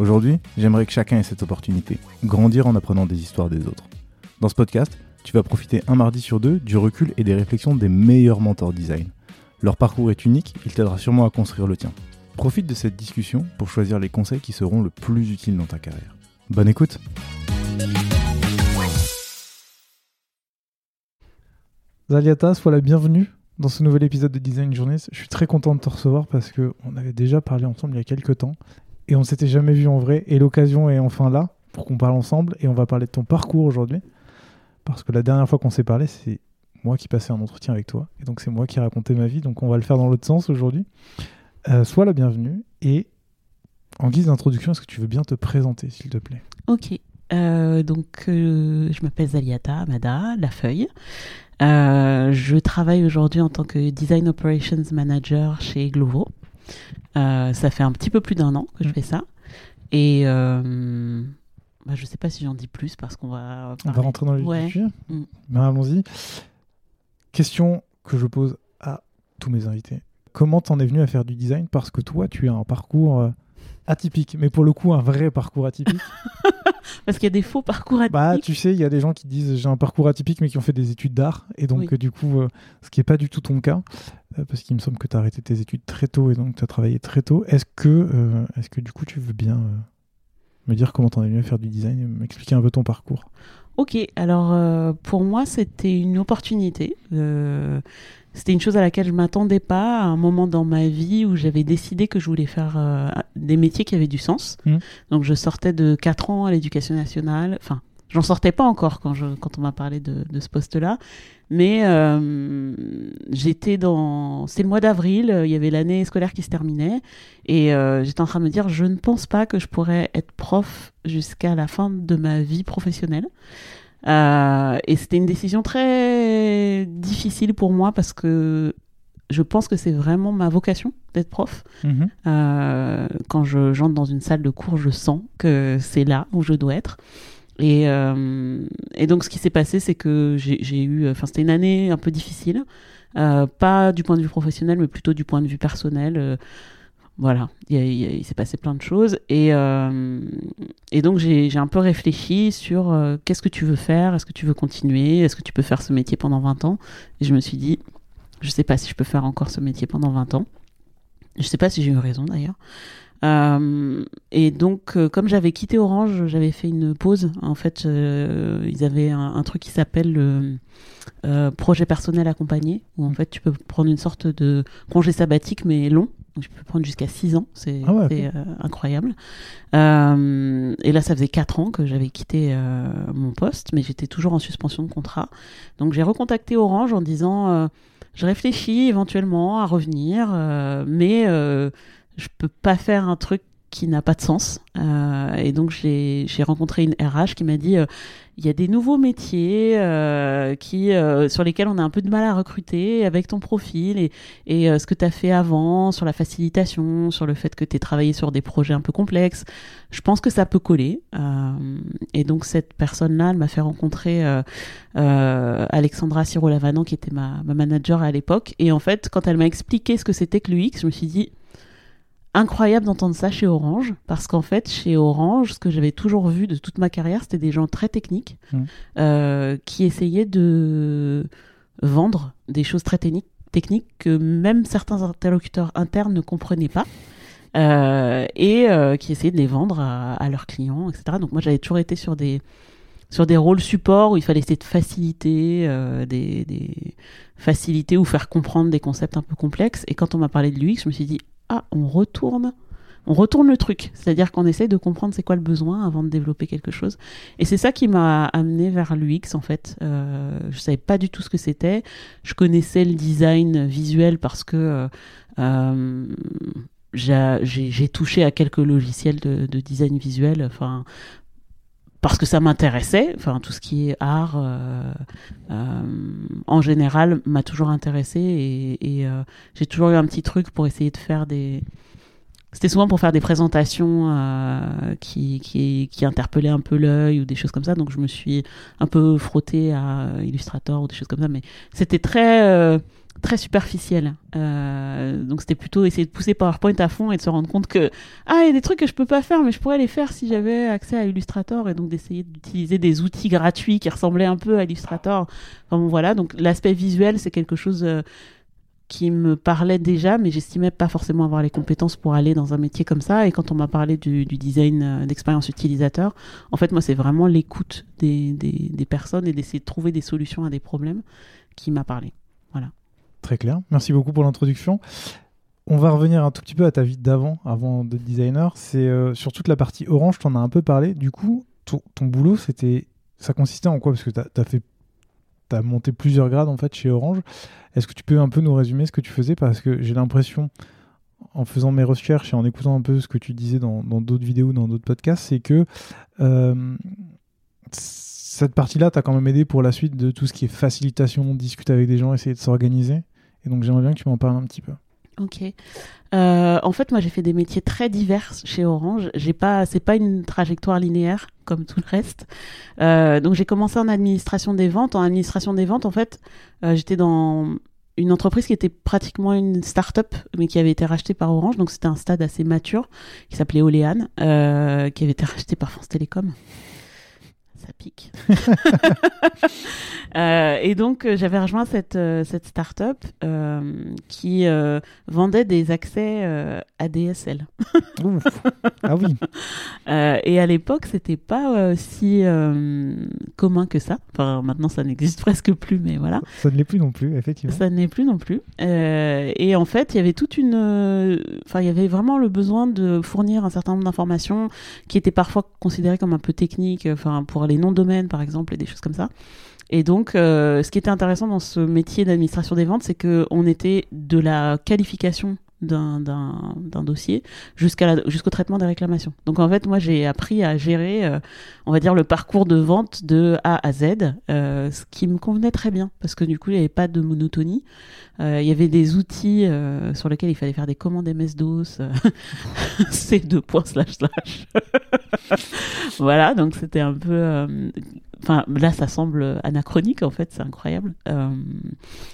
Aujourd'hui, j'aimerais que chacun ait cette opportunité, grandir en apprenant des histoires des autres. Dans ce podcast, tu vas profiter un mardi sur deux du recul et des réflexions des meilleurs mentors design. Leur parcours est unique, il t'aidera sûrement à construire le tien. Profite de cette discussion pour choisir les conseils qui seront le plus utiles dans ta carrière. Bonne écoute Zaliata, sois la bienvenue dans ce nouvel épisode de Design Journeys. Je suis très content de te recevoir parce qu'on avait déjà parlé ensemble il y a quelques temps et on s'était jamais vu en vrai. Et l'occasion est enfin là pour qu'on parle ensemble et on va parler de ton parcours aujourd'hui. Parce que la dernière fois qu'on s'est parlé, c'est moi qui passais un entretien avec toi. Et donc c'est moi qui racontais ma vie. Donc on va le faire dans l'autre sens aujourd'hui. Euh, sois la bienvenue. Et en guise d'introduction, est-ce que tu veux bien te présenter, s'il te plaît? Ok. Euh, donc euh, je m'appelle Zaliata Amada, La Feuille. je travaille aujourd'hui en tant que Design Operations Manager chez Glovo. Euh, ça fait un petit peu plus d'un an que je mm. fais ça. Et euh, bah, je sais pas si j'en dis plus parce qu'on va. On va rentrer dans le ouais. Mm. Ben, allons-y. Question que je pose à tous mes invités. Comment t'en es venu à faire du design? Parce que toi, tu as un parcours euh, atypique, mais pour le coup, un vrai parcours atypique. Parce qu'il y a des faux parcours atypiques. Bah, tu sais, il y a des gens qui disent j'ai un parcours atypique, mais qui ont fait des études d'art. Et donc, du coup, ce qui n'est pas du tout ton cas. Euh, parce qu'il me semble que tu as arrêté tes études très tôt et donc tu as travaillé très tôt. Est-ce que, euh, est-ce que du coup tu veux bien euh, me dire comment t'en es venu à faire du design et m'expliquer un peu ton parcours? Ok, alors pour moi c'était une opportunité. C'était une chose à laquelle je m'attendais pas à un moment dans ma vie où j'avais décidé que je voulais faire des métiers qui avaient du sens. Mmh. Donc je sortais de 4 ans à l'éducation nationale, enfin J'en sortais pas encore quand, je, quand on m'a parlé de, de ce poste-là. Mais euh, j'étais dans. C'est le mois d'avril, euh, il y avait l'année scolaire qui se terminait. Et euh, j'étais en train de me dire je ne pense pas que je pourrais être prof jusqu'à la fin de ma vie professionnelle. Euh, et c'était une décision très difficile pour moi parce que je pense que c'est vraiment ma vocation d'être prof. Mhm. Euh, quand je j'entre dans une salle de cours, je sens que c'est là où je dois être. Et, euh, et donc, ce qui s'est passé, c'est que j'ai eu. Enfin, c'était une année un peu difficile. Euh, pas du point de vue professionnel, mais plutôt du point de vue personnel. Euh, voilà, il, s'est passé plein de choses. Et, et donc, j'ai un peu réfléchi sur qu'est-ce que tu veux faire? Est-ce que tu veux continuer? Est-ce que tu peux faire ce métier pendant 20 ans? Et je me suis dit, je sais pas si je peux faire encore ce métier pendant 20 ans. Je sais pas si j'ai eu raison d'ailleurs. Euh, et donc, euh, comme j'avais quitté Orange, j'avais fait une pause. En fait, euh, ils avaient un, truc qui s'appelle le projet personnel accompagné, où en fait, tu peux prendre une sorte de congé sabbatique, mais long. Donc, je peux prendre jusqu'à 6 ans, c'est ah incroyable. et là, ça faisait 4 ans que j'avais quitté mon poste, mais j'étais toujours en suspension de contrat. Donc, j'ai recontacté Orange en disant, je réfléchis éventuellement à revenir, mais je peux pas faire un truc qui n'a pas de sens. Euh, et donc j'ai rencontré une RH qui m'a dit euh, il y a des nouveaux métiers euh, qui sur lesquels on a un peu de mal à recruter avec ton profil et, et ce que tu as fait avant sur la facilitation, sur le fait que tu aies travaillé sur des projets un peu complexes. Je pense que ça peut coller. et donc cette personne-là, elle m'a fait rencontrer Alexandra Siro-Lavanan qui était ma, ma manager à l'époque. Et en fait, quand elle m'a expliqué ce que c'était que l'UX, je me suis dit incroyable d'entendre ça chez Orange, parce qu'en fait, chez Orange, ce que j'avais toujours vu de toute ma carrière, c'était des gens très techniques mmh. euh, qui essayaient de vendre des choses très techniques que même certains interlocuteurs internes ne comprenaient pas. Euh, et euh, qui essayaient de les vendre à, leurs clients, etc. Donc moi j'avais toujours été sur des sur des rôles support où il fallait essayer de faciliter euh, des, des faciliter ou faire comprendre des concepts un peu complexes. Et quand on m'a parlé de l'UX, je me suis dit ah, on retourne on retourne le truc. C'est-à-dire qu'on essaye de comprendre c'est quoi le besoin avant de développer quelque chose. Et c'est ça qui m'a amené vers l'UX en fait. Euh, je savais pas du tout ce que c'était. Je connaissais le design visuel parce que euh, euh j'ai touché à quelques logiciels de, de design visuel. Parce que ça m'intéressait, enfin tout ce qui est art euh, euh, en général m'a toujours intéressé et, euh, j'ai toujours eu un petit truc pour essayer de faire des, c'était souvent pour faire des présentations euh, qui, qui, qui, interpellaient un peu l'œil ou des choses comme ça. Donc je me suis un peu frottée à Illustrator ou des choses comme ça. Mais c'était très, euh, très superficiel. Euh, donc c'était plutôt essayer de pousser PowerPoint à fond et de se rendre compte que ah il y a des trucs que je peux pas faire mais je pourrais les faire si j'avais accès à Illustrator et donc d'essayer d'utiliser des outils gratuits qui ressemblaient un peu à Illustrator. Enfin bon voilà donc l'aspect visuel c'est quelque chose qui me parlait déjà, mais j'estimais pas forcément avoir les compétences pour aller dans un métier comme ça. Et quand on m'a parlé du, design euh, d'expérience utilisateur, en fait, moi, c'est vraiment l'écoute des, des, personnes et d'essayer de trouver des solutions à des problèmes qui m'a parlé. Voilà. Très clair. Merci beaucoup pour l'introduction. On va revenir un tout petit peu à ta vie d'avant, avant de designer. C'est euh, sur toute la partie orange, tu en as un peu parlé. Du coup, ton, boulot, c'était, ça consistait en quoi? Parce que tu as, fait tu as monté plusieurs grades en fait chez Orange. Est-ce que tu peux un peu nous résumer ce que tu faisais? Parce que j'ai l'impression, en faisant mes recherches et en écoutant un peu ce que tu disais dans d'autres vidéos, dans d'autres podcasts, c'est que euh, cette partie-là t'a quand même aidé pour la suite de tout ce qui est facilitation, discuter avec des gens, essayer de s'organiser. Et donc j'aimerais bien que tu m'en parles un petit peu. Ok. Euh, en fait, moi, j'ai fait des métiers très divers chez Orange. J'ai pas, c'est pas une trajectoire linéaire comme tout le reste. Euh, donc, j'ai commencé en administration des ventes. En administration des ventes, en fait, euh, j'étais dans une entreprise qui était pratiquement une start-up, mais qui avait été rachetée par Orange. Donc, c'était un stade assez mature qui s'appelait Oléane, qui avait été racheté par France Télécom ça pique. Euh, et donc, euh, j'avais rejoint cette, euh, cette start-up qui vendait des accès ADSL. Ah oui. et à l'époque, c'était pas si commun que ça. Enfin, maintenant, ça n'existe presque plus, mais voilà. Ça ne l'est plus non plus, effectivement. Ça ne l'est plus non plus. et en fait, il y avait toute une. Enfin, il y avait vraiment le besoin de fournir un certain nombre d'informations qui étaient parfois considérées comme un peu techniques, enfin, pour les noms de domaine, par exemple, et des choses comme ça. Et donc, euh, ce qui était intéressant dans ce métier d'administration des ventes, c'est qu'on était de la qualification d'un dossier jusqu'au traitement des réclamations. Donc en fait, moi j'ai appris à gérer, euh, on va dire, le parcours de vente de A à Z, euh, ce qui me convenait très bien parce que du coup il n'y avait pas de monotonie. il y avait des outils sur lesquels il fallait faire des commandes MS-DOS, C2 slash slash. voilà, donc c'était un peu. Euh, enfin, là, ça semble anachronique en fait, c'est incroyable. Euh,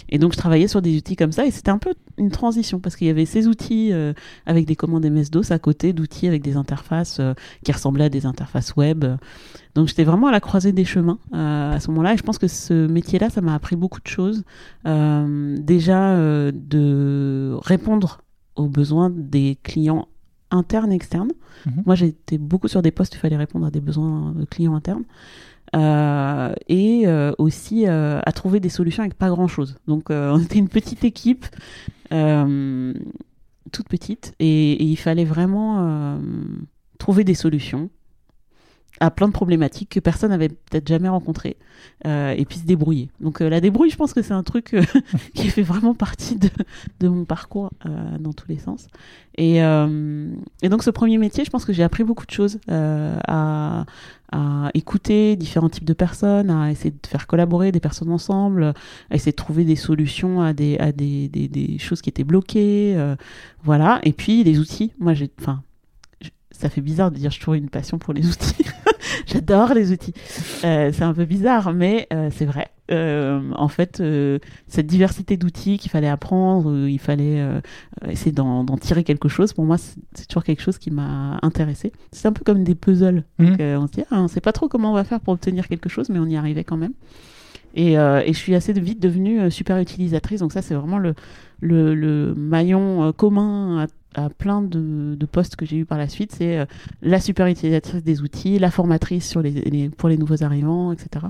et donc, je travaillais sur des outils comme ça, et c'était un peu une transition parce qu'il y avait ces outils euh, avec des commandes MS-DOS à côté d'outils avec des interfaces qui ressemblaient à des interfaces web. Donc, j'étais vraiment à la croisée des chemins à ce moment-là, et je pense que ce métier-là, ça m'a appris beaucoup de choses. déjà, de répondre aux besoins des clients internes et externes. Mhm. Moi, j'étais beaucoup sur des postes où il fallait répondre à des besoins de clients internes. Euh, et euh, aussi euh, à trouver des solutions avec pas grand chose. Donc on était une petite équipe, toute petite, et, il fallait vraiment trouver des solutions à plein de problématiques que personne n'avait peut-être jamais rencontrées, et puis se débrouiller. Donc la débrouille, je pense que c'est un truc qui fait vraiment partie de, de mon parcours dans tous les sens. Et, et, donc ce premier métier, je pense que j'ai appris beaucoup de choses à, à, écouter différents types de personnes, à essayer de faire collaborer des personnes ensemble, à essayer de trouver des solutions à des, à des, des, des choses qui étaient bloquées, voilà. Et puis les outils, moi j'ai, enfin ça fait bizarre de dire je trouve une passion pour les outils. J'adore les outils. Euh, c'est un peu bizarre, mais euh, c'est vrai. Euh, en fait, cette diversité d'outils qu'il fallait apprendre, il fallait essayer d'en tirer quelque chose. Pour moi, c'est toujours quelque chose qui m'a intéressé. C'est un peu comme des puzzles. Mmh. on se dit, ah, on sait pas trop comment on va faire pour obtenir quelque chose, mais on y arrivait quand même. Et, euh, et je suis assez vite devenue super utilisatrice. Donc ça, c'est vraiment le, le, le maillon euh, commun à, à plein de, de postes que j'ai eu par la suite. C'est euh, la super utilisatrice des outils, la formatrice sur les, les- pour les nouveaux arrivants, etc.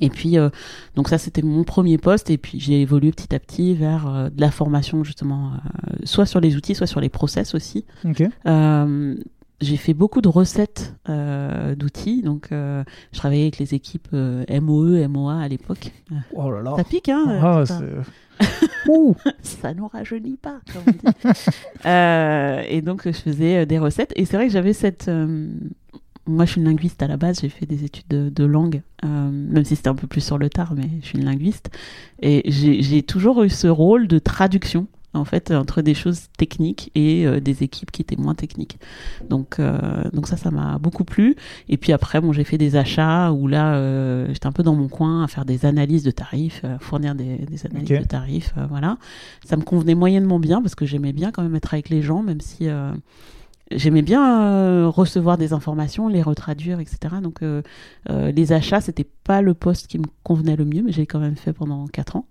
Et puis, euh, donc ça, c'était mon premier poste. Et puis, j'ai évolué petit à petit vers euh, de la formation, justement, euh, soit sur les outils, soit sur les process aussi. J'ai fait beaucoup de recettes euh, d'outils. Donc, euh, je travaillais avec les équipes euh, MOE, MOA à l'époque. Oh là là. Ça pique, hein Ah, ça, nous rajeunit pas, comme on dit. Et donc, je faisais des recettes. Et c'est vrai que j'avais cette... moi, je suis une linguiste à la base. J'ai fait des études de, de langue, même si c'était un peu plus sur le tard, mais je suis une linguiste. Et j'ai toujours eu ce rôle de traduction, en fait, entre des choses techniques et euh, des équipes qui étaient moins techniques. Donc, euh, donc ça, ça m'a beaucoup plu. Et puis après, bon, j'ai fait des achats où là, euh, j'étais un peu dans mon coin à faire des analyses de tarifs, euh, fournir des, des analyses de tarifs, voilà. Ça me convenait moyennement bien parce que j'aimais bien quand même être avec les gens, même si j'aimais bien euh, recevoir des informations, les retraduire, etc. Donc euh, euh, les achats, c'était pas le poste qui me convenait le mieux, mais j'ai quand même fait pendant quatre ans.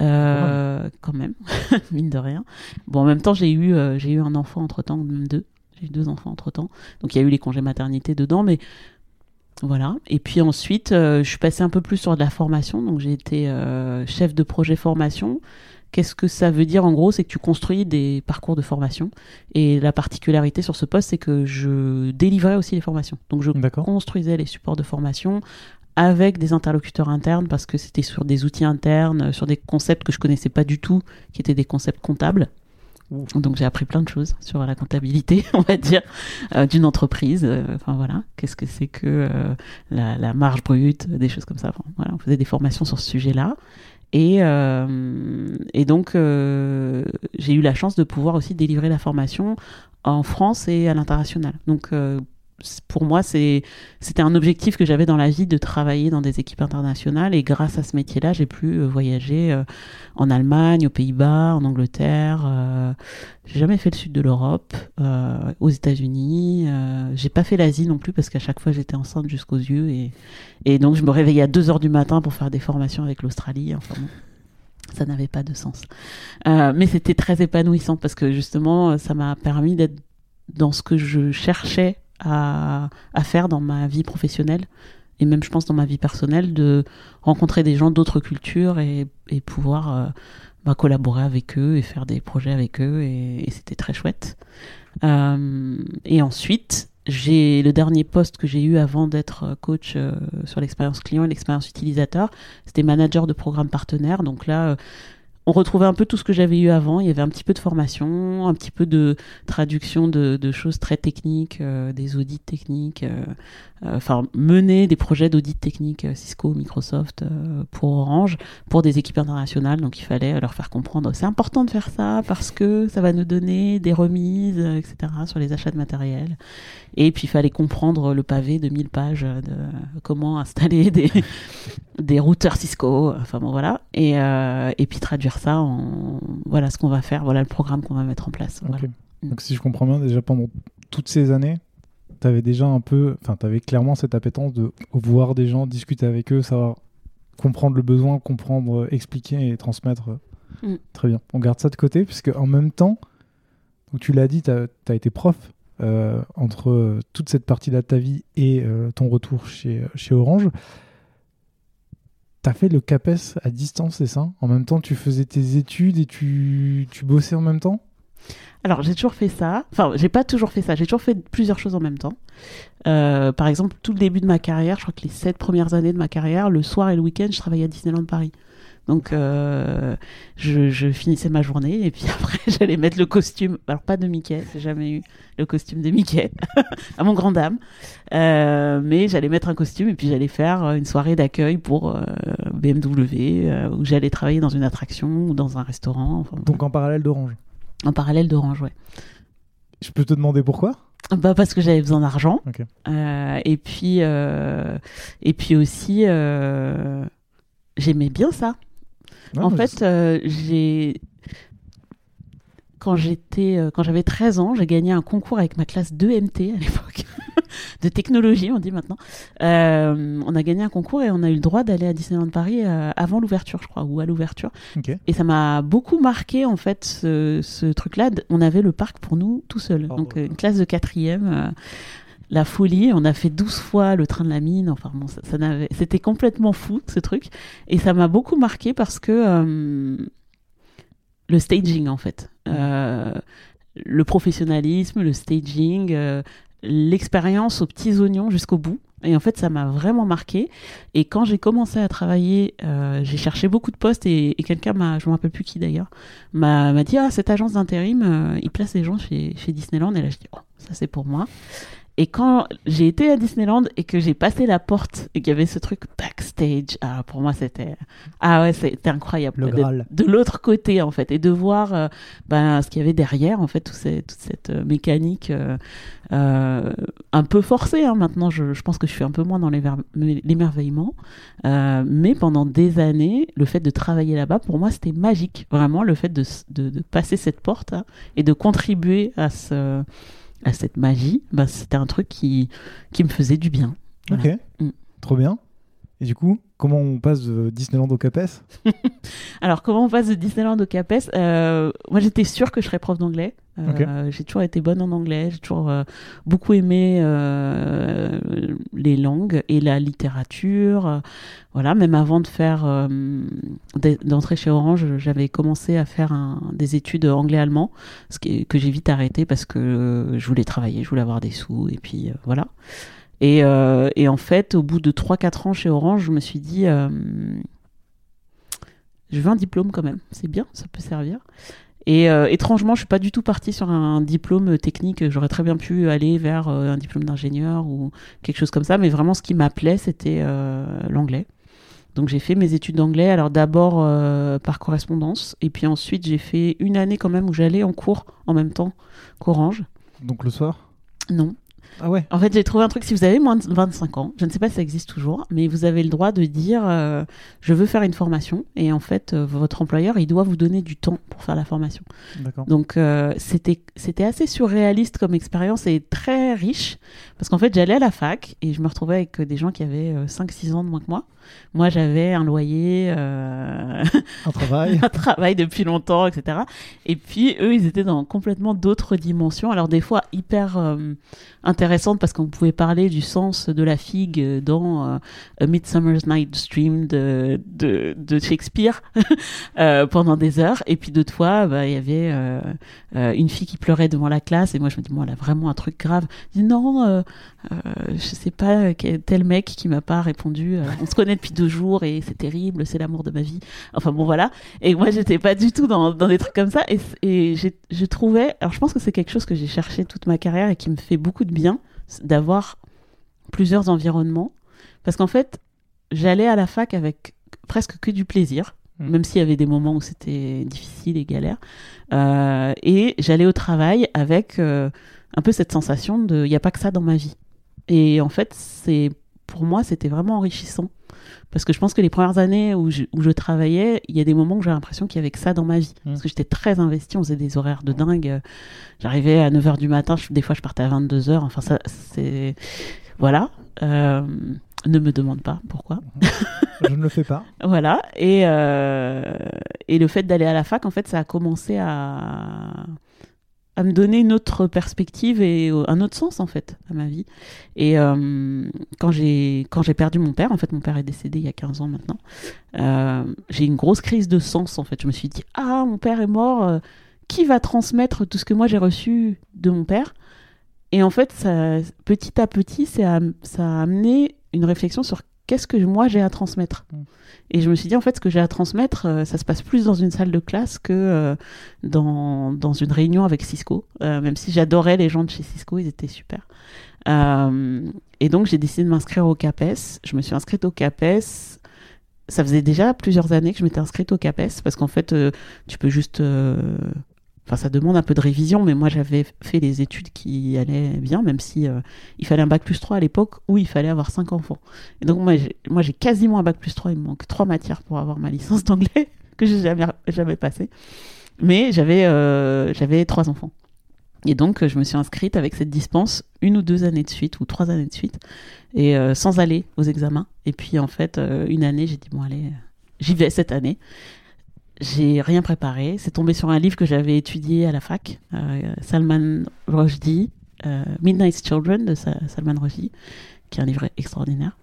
Euh, quand même, mine de rien. Bon, en même temps, j'ai eu, euh, j'ai eu un enfant entre temps, même deux. J'ai eu deux enfants entre temps. Donc il y a eu les congés maternité dedans, mais voilà. Et puis ensuite, euh, je suis passée un peu plus sur de la formation. Donc j'ai été chef de projet formation. Qu'est-ce que ça veut dire en gros? C'est que tu construis des parcours de formation. Et la particularité sur ce poste, c'est que je délivrais aussi les formations. Donc je construisais les supports de formation avec des interlocuteurs internes parce que c'était sur des outils internes, sur des concepts que je connaissais pas du tout, qui étaient des concepts comptables. Ouh. Donc j'ai appris plein de choses sur la comptabilité, on va dire, euh, d'une entreprise. Euh, Enfin voilà, qu'est-ce que c'est que euh, la, la marge brute, des choses comme ça. Enfin, voilà, on faisait des formations sur ce sujet-là. Et, euh, et donc, euh, j'ai eu la chance de pouvoir aussi délivrer la formation en France et à l'international. Donc, euh, pour moi, c'était un objectif que j'avais dans la vie de travailler dans des équipes internationales. Et grâce à ce métier-là, j'ai pu euh, voyager euh, en Allemagne, aux Pays-Bas, en Angleterre. Euh, j'ai jamais fait le sud de l'Europe, aux États-Unis. J'ai pas fait l'Asie non plus parce qu'à chaque fois j'étais enceinte jusqu'aux yeux et, donc je me réveillais à 2 heures du matin pour faire des formations avec l'Australie. Enfin ça n'avait pas de sens. Mais c'était très épanouissant parce que justement ça m'a permis d'être dans ce que je cherchais à, faire dans ma vie professionnelle et même je pense dans ma vie personnelle de rencontrer des gens d'autres cultures et, pouvoir euh, bah, collaborer avec eux et faire des projets avec eux et, c'était très chouette. Euh, et ensuite, j'ai le dernier poste que j'ai eu avant d'être coach euh, sur l'expérience client et l'expérience utilisateur, c'était manager de programme partenaire. Donc là, on retrouvait un peu tout ce que j'avais eu avant. Il y avait un petit peu de formation, un petit peu de traduction de, choses très techniques, euh, des audits techniques, euh, euh, enfin mener des projets d'audit technique Cisco, Microsoft pour Orange, pour des équipes internationales. Donc il fallait leur faire comprendre c'est important de faire ça parce que ça va nous donner des remises, etc. sur les achats de matériel. Et puis il fallait comprendre le pavé de 1000 pages de comment installer des, routeurs Cisco. Enfin bon voilà. Et puis traduire ça en voilà ce qu'on va faire, voilà le programme qu'on va mettre en place. Voilà. Ok. Donc si je comprends bien, déjà pendant toutes ces années, tu avais déjà un peu, enfin tu avais clairement cette appétence de voir des gens, discuter avec eux, savoir comprendre le besoin, comprendre, euh, expliquer et transmettre. Mm. Très bien. On garde ça de côté, puisque en même temps, tu l'as dit, tu as, été prof euh, entre euh, toute cette partie-là de ta vie et euh, ton retour chez, chez Orange. Tu as fait le CAPES à distance, c'est ça? En même temps, tu faisais tes études et tu, tu bossais en même temps? Alors, j'ai toujours fait ça. Enfin, j'ai pas toujours fait ça. J'ai toujours fait plusieurs choses en même temps. Euh, par exemple, tout le début de ma carrière, je crois que les sept premières années de ma carrière, le soir et le week-end, je travaillais à Disneyland Paris. Donc, euh, je, je, finissais ma journée et puis après, j'allais mettre le costume. Alors, pas de Mickey, j'ai jamais eu le costume de Mickey, à mon grand dame. Euh, mais j'allais mettre un costume et puis j'allais faire une soirée d'accueil pour euh, BMW où j'allais travailler dans une attraction ou dans un restaurant. Enfin, Donc, en parallèle d'Orange En parallèle d'Orange, ouais. Je peux te demander pourquoi? Bah parce que j'avais besoin d'argent. Okay. Et puis et puis aussi j'aimais bien ça. Non, en fait, euh, j'ai quand j'étais, euh, quand j'avais 13 ans, j'ai gagné un concours avec ma classe 2MT à l'époque, de technologie, on dit maintenant. Euh, on a gagné un concours et on a eu le droit d'aller à Disneyland Paris euh, avant l'ouverture, je crois, ou à l'ouverture. Ok. Et ça m'a beaucoup marqué, en fait, ce, ce truc-là. On avait le parc pour nous tout seul. Oh. Donc, une classe de quatrième. euh, la folie, on a fait 12 fois le train de la mine, enfin bon, ça, ça n'avait, c'était complètement fou ce truc, et ça m'a beaucoup marqué parce que euh, le staging en fait, Euh, le professionnalisme, le staging, euh, l'expérience aux petits oignons jusqu'au bout. Et en fait, ça m'a vraiment marqué. Et quand j'ai commencé à travailler, euh, j'ai cherché beaucoup de postes et, et quelqu'un m'a, je me rappelle plus qui d'ailleurs, m'a, m'a dit ah cette agence d'intérim, euh, il place les gens chez, chez Disneyland. Et là, je dis oh ça c'est pour moi. Et quand j'ai été à Disneyland et que j'ai passé la porte et qu'il y avait ce truc backstage, ah, pour moi c'était ah ouais c'était incroyable Le Graal. de l'autre côté en fait et de voir euh, ben, ce qu'il y avait derrière en fait tout ces- toute cette euh, mécanique euh, euh, un peu forcée hein. maintenant je, je pense que je suis un peu moins dans l'émerveillement mais pendant des années le fait de travailler là-bas pour moi c'était magique vraiment le fait de, s- de, de passer cette porte hein, et de contribuer à ce à cette magie, bah, c'était un truc qui, qui me faisait du bien. Voilà. Ok. Mm. Trop bien. Et du coup, comment on passe de Disneyland au Capes Alors, comment on passe de Disneyland au Capes Euh, Moi, j'étais sûre que je serais prof d'anglais. Euh, J'ai toujours été bonne en anglais. J'ai toujours euh, beaucoup aimé les langues et la littérature. Voilà, même avant de faire d'e- d'entrer chez Orange, j'avais commencé à faire un- des études anglais-allemand, ce que j'ai vite arrêté parce que je voulais travailler, je voulais avoir des sous et puis voilà. Et, euh, et en fait, au bout de 3-4 ans chez Orange, je me suis dit, euh, je veux un diplôme quand même, c'est bien, ça peut servir. Et euh, étrangement, je suis pas du tout partie sur un diplôme technique. J'aurais très bien pu aller vers euh, un diplôme d'ingénieur ou quelque chose comme ça, mais vraiment, ce qui m'appelait, c'était euh, l'anglais. Donc j'ai fait mes études d'anglais. Alors d'abord par correspondance, et puis ensuite j'ai fait une année quand même où j'allais en cours en même temps qu'Orange. Donc le soir? Non, Ah ouais en fait, j'ai trouvé un truc. Si vous avez moins de 25 ans, je ne sais pas si ça existe toujours, mais vous avez le droit de dire euh, je veux faire une formation. Et en fait, euh, votre employeur, il doit vous donner du temps pour faire la formation. D'accord. Donc, euh, c'était c'était assez surréaliste comme expérience et très riche. Parce qu'en fait, j'allais à la fac et je me retrouvais avec des gens qui avaient 5-6 ans de moins que moi. Moi, j'avais un loyer, Un travail un travail depuis longtemps, etc. Et puis eux, ils étaient dans complètement d'autres dimensions. Alors des fois hyper euh, intéressantes parce qu'on pouvait parler du sens de la figue dans euh, A Midsummer's Night's Dream de, de, de Shakespeare euh, pendant des heures. Et puis d'autres fois, bah, il y avait euh, euh, une fille qui pleurait devant la classe et moi je me dis, moi, elle a vraiment un truc grave. Je dis, non, euh, euh, je sais pas, tel mec qui m'a pas répondu. euh, on se connaît depuis deux jours et c'est terrible, c'est l'amour de ma vie. Enfin bon, voilà. Et moi, j'étais pas du tout dans, des trucs comme ça. Et, je trouvais. Alors, je pense que c'est quelque chose que j'ai cherché toute ma carrière et qui me fait beaucoup de bien, d'avoir plusieurs environnements. Parce qu'en fait, j'allais à la fac avec presque que du plaisir, Mm. même s'il y avait des moments où c'était difficile et galère. Euh, et j'allais au travail avec euh, un peu cette sensation de il n'y a pas que ça dans ma vie. Et en fait, c'est pour moi, c'était vraiment enrichissant. Parce que je pense que les premières années où je, où je travaillais, il y a des moments où j'ai l'impression qu'il y avait que ça dans ma vie. Mm. Parce que j'étais très investie, on faisait des horaires de dingue. J'arrivais à 9h du matin, je- des fois je partais à 22h. Enfin, ça, c'est. Voilà. Euh, ne me demande pas pourquoi. Je ne le fais pas. Voilà. Et, euh, et le fait d'aller à la fac, en fait, ça a commencé à, à me donner une autre perspective et un autre sens, en fait, à ma vie. Et euh, quand j'ai quand j'ai perdu mon père, en fait, mon père est décédé il y a 15 ans maintenant, euh, j'ai une grosse crise de sens, en fait. Je me suis dit, ah, mon père est mort, euh, qui va transmettre tout ce que moi j'ai reçu de mon père? Et en fait, petit à petit, ça ça a amené une réflexion sur qu'est-ce que moi j'ai à transmettre. Mm. Et je me suis dit, en fait, ce que j'ai à transmettre, euh, ça se passe plus dans une salle de classe que euh, dans, dans une réunion avec Cisco. Euh, même si j'adorais les gens de chez Cisco, ils étaient super. Et donc, j'ai décidé de m'inscrire au CAPES. Je me suis inscrite au CAPES. Ça faisait déjà plusieurs années que je m'étais inscrite au CAPES parce qu'en fait, tu peux juste. Euh, Enfin, ça demande un peu de révision, mais moi j'avais fait les études qui allaient bien, même si euh, il fallait un bac plus 3 à l'époque où il fallait avoir 5 enfants. Et donc moi j'ai, quasiment un bac plus 3, il me manque trois matières pour avoir ma licence d'anglais que j'ai jamais, jamais passée. Mais j'avais euh, j'avais trois enfants. Et donc, je me suis inscrite avec cette dispense une ou deux années de suite, ou trois années de suite, et euh, sans aller aux examens. Et puis, en fait, euh, une année, j'ai dit, bon, allez, j'y vais cette année. J'ai rien préparé. C'est tombé sur un livre que j'avais étudié à la fac, Salman Rushdie, Midnight Children de Salman Rushdie, qui est un livre extraordinaire.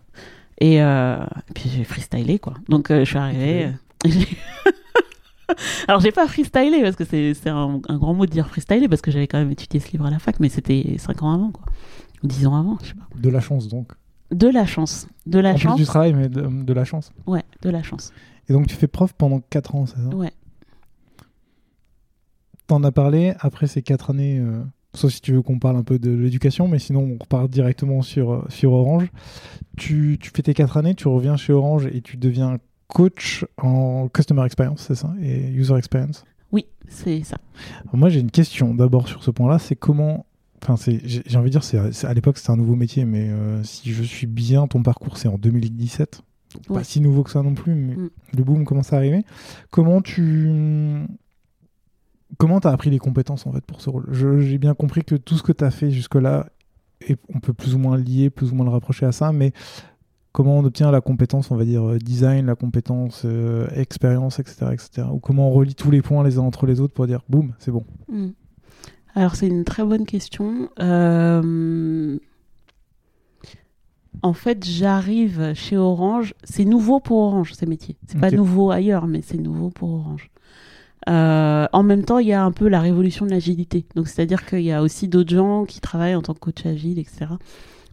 Et, puis, j'ai freestylé, quoi. Donc, je suis arrivée. Alors, j'ai pas freestylé parce que c'est un, grand mot de dire freestylé parce que j'avais quand même étudié ce livre à la fac, mais c'était 5 ans avant, quoi. Ou 10 ans avant, je sais pas. De la chance, donc. De la chance. De la en chance. Plus du travail, mais de, la chance. Ouais, de la chance. Et donc, tu fais prof pendant 4 ans, c'est ça? Ouais. T'en as parlé après ces 4 années, euh, sauf si tu veux qu'on parle un peu de l'éducation, mais sinon, on repart directement sur, euh, sur Orange. Tu, tu fais tes 4 années, tu reviens chez Orange et tu deviens coach en customer experience, c'est ça? Et user experience? Oui, c'est ça. moi, j'ai une question d'abord sur ce point-là c'est comment. Enfin, j'ai envie de dire, c'est à l'époque, c'était un nouveau métier, mais euh, si je suis bien, ton parcours, c'est en 2017. Pas si nouveau que ça non plus, mais mm. le boom commence à arriver. Comment tu. Comment tu as appris les compétences en fait pour ce rôle? J'ai bien compris que tout ce que tu as fait jusque-là, et on peut plus ou moins lier, plus ou moins le rapprocher à ça, mais comment on obtient la compétence, on va dire, euh, design, la compétence euh, expérience, etc., etc. Ou comment on relie tous les points les uns entre les autres pour dire, boum, c'est bon? Hmm. Alors c'est une très bonne question. Euh, en fait, j'arrive chez Orange. C'est nouveau pour Orange ces métiers. C'est pas nouveau ailleurs, mais c'est nouveau pour Orange. en même temps, il y a un peu la révolution de l'agilité. Donc, c'est-à-dire qu'il y a aussi d'autres gens qui travaillent en tant que coach agile, etc.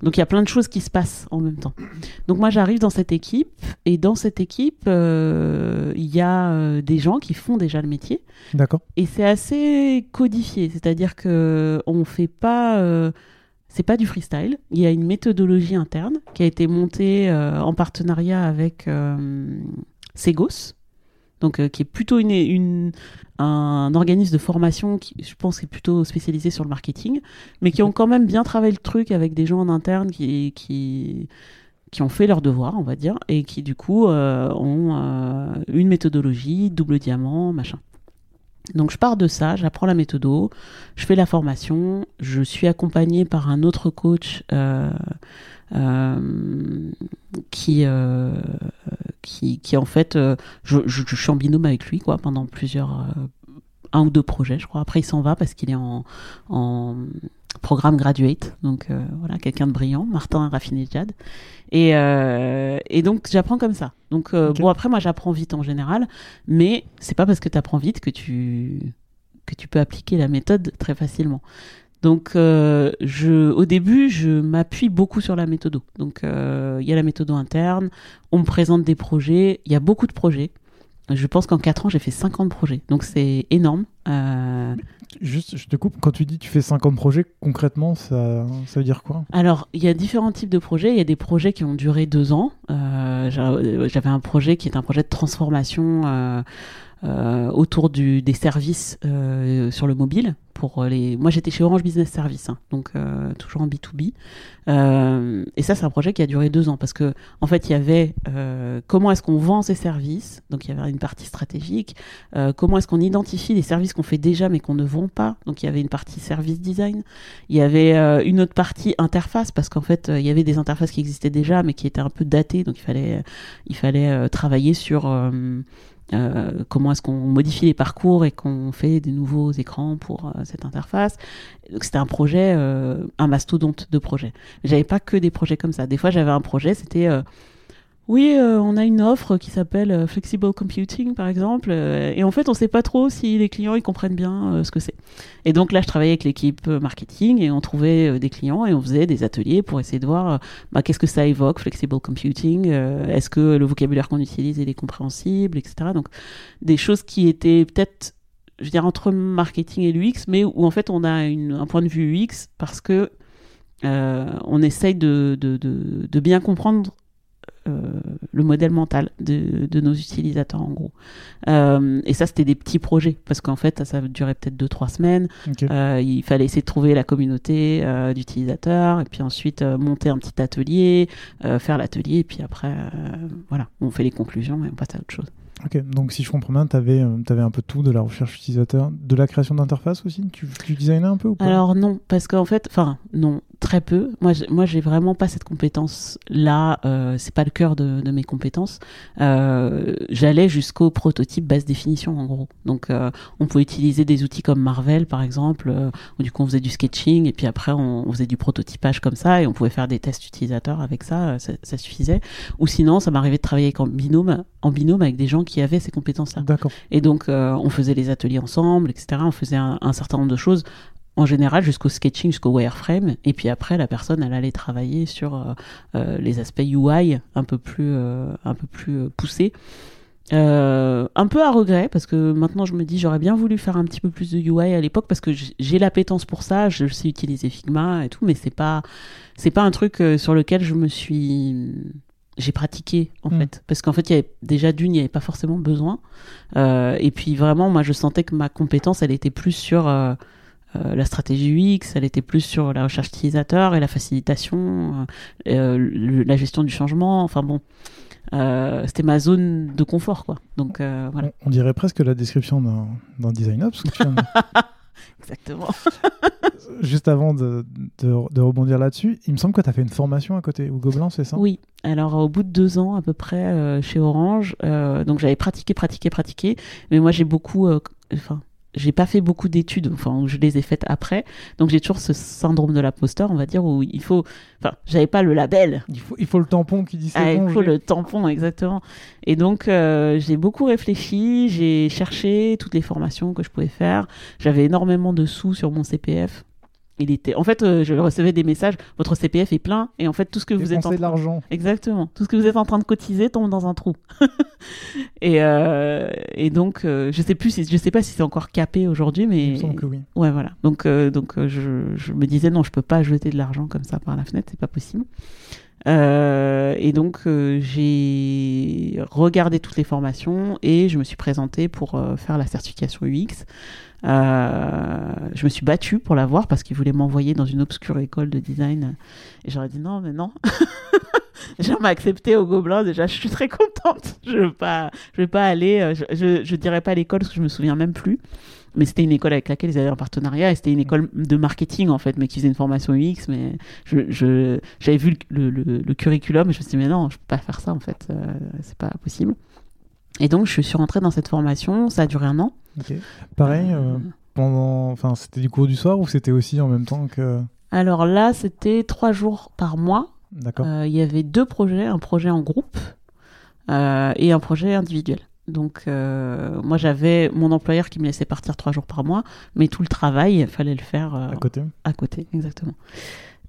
Donc il y a plein de choses qui se passent en même temps. Donc moi j'arrive dans cette équipe et dans cette équipe euh, il y a euh, des gens qui font déjà le métier. D'accord. Et c'est assez codifié, c'est-à-dire que on fait pas euh, c'est pas du freestyle. Il y a une méthodologie interne qui a été montée en partenariat avec Segos, donc qui est plutôt un organisme de formation qui, je pense, est plutôt spécialisé sur le marketing, mais qui ont quand même bien travaillé le truc avec des gens en interne qui, qui, qui ont fait leur devoir, on va dire, et qui du coup euh, ont euh, une méthodologie, double diamant, machin. Donc je pars de ça, j'apprends la méthode, je fais la formation, je suis accompagné par un autre coach euh, qui, qui, qui en fait, euh, je, je, suis en binôme avec lui quoi pendant plusieurs, euh, un ou deux projets, je crois. Après, il s'en va parce qu'il est en, en programme graduate, donc euh, voilà, quelqu'un de brillant, Martin Raffinejad. Et, et donc j'apprends comme ça. Donc bon après moi j'apprends vite en général, mais c'est pas parce que tu apprends vite que tu que tu peux appliquer la méthode très facilement. Donc, euh, je, au début, je m'appuie beaucoup sur la méthode. Donc, euh, il y a la méthode interne, on me présente des projets, il y a beaucoup de projets. Je pense qu'en 4 ans, j'ai fait 50 projets. Donc, c'est énorme. Euh, Juste, je te coupe, quand tu dis tu fais 50 projets, concrètement, ça, ça veut dire quoi? Alors, il y a différents types de projets. Il y a des projets qui ont duré 2 ans. J'avais un projet qui est un projet de transformation euh, autour du, des services euh, sur le mobile. Pour les... Moi, j'étais chez Orange Business Service, hein, donc euh, toujours en B2B. et ça, c'est un projet qui a duré deux ans parce que, en fait, il y avait comment est-ce qu'on vend ces services? Donc, il y avait une partie stratégique. comment est-ce qu'on identifie les services qu'on fait déjà mais qu'on ne vend pas? Donc, il y avait une partie service design. Il y avait une autre partie interface parce qu'en fait, il y avait des interfaces qui existaient déjà mais qui étaient un peu datées. Donc, il fallait, il fallait travailler sur euh, comment est-ce qu'on modifie les parcours et qu'on fait des nouveaux écrans pour euh, cette interface. Donc c'était un projet, euh, un mastodonte de projet. J'avais pas que des projets comme ça. Des fois j'avais un projet, c'était oui, euh, on a une offre qui s'appelle euh, Flexible Computing, par exemple, euh, et en fait, on ne sait pas trop si les clients ils comprennent bien ce que c'est. Et donc là, je travaillais avec l'équipe marketing et on trouvait des clients et on faisait des ateliers pour essayer de voir bah, qu'est-ce que ça évoque, Flexible Computing, est-ce que le vocabulaire qu'on utilise est compréhensible, etc. Donc des choses qui étaient peut-être je dire entre marketing et l'UX, mais où en fait on a un point de vue UX parce que on essaye de, bien comprendre le modèle mental de, nos utilisateurs en gros. Euh, et ça, c'était des petits projets parce qu'en fait, ça, durait peut-être 2-3 semaines. Euh, il fallait essayer de trouver la communauté d'utilisateurs et puis ensuite monter un petit atelier, faire l'atelier et puis après, voilà, on fait les conclusions et on passe à autre chose. Ok, donc si je comprends bien, tu avais, avais, un peu tout de la recherche utilisateur, de la création d'interface aussi? Tu, tu designais un peu ou pas? Alors non, parce qu'en fait, enfin non, très peu. Moi, moi, j'ai vraiment pas cette compétence-là. Euh, c'est pas le cœur de, de mes compétences. Euh, J'allais jusqu'au prototype basse définition, en gros. Donc, euh, on pouvait utiliser des outils comme Marvel, par exemple, où du coup, on faisait du sketching, et puis après, on, on, faisait du prototypage comme ça, et on pouvait faire des tests utilisateurs avec ça. Ça, ça suffisait. Ou sinon, ça m'arrivait de travailler en binôme, en binôme avec des gens qui avaient ces compétences-là. D'accord. Et donc, on faisait les ateliers ensemble, etc. On faisait un, un certain nombre de choses en général jusqu'au sketching, jusqu'au wireframe. Et puis après, la personne, elle allait travailler sur euh, euh, les aspects UI un peu plus, euh, un peu plus poussés. un peu à regret parce que maintenant je me dis j'aurais bien voulu faire un petit peu plus de UI à l'époque parce que j'ai l'appétence pour ça, je sais utiliser Figma et tout, mais c'est pas c'est pas un truc sur lequel je me suis j'ai pratiqué en hmm. fait parce qu'en fait il y avait déjà d'une il n'y avait pas forcément besoin et puis vraiment moi je sentais que ma compétence elle était plus sur euh, la stratégie UX, elle était plus sur la recherche utilisateur et la facilitation, euh, euh, la gestion du changement. Enfin bon, c'était ma zone de confort, quoi. Donc voilà. On, dirait presque la description d'un design ops. Exactement. Juste avant de, de, rebondir là-dessus, il me semble que tu as fait une formation à côté, au Gobelin, c'est ça? Oui. Alors, au bout de deux ans à peu près chez Orange, donc j'avais pratiqué, pratiqué, pratiqué, mais moi j'ai beaucoup. Enfin, j'ai pas fait beaucoup d'études, enfin je les ai faites après, donc j'ai toujours ce syndrome de l'imposteur, on va dire, où il faut, enfin j'avais pas le label. Il faut, il faut le tampon qui dit c'est ah, Il faut le tampon, exactement. Et donc euh, j'ai beaucoup réfléchi, j'ai cherché toutes les formations que je pouvais faire, j'avais énormément de sous sur mon CPF, il était. En fait euh, je recevais des messages votre CPF est plein et en fait tout ce que vous êtes en de l'argent. Exactement. Tout ce que vous êtes en train de cotiser tombe dans un trou. Et, euh, et donc euh, je sais plus si je sais pas si c'est encore capé aujourd'hui mais il me semble que oui. Ouais voilà. Donc donc je, je, me disais non je peux pas jeter de l'argent comme ça par la fenêtre c'est pas possible. Et donc j'ai regardé toutes les formations et je me suis présentée pour faire la certification UX euh, je me suis battue pour l'avoir parce qu'il voulait m'envoyer dans une obscure école de design. Et j'aurais dit non, mais non. J'ai m'a accepté au Gobelin. Déjà, je suis très contente. Je pas, je vais pas aller. Euh, je, je, dirais pas l'école parce que je me souviens même plus. Mais c'était une école avec laquelle ils avaient un partenariat et c'était une école de marketing en fait, mais qui faisait une formation UX. Mais je, j'avais vu le, le, curriculum et je me suis dit, mais non, je peux pas faire ça en fait. Euh, c'est pas possible. Et donc, je suis rentrée dans cette formation. Ça a duré un an. Pareil, euh, euh, pendant, enfin, c'était du cours du soir ou c'était aussi en même temps que. Alors là, c'était trois jours par mois. D'accord. Euh, il y avait deux projets, un projet en groupe et un projet individuel. Donc moi j'avais mon employeur qui me laissait partir trois jours par mois, mais tout le travail, il fallait le faire à côté. À côté, exactement.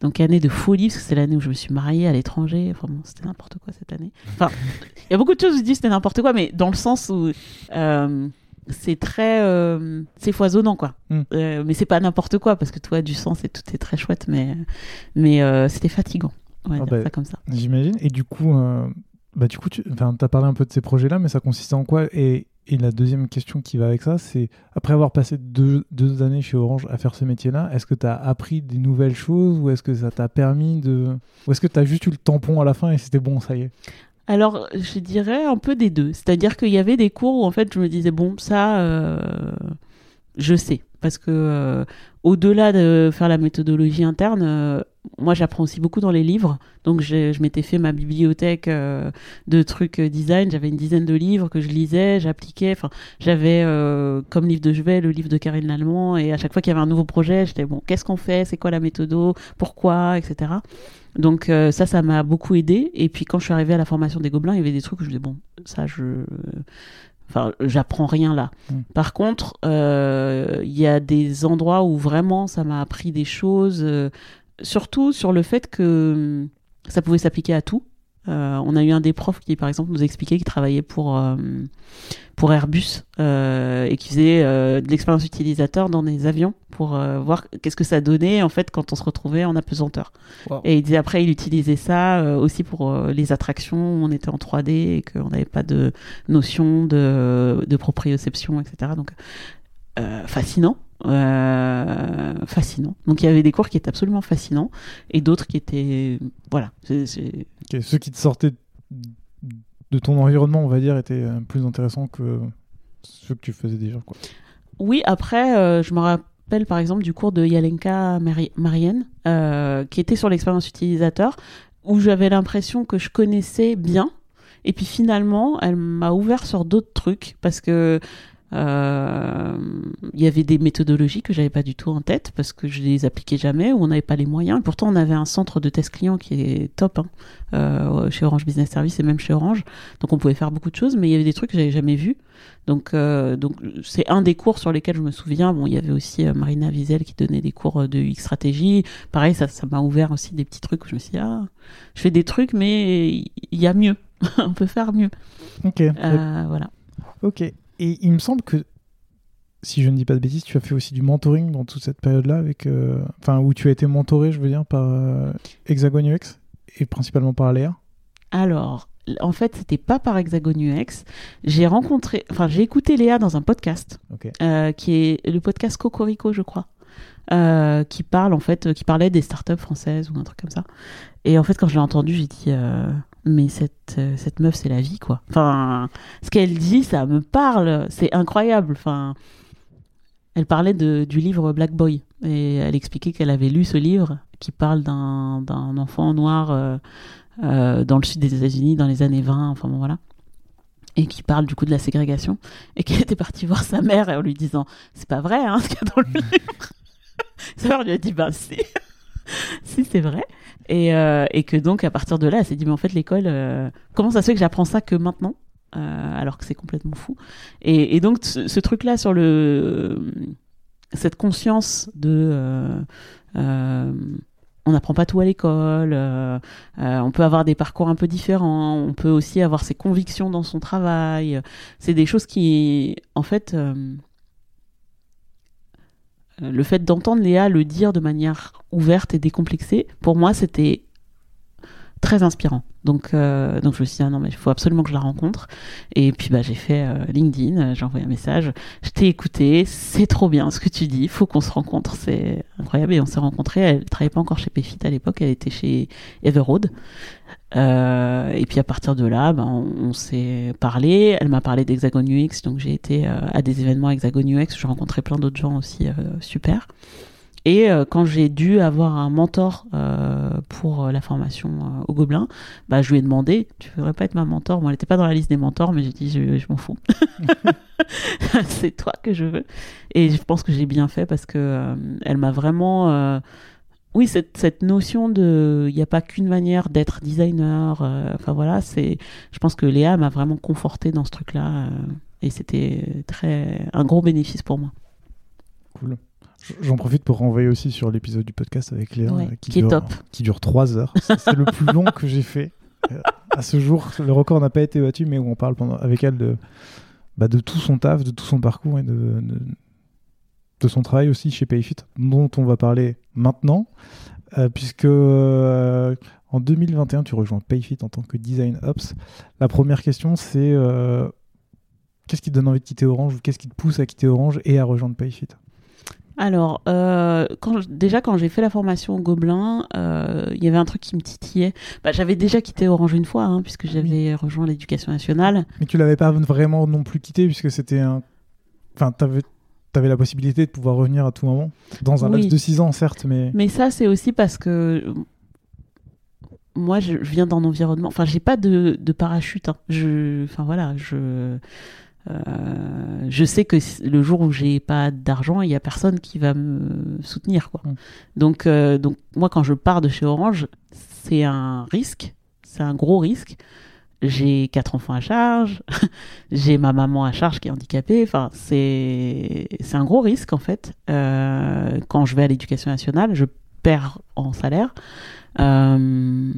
Donc année de folie, parce que c'est l'année où je me suis mariée à l'étranger. Enfin bon, c'était n'importe quoi cette année. Enfin, il y a beaucoup de choses où je dis c'était n'importe quoi, mais dans le sens où euh, c'est très, euh, c'est foisonnant quoi. Mm. Euh, mais c'est pas n'importe quoi parce que toi du sens et tout est très chouette, mais mais euh, c'était fatigant. On va ah dire bah, ça comme ça. J'imagine. Et du coup, euh, bah du coup, tu as parlé un peu de ces projets-là, mais ça consistait en quoi? Et et la deuxième question qui va avec ça, c'est après avoir passé deux, deux, années chez Orange à faire ce métier-là, est-ce que tu as appris des nouvelles choses ou est-ce que ça t'a permis de. Ou est-ce que tu as juste eu le tampon à la fin et c'était bon, ça y est? Alors, je dirais un peu des deux. C'est-à-dire qu'il y avait des cours où, en fait, je me disais, bon, ça, euh, je sais. Parce que, euh, au-delà de faire la méthodologie interne, euh, moi j'apprends aussi beaucoup dans les livres. Donc je m'étais fait ma bibliothèque euh, de trucs euh, design. J'avais une dizaine de livres que je lisais, j'appliquais. Enfin, j'avais euh, comme livre de chevet le livre de Karine Lallemand. Et à chaque fois qu'il y avait un nouveau projet, j'étais bon, qu'est-ce qu'on fait? C'est quoi la méthode? Pourquoi? Etc. Donc ça, ça m'a beaucoup aidé. Et puis quand je suis arrivée à la formation des Gobelins, il y avait des trucs où je disais bon, ça je Enfin, j'apprends rien là. Mm. Par contre, il y a des endroits où vraiment ça m'a appris des choses surtout sur le fait que hum, ça pouvait s'appliquer à tout. Euh, on a eu un des profs qui, par exemple, nous expliquait qu'il travaillait pour, euh, pour Airbus euh, et qui faisait de l'expérience utilisateur dans des avions pour voir qu'est-ce que ça donnait en fait quand on se retrouvait en apesanteur. Et il disait après, il utilisait ça aussi pour les attractions où on était en 3D et qu'on n'avait pas de notion de, de proprioception, etc. Donc, fascinant. Euh, fascinant. Donc il y avait des cours qui étaient absolument fascinants et d'autres qui étaient voilà. ceux qui te sortaient de ton environnement, on va dire, étaient plus intéressants que ceux que tu faisais déjà. Quoi. Oui, après, je me rappelle par exemple du cours de Yalenka Marienne, qui était sur l'expérience utilisateur, où j'avais l'impression que je connaissais bien. Et puis finalement, elle m'a ouvert sur d'autres trucs parce que euh, il y avait des méthodologies que j'avais pas du tout en tête parce que je les appliquais jamais ou on n'avait pas les moyens. Pourtant, on avait un centre de test client qui est top hein, euh, chez Orange Business Service et même chez Orange. Donc, on pouvait faire beaucoup de choses, mais il y avait des trucs que j'avais jamais vus. Donc, euh, donc c'est un des cours sur lesquels je me souviens. Bon, il y avait aussi Marina Wiesel qui donnait des cours de X stratégie. Pareil, ça, ça m'a ouvert aussi des petits trucs où je me suis dit, ah, je fais des trucs, mais il y a mieux. on peut faire mieux. Ok. voilà. Ok. Et il me semble que, si je ne dis pas de bêtises, tu as fait aussi du mentoring dans toute cette période-là, avec, euh, enfin, où tu as été mentoré, je veux dire, par euh, Hexagon UX et principalement par Léa. Alors, en fait, c'était pas par Hexagon UX. J'ai rencontré, enfin, j'ai écouté Léa dans un podcast, euh, qui est le podcast Cocorico, je crois. qui parle en fait, qui parlait des startups françaises ou un truc comme ça. Et en fait, quand je l'ai entendu, j'ai dit, mais cette, euh, cette meuf, c'est la vie, quoi. Enfin, ce qu'elle dit, ça me parle, c'est incroyable. Enfin, elle parlait de, du livre Black Boy et elle expliquait qu'elle avait lu ce livre qui parle d'un enfant noir euh, euh, dans le sud des États-Unis dans les années 20, enfin bon, voilà. Et qui parle du coup de la ségrégation et qu'elle était partie voir sa mère en lui disant C'est pas vrai, hein, ce qu'il y a dans le livre. sa mère lui a dit Ben, si, si c'est vrai. Et, euh, et, que donc, à partir de là, elle s'est dit, mais en fait, l'école, euh, comment ça se fait que j'apprends ça que maintenant euh, alors que c'est complètement fou? Et, et donc, ce, truc-là sur le, cette conscience de, on n'apprend pas tout à l'école, on peut avoir des parcours un peu différents, on peut aussi avoir ses convictions dans son travail. C'est des choses qui, en fait, euh, le fait d'entendre Léa le dire de manière ouverte et décomplexée, pour moi, c'était très inspirant. Donc, euh, donc je me suis dit, ah non, mais il faut absolument que je la rencontre. Et puis, bah, j'ai fait euh, LinkedIn, j'ai envoyé un message. Je t'ai écouté, c'est trop bien ce que tu dis, il faut qu'on se rencontre, c'est incroyable. Et on s'est rencontrés, elle travaillait pas encore chez Payfit à l'époque, elle était chez Everroad. Euh, et puis à partir de là, ben, on, s'est parlé. Elle m'a parlé d'Hexagon UX, donc j'ai été euh, à des événements Hexagon UX. J'ai rencontré plein d'autres gens aussi euh, super. Et quand j'ai dû avoir un mentor pour la formation au Gobelin, bah, je lui ai demandé Tu voudrais pas être ma mentor? Moi, elle n'était pas dans la liste des mentors, mais j'ai dit Je, m'en fous. C'est toi que je veux. Et je pense que j'ai bien fait parce que elle m'a vraiment oui, cette, cette notion de, il n'y a pas qu'une manière d'être designer. Euh, enfin voilà, c'est, je pense que Léa m'a vraiment conforté dans ce truc-là, euh, et c'était très un gros bénéfice pour moi. Cool. J'en profite pour renvoyer aussi sur l'épisode du podcast avec Léa, qui, dure, est top. qui dure 3 heures. C'est le plus long que j'ai fait. Euh, à ce jour, le record n'a pas été battu, mais où on parle pendant, avec elle de, bah, de tout son taf, de tout son parcours et de de son travail aussi chez Payfit, dont on va parler maintenant, euh, puisque euh, en 2021, tu rejoins Payfit en tant que Design Ops. La première question, c'est euh, qu'est-ce qui te donne envie de quitter Orange ou qu'est-ce qui te pousse à quitter Orange et à rejoindre Payfit? Alors, quand, déjà quand j'ai fait la formation au Gobelin, il y avait un truc qui me titillait. Bah, j'avais déjà quitté Orange une fois, hein, puisque j'avais rejoint l'éducation nationale. Mais tu l'avais pas vraiment non plus quitté, puisque c'était un... Enfin, tu avais la possibilité de pouvoir revenir à tout moment Dans un laps de 6 ans, certes, mais. Mais ça, c'est aussi parce que moi, je viens d'un environnement. Enfin, j'ai pas de, de parachute. Hein. Je... Enfin, voilà, je. Euh, je sais que le jour où j'ai pas d'argent, il y a personne qui va me soutenir, quoi. Mm. Donc, euh, donc, moi, quand je pars de chez Orange, c'est un risque, c'est un gros risque j'ai quatre enfants à charge, j'ai ma maman à charge qui est handicapée. Enfin, c'est un gros risque en fait. Euh, quand je vais à l'éducation nationale, je perds en salaire, euh,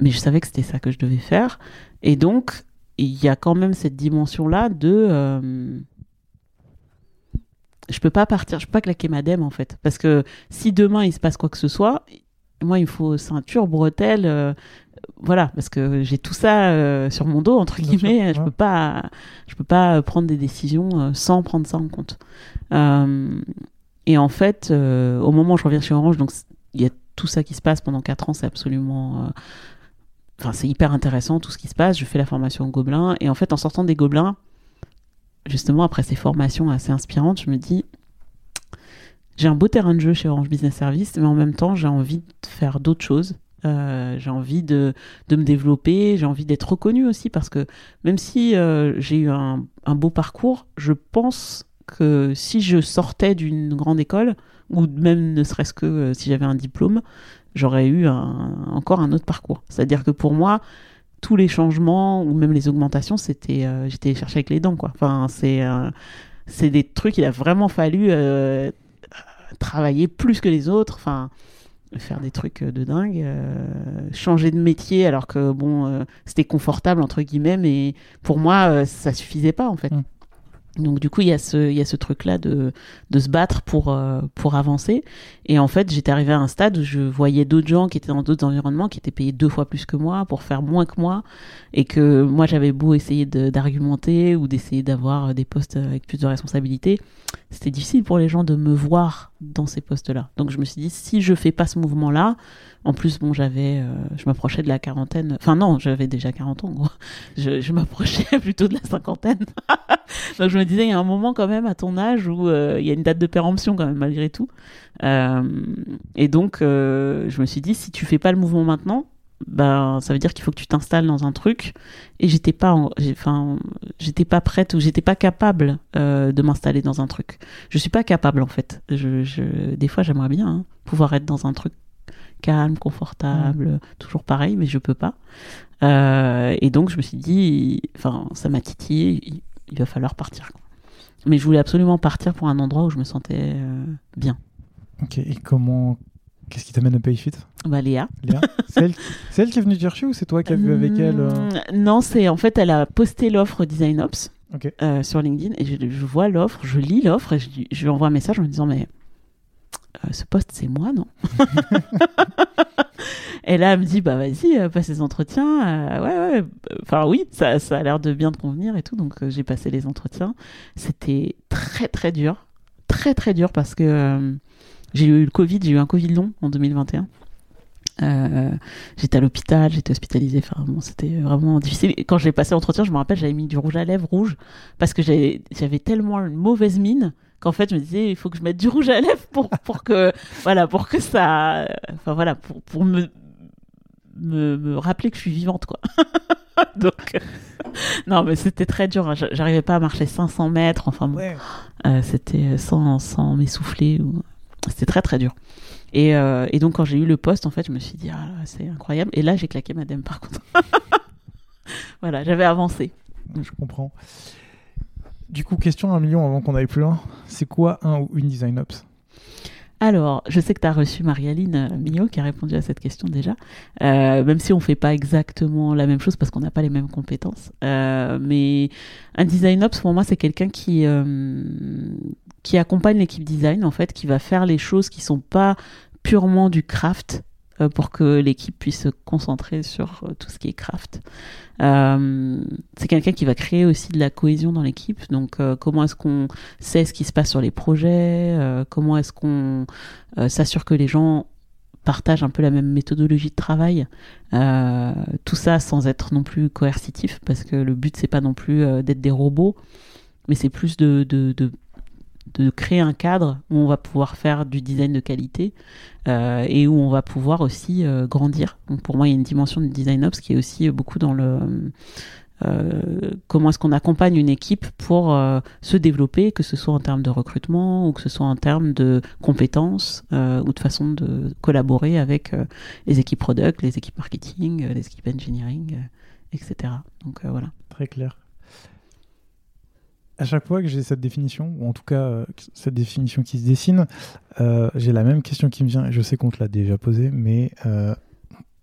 mais je savais que c'était ça que je devais faire. Et donc, il y a quand même cette dimension là de euh, je peux pas partir, je peux pas claquer ma dème en fait, parce que si demain il se passe quoi que ce soit, moi il faut ceinture, bretelles, voilà, parce que j'ai tout ça euh, sur mon dos entre guillemets. je peux pas, je peux pas prendre des décisions euh, sans prendre ça en compte. Euh, et en fait, au moment où je reviens chez Orange, donc il y a tout ça qui se passe pendant 4 ans, c'est absolument enfin, c'est hyper intéressant tout ce qui se passe. Je fais la formation Gobelin. Et en fait, en sortant des Gobelins, justement, après ces formations assez inspirantes, je me dis, j'ai un beau terrain de jeu chez Orange Business Service, mais en même temps, j'ai envie de faire d'autres choses. Euh, j'ai envie de, de, me développer, j'ai envie d'être reconnue aussi parce que même si euh, j'ai eu un, un, beau parcours, je pense que si je sortais d'une grande école, ou même ne serait-ce que euh, si j'avais un diplôme, j'aurais eu un, encore un autre parcours. C'est-à-dire que pour moi, tous les changements ou même les augmentations, c'était j'étais chercher avec les dents quoi. Enfin, c'est c'est des trucs il a vraiment fallu travailler plus que les autres. Enfin, faire des trucs euh, de dingue, euh, changer de métier alors que bon, euh, c'était confortable entre guillemets, mais pour moi, ça suffisait pas en fait. Mm. Donc du coup, il y a ce, il y a ce truc-là de, de se battre pour, euh, pour avancer. Et en fait, j'étais arrivée à un stade où je voyais d'autres gens qui étaient dans d'autres environnements, qui étaient payés deux fois plus que moi pour faire moins que moi. Et que moi, j'avais beau essayer d'argumenter ou d'essayer d'avoir des postes avec plus de responsabilités. C'était difficile pour les gens de me voir dans ces postes-là. Donc je me suis dit, si je fais pas ce mouvement-là, en plus, bon, j'avais, euh, je m'approchais de la quarantaine. Enfin non, j'avais déjà 40 ans, gros. Je, m'approchais plutôt de la cinquantaine. Donc je me disais, il y a un moment quand même à ton âge où euh, il y a une date de péremption quand même malgré tout. Euh, et donc, je me suis dit, si tu fais pas le mouvement maintenant, ben ça veut dire qu'il faut que tu t'installes dans un truc. Et j'étais pas, enfin, j'étais pas prête ou j'étais pas capable de m'installer dans un truc. Je suis pas capable en fait. Je des fois, j'aimerais bien hein, pouvoir être dans un truc calme, confortable, mm. toujours pareil, mais je peux pas. Euh, et donc je me suis dit, enfin, ça m'a titillé, il, va falloir partir. Mais je voulais absolument partir pour un endroit où je me sentais euh, bien. Ok, et comment. Qu'est-ce qui t'amène à Payfit bah, Léa. Léa? C'est elle, qui est venue te chercher ou c'est toi qui as vu avec elle euh? Mm, Non, c'est en fait, elle a posté l'offre DesignOps sur LinkedIn et je, vois l'offre, je lis l'offre et je, je lui envoie un message en me disant Mais ce poste, c'est moi, non Et là, elle me dit, bah vas-y, euh, passe les entretiens. Euh, ouais, ouais, enfin oui, ça, ça a l'air de bien te convenir et tout. Donc j'ai passé les entretiens. C'était très, très dur. Très, très dur parce que j'ai eu le Covid, j'ai eu un Covid long en 2021. j'étais à l'hôpital, j'étais hospitalisée. Enfin, c'était vraiment difficile. Quand j'ai passé l'entretien, je me rappelle, j'avais mis du rouge à lèvres rouge parce que j'avais tellement une mauvaise mine qu'en fait je me disais il faut que je mette du rouge à lèvres pour pour que voilà pour que ça enfin voilà pour pour me me, me rappeler que je suis vivante quoi. Donc non mais c'était très dur hein. j'arrivais pas à marcher 500 mètres enfin bon, euh, c'était sans sans m'essouffler ou... c'était très très dur. Et, euh, et donc quand j'ai eu le poste en fait je me suis dit ah c'est incroyable. Et là j'ai claqué madame par contre. Voilà j'avais avancé. Je comprends du coup, question un million avant qu'on aille plus loin. C'est quoi un ou une design ops? Alors, je sais que tu as reçu Marie-Aline euh, Mignot qui a répondu à cette question déjà, euh, même si on ne fait pas exactement la même chose parce qu'on n'a pas les mêmes compétences. Euh, mais un design ops, pour moi, c'est quelqu'un qui, qui accompagne l'équipe design, en fait, qui va faire les choses qui sont pas purement du craft, pour que l'équipe puisse se concentrer sur euh, tout ce qui est craft. Euh, c'est quelqu'un qui va créer aussi de la cohésion dans l'équipe. Donc, comment est-ce qu'on sait ce qui se passe sur les projets Comment est-ce qu'on s'assure que les gens partagent un peu la même méthodologie de travail Tout ça sans être non plus coercitif, parce que le but c'est pas non plus d'être des robots, mais c'est plus de de créer un cadre où on va pouvoir faire du design de qualité euh, et où on va pouvoir aussi euh, grandir. Donc pour moi, il y a une dimension du design ops qui est aussi beaucoup dans le euh, comment est-ce qu'on accompagne une équipe pour se développer, que ce soit en termes de recrutement ou que ce soit en termes de compétences ou de façon de collaborer avec les équipes product, les équipes marketing, les équipes engineering, etc. Donc voilà. Très clair à chaque fois que j'ai cette définition, ou en tout cas euh, cette définition qui se dessine, euh, j'ai la même question qui me vient, et je sais qu'on te l'a déjà posée, mais euh,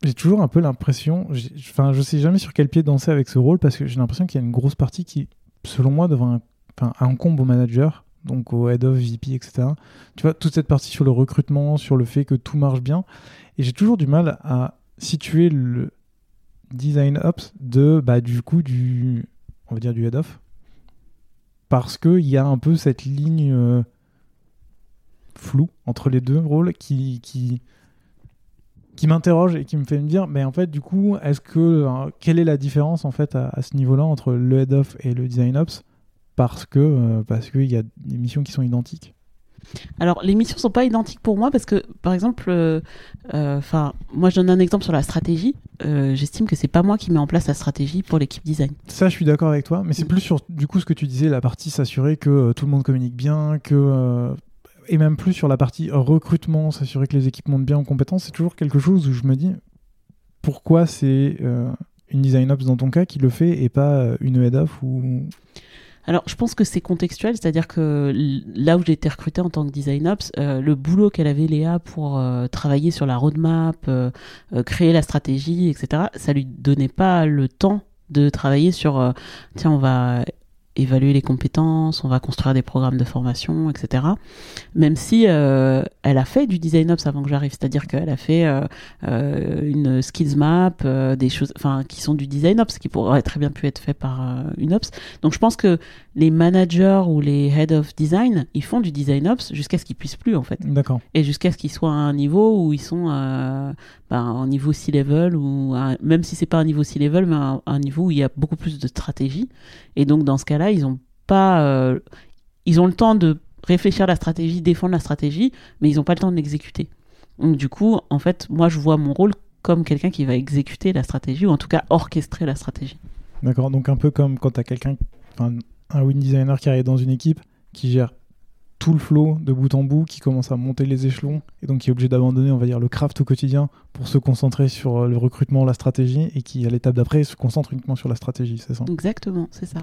j'ai toujours un peu l'impression, enfin je sais jamais sur quel pied danser avec ce rôle, parce que j'ai l'impression qu'il y a une grosse partie qui, selon moi, devant un, incombe au manager, donc au head of, VP, etc. Tu vois, toute cette partie sur le recrutement, sur le fait que tout marche bien, et j'ai toujours du mal à situer le design ops de, bah, du coup, du, on va dire du head of, parce qu'il y a un peu cette ligne euh, floue entre les deux rôles qui, qui, m'interroge et qui me fait me dire, mais en fait, du coup, est-ce que quelle est la différence en fait à, ce niveau-là entre le head of et le design ops? Parce que parce qu'il y a des missions qui sont identiques. Alors, les missions sont pas identiques pour moi parce que, par exemple, euh, euh, enfin, moi je donne un exemple sur la stratégie. Euh, j'estime que c'est pas moi qui mets en place la stratégie pour l'équipe design. Ça, je suis d'accord avec toi, mais c'est plus sur du coup ce que tu disais, la partie s'assurer que tout le monde communique bien, que et même plus sur la partie recrutement, s'assurer que les équipes montent bien en compétences. C'est toujours quelque chose où je me dis pourquoi c'est une design ops dans ton cas qui le fait et pas une head ou alors, je pense que c'est contextuel, c'est-à-dire que là où j'ai été recrutée en tant que design ops, euh, le boulot qu'elle avait Léa pour euh, travailler sur la roadmap, euh, créer la stratégie, etc., ça lui donnait pas le temps de travailler sur tiens on va évaluer les compétences, on va construire des programmes de formation, etc. Même si euh, elle a fait du design ops avant que j'arrive, c'est-à-dire qu'elle a fait euh, euh, une skills map, des choses, enfin qui sont du design ops, qui pourraient très bien pu être fait par une ops. Donc je pense que les managers ou les head of design, ils font du design ops jusqu'à ce qu'ils puissent plus en fait. D'accord. Et jusqu'à ce qu'ils soient à un niveau où ils sont ben, en niveau C-level ou même si c'est pas un niveau C-level, mais un niveau où il y a beaucoup plus de stratégie. Et donc dans ce cas-là ils ont pas, euh, ils ont le temps de réfléchir à la stratégie, défendre la stratégie, mais ils n'ont pas le temps de l'exécuter. Donc du coup, en fait, moi je vois mon rôle comme quelqu'un qui va exécuter la stratégie ou en tout cas orchestrer la stratégie. D'accord, donc un peu comme quand tu as quelqu'un, un win designer qui arrive dans une équipe qui gère tout le flow de bout en bout, qui commence à monter les échelons et donc qui est obligé d'abandonner, on va dire, le craft au quotidien pour se concentrer sur euh, le recrutement, la stratégie et qui, à l'étape d'après, se concentre uniquement sur la stratégie, c'est ça? Exactement, c'est ça.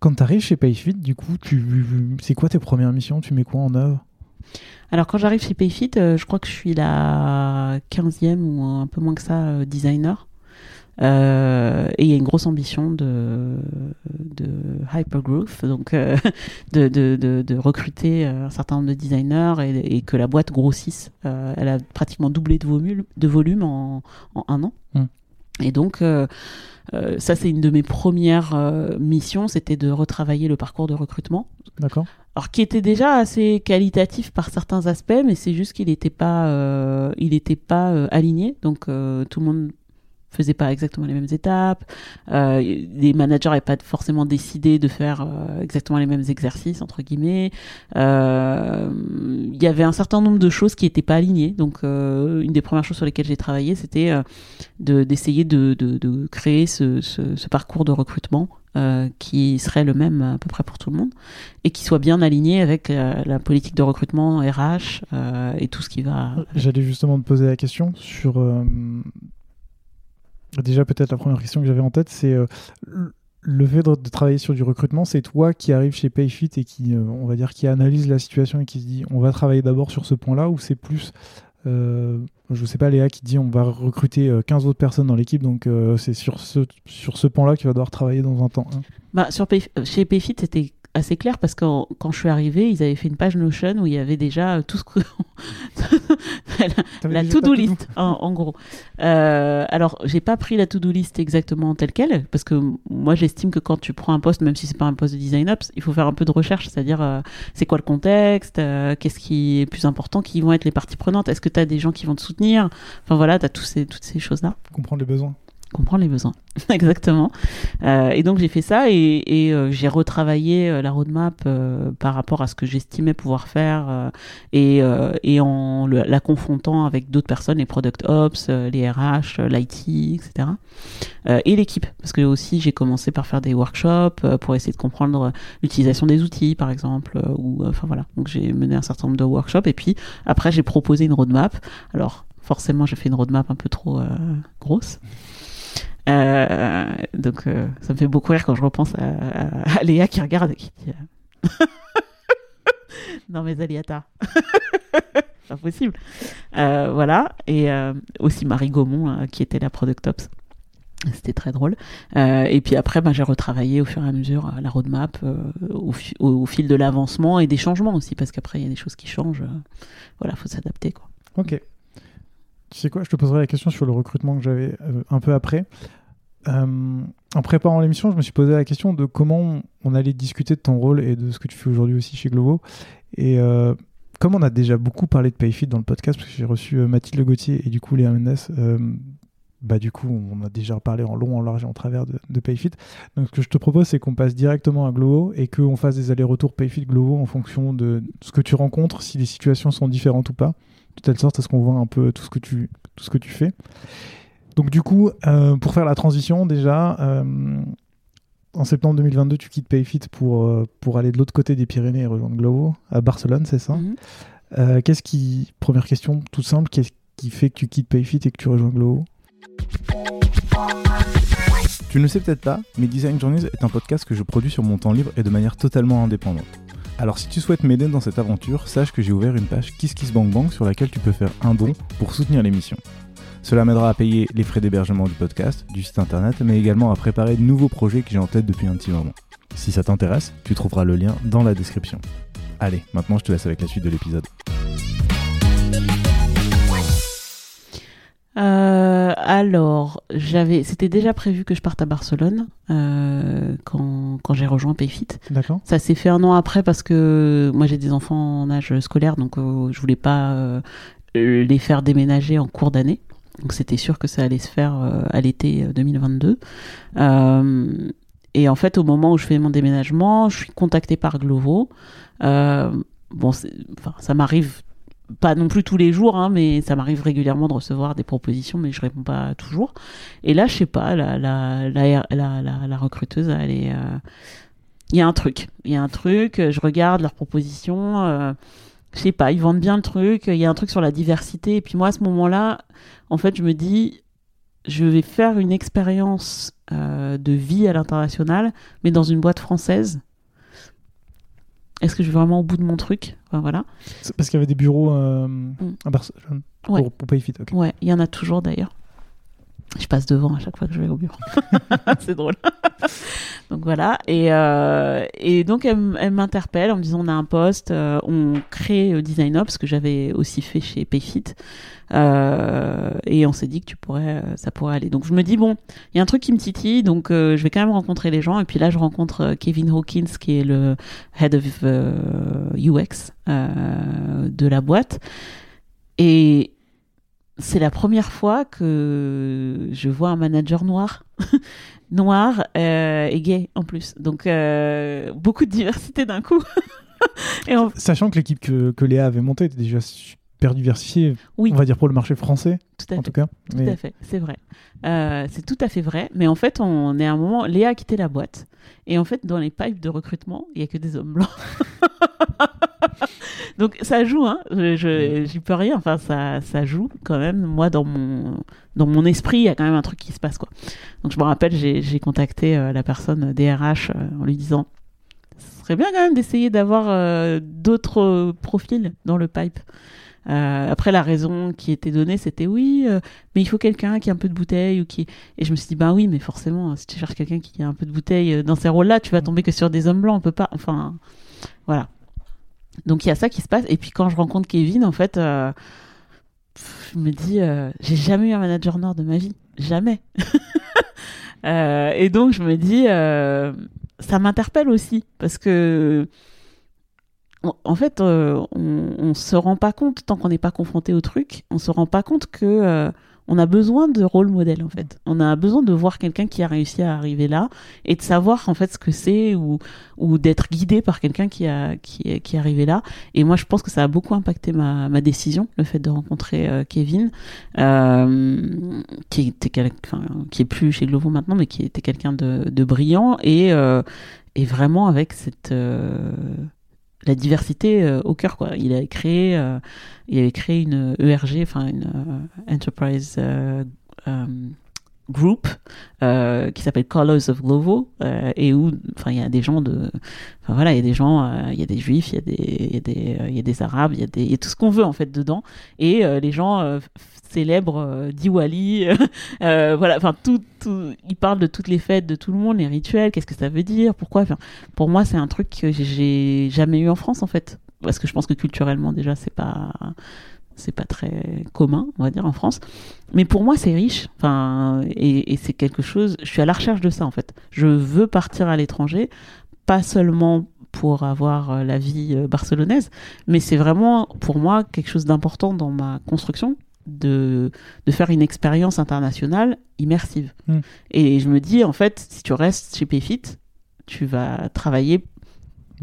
Quand tu arrives chez Payfit, du coup, tu... c'est quoi tes premières missions? Tu mets quoi en œuvre? Alors quand j'arrive chez Payfit, euh, je crois que je suis la 15e ou un peu moins que ça euh, designer. Euh, et il y a une grosse ambition de, de hypergrowth, donc de, de, de, recruter un certain nombre de designers et, que la boîte grossisse. elle a pratiquement doublé de volume, de volume en, en un an. Hmm. Et donc, ça, c'est une de mes premières missions, c'était de retravailler le parcours de recrutement. D'accord. Alors, qui était déjà assez qualitatif par certains aspects, mais c'est juste qu'il n'était pas, il était pas aligné. Donc, tout le monde faisaient pas exactement les mêmes étapes. Euh, les managers n'avaient pas forcément décidé de faire euh, exactement les mêmes exercices entre guillemets. Euh, il y avait un certain nombre de choses qui n'étaient pas alignées. Donc, euh, une des premières choses sur lesquelles j'ai travaillé, c'était euh, de, d'essayer de, de, de, créer ce, ce, ce, parcours de recrutement. qui serait le même à peu près pour tout le monde et qui soit bien aligné avec la politique de recrutement RH et tout ce qui va. J'allais justement te poser la question sur Déjà, peut-être la première question que j'avais en tête, c'est euh, le fait de, travailler sur du recrutement, c'est toi qui arrives chez Payfit et qui, euh, on va dire, qui analyse la situation et qui se dit on va travailler d'abord sur ce point-là, ou c'est plus, euh, je sais pas, Léa qui dit on va recruter 15 autres personnes dans l'équipe, donc c'est sur ce, sur ce point-là que tu vas devoir travailler dans un temps. Bah, chez Payfit, c'était assez clair parce que quand je suis arrivée, ils avaient fait une page Notion où il y avait déjà tout ce que la, to-do list en, gros. Euh, alors j'ai pas pris la to-do list exactement telle quelle parce que moi j'estime que quand tu prends un poste, même si c'est pas un poste de design ops, il faut faire un peu de recherche, c'est-à-dire euh, c'est quoi le contexte, euh, qu'est-ce qui est plus important, qui vont être les parties prenantes, est-ce que tu as des gens qui vont te soutenir, enfin voilà, tu as tous ces, toutes ces choses là. Comprendre les besoins comprendre les besoins. Exactement. Euh, et donc j'ai fait ça et, et euh, j'ai retravaillé euh, la roadmap euh, par rapport à ce que j'estimais pouvoir faire euh, et, et en la confrontant avec d'autres personnes, les product ops, les RH, l'IT, etc. et l'équipe, parce que aussi j'ai commencé par faire des workshops pour essayer de comprendre l'utilisation des outils, par exemple, ou enfin voilà. Donc j'ai mené un certain nombre de workshops et puis après j'ai proposé une roadmap. Alors forcément j'ai fait une roadmap un peu trop grosse. Euh, donc, euh, ça me fait beaucoup rire quand je repense à, Léa qui regarde et qui dit euh, Non, mais Aliata, c'est impossible. voilà. Et aussi Marie Gaumont, qui était la Product Ops. C'était très drôle. et puis après, bah, j'ai retravaillé au fur et à mesure la roadmap au, fil de l'avancement et des changements aussi, parce qu'après, il y a des choses qui changent. voilà, faut s'adapter. Ok. Tu sais quoi, je te poserai la question sur le recrutement que j'avais un peu après. Euh, en préparant l'émission, je me suis posé la question de comment on allait discuter de ton rôle et de ce que tu fais aujourd'hui aussi chez Globo. Et euh, comme on a déjà beaucoup parlé de Payfit dans le podcast, parce que j'ai reçu Mathilde Gauthier et du coup Léa Mendes, bah du coup, on a déjà parlé en long, en large et en travers de, Payfit. Donc, ce que je te propose, c'est qu'on passe directement à Glovo et qu'on fasse des allers-retours Payfit Glovo en fonction de ce que tu rencontres, si les situations sont différentes ou pas, de telle sorte à ce qu'on voit un peu tout ce que tu, tout ce que tu fais. Donc, du coup, euh, pour faire la transition, déjà, euh, en septembre 2022, tu quittes Payfit pour, euh, pour aller de l'autre côté des Pyrénées et rejoindre Glovo, à Barcelone, c'est ça? Mhm. Qu'est-ce qui, première question toute simple, qu'est-ce qui fait que tu quittes Payfit et que tu rejoins Glovo? Tu ne le sais peut-être pas, mais Design Journeys est un podcast que je produis sur mon temps libre et de manière totalement indépendante. Alors si tu souhaites m'aider dans cette aventure, sache que j'ai ouvert une page KissKissBankBank sur laquelle tu peux faire un don pour soutenir l'émission. Cela m'aidera à payer les frais d'hébergement du podcast, du site internet, mais également à préparer de nouveaux projets que j'ai en tête depuis un petit moment. Si ça t'intéresse, tu trouveras le lien dans la description. Allez, maintenant je te laisse avec la suite de l'épisode. Euh, alors, j'avais, c'était déjà prévu que je parte à Barcelone euh, quand, quand j'ai rejoint Payfit. D'accord. Ça s'est fait un an après parce que moi j'ai des enfants en âge scolaire, donc euh, je voulais pas les faire déménager en cours d'année. Donc c'était sûr que ça allait se faire à l'été 2022. et en fait, au moment où je fais mon déménagement, je suis contactée par Glovo. bon, enfin, ça m'arrive pas non plus tous les jours, hein, mais ça m'arrive régulièrement de recevoir des propositions, mais je réponds pas toujours. Et là, je sais pas, la, la, la, la, recruteuse, elle est. Euh, il y a un truc. Il y a un truc, je regarde leurs propositions, euh, je sais pas, ils vendent bien le truc, il y a un truc sur la diversité. Et puis moi, à ce moment-là, en fait, je me dis, je vais faire une expérience euh, de vie à l'international, mais dans une boîte française est-ce que je vais vraiment au bout de mon truc voilà. Parce qu'il y avait des bureaux euh, mm. à Barcelone pour, pour Payfit. Ouais, il y en a toujours d'ailleurs. Je passe devant à chaque fois que je vais au bureau. c'est drôle. donc voilà. Et, euh, et donc elle, elle m'interpelle en me disant on a un poste, euh, on crée Design Up, ce que j'avais aussi fait chez Payfit. Euh, et on s'est dit que tu pourrais, euh, ça pourrait aller. Donc je me dis bon, il y a un truc qui me titille, donc euh, je vais quand même rencontrer les gens. Et puis là, je rencontre Kevin Hawkins, qui est le head of UX de la boîte. Et c'est la première fois que je vois un manager noir. noir et gay en plus. Donc beaucoup de diversité d'un coup. et Sachant que l'équipe que, que, Léa avait montée était déjà super diversifié, on va dire pour le marché français, tout à en fait. tout cas. Tout à fait, c'est vrai. Euh, c'est tout à fait vrai, mais en fait, on est à un moment, Léa a quitté la boîte, et en fait, dans les pipes de recrutement, il n'y a que des hommes blancs. Donc ça joue, hein. Je, j'y peux rien. Enfin, ça, ça joue quand même. Moi, dans mon, dans mon esprit, il y a quand même un truc qui se passe, quoi. Donc je me rappelle, j'ai, contacté euh, la personne DRH euh, en lui disant, ce serait bien quand même d'essayer d'avoir d'autres profils dans le pipe. Euh, après, la raison qui était donnée, c'était oui, euh, mais il faut quelqu'un qui a un peu de bouteille ou qui. Et je me suis dit, ben oui, mais forcément, si tu cherches quelqu'un qui a un peu de bouteille euh, dans ces rôles-là, tu vas tomber que sur des hommes blancs, on peut pas. Enfin, voilà. Donc il y a ça qui se passe. Et puis quand je rencontre Kevin, en fait, je me dis, j'ai jamais eu un manager noir de ma vie, jamais. et donc je me dis, ça m'interpelle aussi parce que en fait, euh, on, ne se rend pas compte tant qu'on n'est pas confronté au truc, on se rend pas compte que euh, on a besoin de rôle modèle en fait. On a besoin de voir quelqu'un qui a réussi à arriver là et de savoir en fait ce que c'est ou ou d'être guidé par quelqu'un qui a qui qui est arrivé là. Et moi, je pense que ça a beaucoup impacté ma, ma décision, le fait de rencontrer euh, Kevin, qui était qui est plus chez Glovo maintenant, mais qui était quelqu'un de, de brillant et et vraiment avec cette la diversité euh, au cœur quoi. Il avait créé euh, il avait créé une ERG enfin une euh, enterprise group qui s'appelle Colors of Glovo et où enfin il y a des gens de enfin voilà il y a des gens il y a des juifs il y a des il y a des y a des arabes il y a des il y a tout ce qu'on veut en fait dedans et les gens célèbre euh, Diwali, euh, voilà, enfin tout, tout, il parle de toutes les fêtes de tout le monde, les rituels, qu'est-ce que ça veut dire, pourquoi. Pour moi, c'est un truc que j'ai jamais eu en France en fait, parce que je pense que culturellement déjà c'est pas c'est pas très commun, on va dire, en France. Mais pour moi, c'est riche. Enfin, et, et c'est quelque chose. Je suis à la recherche de ça, en fait. Je veux partir à l'étranger, pas seulement pour avoir la vie barcelonaise, mais c'est vraiment pour moi quelque chose d'important dans ma construction de, de faire une expérience internationale immersive. Hmm. Et je me dis, en fait, si tu restes chez Payfit, tu vas travailler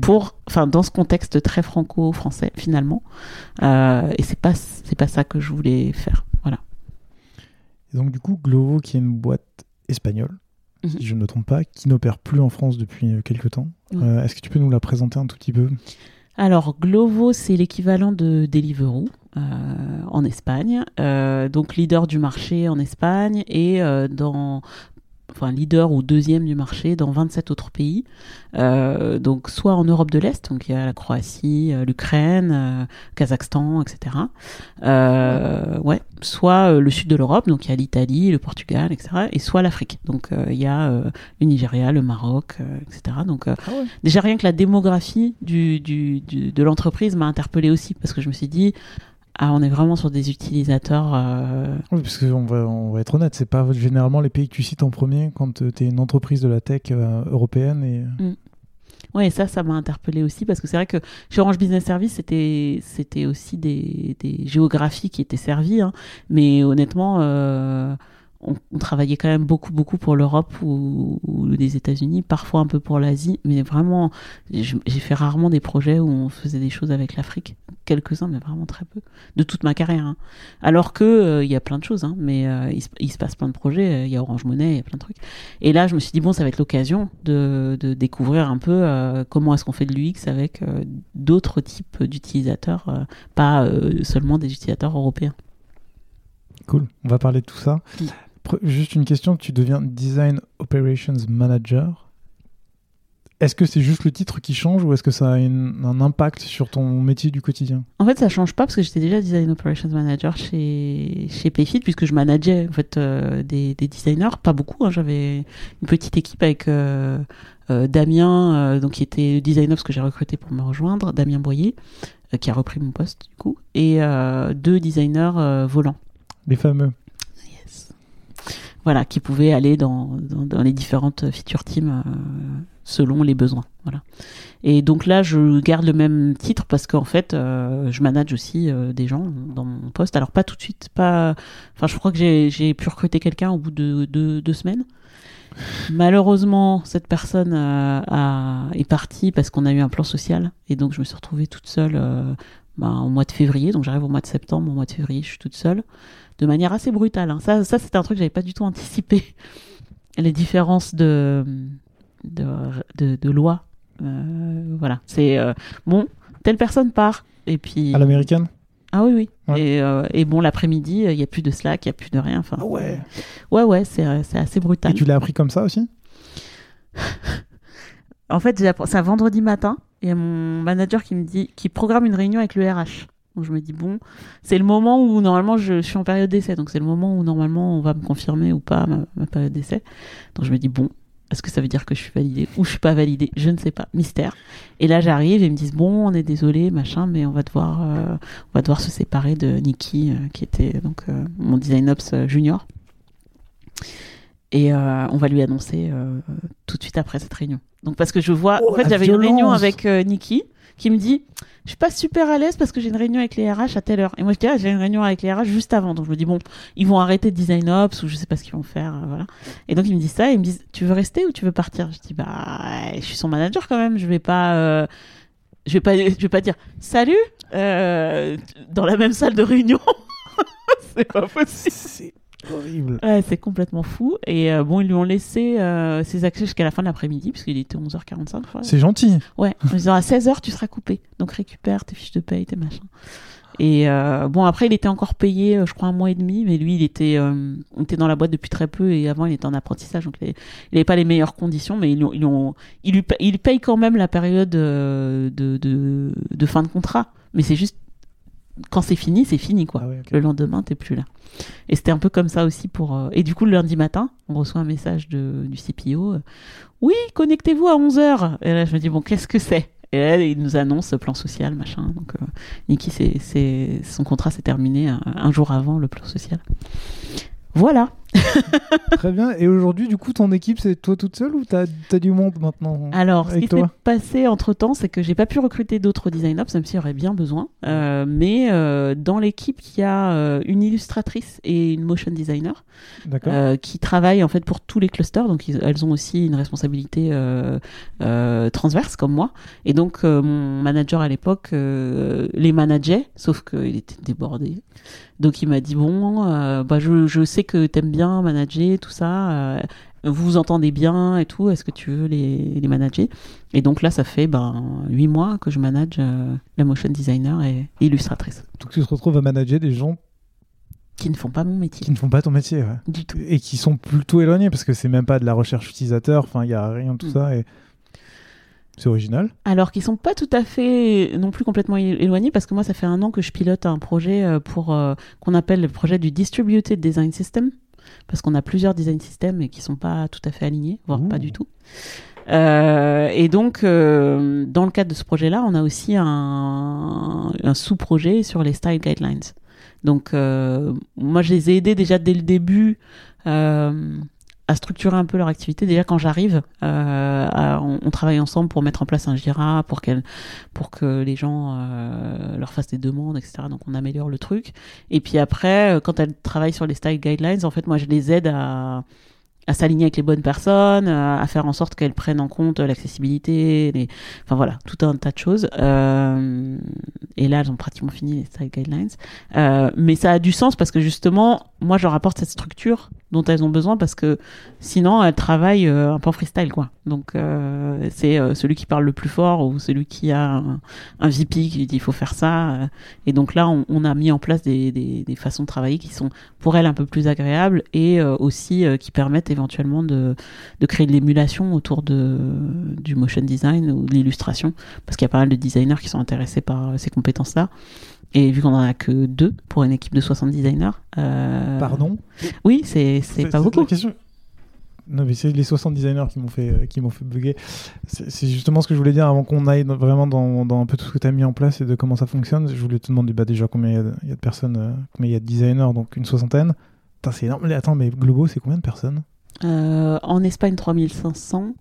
pour, enfin, dans ce contexte très franco-français finalement. Euh, et c'est pas, c'est pas ça que je voulais faire. Voilà. Et donc du coup, Glovo, qui est une boîte espagnole, mhm. si je ne me trompe pas, qui n'opère plus en France depuis euh, quelques temps. Euh, est-ce que tu peux nous la présenter un tout petit peu? Alors Glovo, c'est l'équivalent de Deliveroo. En Espagne, donc leader du marché en Espagne et dans enfin leader ou deuxième du marché dans 27 autres pays. Euh, donc soit en Europe de l'Est, donc il y a la Croatie, euh, l'Ukraine, euh, Kazakhstan, etc. ouais, soit le sud de l'Europe, donc il y a l'Italie, le Portugal, etc. Et soit l'Afrique, donc il y a le Nigeria, le Maroc, etc. Donc ah déjà rien que la démographie du, du, du de l'entreprise m'a interpellé aussi parce que je me suis dit ah, on est vraiment sur des utilisateurs. Euh, oui, parce qu'on va, on va être honnête, c'est pas généralement les pays que tu cites en premier quand euh, tu es une entreprise de la tech euh, européenne. Et... Mm. Oui, ça, ça m'a interpellé aussi parce que c'est vrai que chez Orange Business Service, c'était, c'était aussi des, des, géographies qui étaient servies. Hein. mais honnêtement, on, travaillait quand même beaucoup, beaucoup pour l'Europe ou, les États-Unis, parfois un peu pour l'Asie, mais vraiment, j'ai fait rarement des projets où on faisait des choses avec l'Afrique, quelques-uns, mais vraiment très peu, de toute ma carrière. Hein. Alors que euh, il y a plein de choses, hein, mais euh, il, se passe plein de projets, il y a Orange Monnaie, il y a plein de trucs. Et là, je me suis dit bon, ça va être l'occasion de, découvrir un peu euh, comment est-ce qu'on fait de l'UX avec d'autres types d'utilisateurs, pas seulement des utilisateurs européens. Cool, on va parler de tout ça. Juste une question, tu deviens Design Operations Manager. Est-ce que c'est juste le titre qui change ou est-ce que ça a un impact sur ton métier du quotidien? En fait, ça change pas parce que j'étais déjà Design Operations Manager chez, chez Payfit puisque je manageais en fait, euh, des, designers, pas beaucoup. Hein. J'avais une petite équipe avec euh, euh, Damien, donc, qui était designer parce que j'ai recruté pour me rejoindre, Damien Boyer, qui a repris mon poste du coup, et deux designers volants. Les fameux voilà, qui pouvaient aller dans, dans, les différentes feature teams euh, selon les besoins. Voilà. Et donc là, je garde le même titre parce qu'en fait, euh, je manage aussi euh, des gens dans mon poste. Alors pas tout de suite, pas. Enfin, je crois que j'ai pu recruter quelqu'un au bout de deux semaines. Malheureusement, cette personne a, est partie parce qu'on a eu un plan social et donc je me suis retrouvée toute seule bah, au mois de février. Donc j'arrive au mois de septembre, au mois de février, je suis toute seule de manière assez brutale. Hein. Ça, ça c'est un truc que j'avais pas du tout anticipé. Les différences de, de, de, loi. Euh, voilà. C'est euh, bon, telle personne part. Et puis. À l'américaine? Ah oui, oui. Et, euh, et, bon, l'après-midi, il n'y a plus de Slack, il n'y a plus de rien. Enfin, ah ouais. Ouais, ouais, c'est assez brutal. Et tu l'as appris comme ça aussi? En fait, c'est un vendredi matin. Il y a mon manager qui me dit, qui programme une réunion avec le RH. Donc je me dis, bon, c'est le moment où normalement je, suis en période d'essai. Donc c'est le moment où normalement on va me confirmer ou pas ma, période d'essai. Donc je me dis, bon, est-ce que ça veut dire que je suis validée ou je suis pas validée? Je ne sais pas, mystère. Et là j'arrive et ils me disent, bon, on est désolé, machin, mais on va devoir, euh, on va devoir se séparer de Nikki, euh, qui était donc euh, mon design ops junior. Et on va lui annoncer tout de suite après cette réunion. Donc parce que je vois, en oh, fait j'avais une réunion avec Nikki qui me dit je suis pas super à l'aise parce que j'ai une réunion avec les RH à telle heure. Et moi, je dis, ah, j'ai une réunion avec les RH juste avant. Donc, je me dis, bon, ils vont arrêter de design ops ou je sais pas ce qu'ils vont faire. Euh, voilà. Et donc, ils me disent ça. Et ils me disent, tu veux rester ou tu veux partir? Je dis, bah, je suis son manager quand même. Je vais pas, euh, je vais pas, je vais pas dire, salut, euh, dans la même salle de réunion. c'est pas possible horrible. Ouais, c'est complètement fou. Et euh, bon, ils lui ont laissé euh, ses accès jusqu'à la fin de l'après-midi, puisqu'il était 11h45. C'est gentil. Ouais, en disant à 16h, tu seras coupé. Donc récupère tes fiches de paye, tes machins. Et euh, bon, après, il était encore payé, je crois, un mois et demi, mais lui, il était, on était dans la boîte depuis très peu et avant, il était en apprentissage, donc il n'avait pas les meilleures conditions, mais ils, ils, ont, ils, lui, il paye quand même la période de, de, de fin de contrat. Mais c'est juste quand c'est fini, c'est fini quoi. Ah le lendemain, t'es plus là. Et c'était un peu comme ça aussi pour. Euh, et du coup, le lundi matin, on reçoit un message de, du CPO. Euh, oui, connectez-vous à 11h. Et là, je me dis, bon, qu'est-ce que c'est? Et là, il nous annonce plan social, machin. Donc, euh, Niki, c'est, son contrat s'est terminé un, jour avant le plan social. Voilà. Très bien. Et aujourd'hui, du coup, ton équipe, c'est toi toute seule ou t'as as du monde maintenant Alors, ce qui s'est passé entre temps, c'est que j'ai pas pu recruter d'autres designers, même s'il y aurait bien besoin. Euh, mais euh, dans l'équipe, il y a euh, une illustratrice et une motion designer qui travaillent en fait pour tous les clusters. Donc, elles ont aussi une responsabilité transverse comme moi. Et donc, mon manager à l'époque les manageait, sauf qu'il était débordé. Donc il m'a dit bon, bah je, je, sais que t'aimes bien manager tout ça, euh, vous vous entendez bien et tout. Est-ce que tu veux les, les manager? Et donc là, ça fait ben huit mois que je manage euh, la motion designer et, illustratrice. Donc tu te retrouves à manager des gens qui ne font pas mon métier. Qui ne font pas ton métier, ouais. Du tout. Et qui sont plutôt éloignés parce que c'est même pas de la recherche utilisateur. Enfin, il y a rien de tout mm. ça et c'est original. Alors qu'ils sont pas tout à fait non plus complètement éloignés parce que moi ça fait un an que je pilote un projet euh, pour euh, qu'on appelle le projet du distributed design system parce qu'on a plusieurs design systems et qui sont pas tout à fait alignés voire pas du tout. Euh, et donc dans le cadre de ce projet-là, on a aussi un, un sous-projet sur les style guidelines. Donc moi je les ai aidés déjà dès le début à structurer un peu leur activité. Déjà quand j'arrive, euh, on, travaille ensemble pour mettre en place un Jira, pour, qu'elle, pour que les gens euh, leur fassent des demandes, etc. Donc on améliore le truc. Et puis après, euh, quand elles travaillent sur les style guidelines, en fait moi je les aide à à s'aligner avec les bonnes personnes, euh, à faire en sorte qu'elles prennent en compte l'accessibilité, les... enfin voilà, tout un tas de choses. Euh, et là, elles ont pratiquement fini les style guidelines. Euh, mais ça a du sens parce que justement, moi, je leur apporte cette structure dont elles ont besoin parce que sinon, elles travaillent euh, un peu en freestyle, quoi. Donc, euh, c'est euh, celui qui parle le plus fort ou celui qui a un, un VP qui dit il faut faire ça. et donc là, on, on, a mis en place des, des, des, façons de travailler qui sont pour elles un peu plus agréables et aussi qui permettent éventuellement de, de créer de l'émulation autour de, du motion design ou de l'illustration parce qu'il y a pas mal de designers qui sont intéressés par ces compétences-là. Et vu qu'on en a que deux pour une équipe de 60 designers. Euh... Pardon? Oui, c'est pas beaucoup. Non, mais c'est les 60 designers qui m'ont fait, euh, qui m'ont fait bugger. C'est justement ce que je voulais dire avant qu'on aille vraiment dans, dans, un peu tout ce que tu as mis en place et de comment ça fonctionne. Je voulais te demander bah, déjà combien il y, a de personnes, euh, combien il y a de designers, donc une soixantaine. C'est énorme. Attends, mais Globo, c'est combien de personnes? Euh, En Espagne, 3500.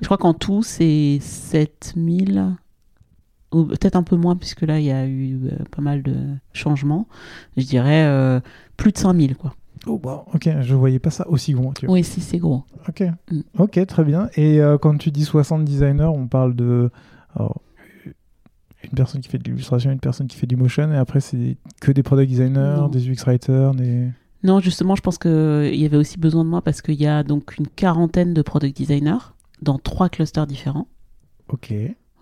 Je crois qu'en tout, c'est 7000 ou peut-être un peu moins, puisque là, il y a eu euh, pas mal de changements. Je dirais euh, plus de 5000, quoi. Oh, bah, ok, je voyais pas ça aussi gros. Oui, si, c'est gros. Ok, mm. ok, très bien. Et euh, quand tu dis 60 designers, on parle de une personne qui fait de l'illustration, une personne qui fait du motion, et après, c'est que des product designers, des UX writers, des. Non, justement, je pense qu'il y avait aussi besoin de moi parce qu'il y a donc une quarantaine de product designers dans trois clusters différents. Ok.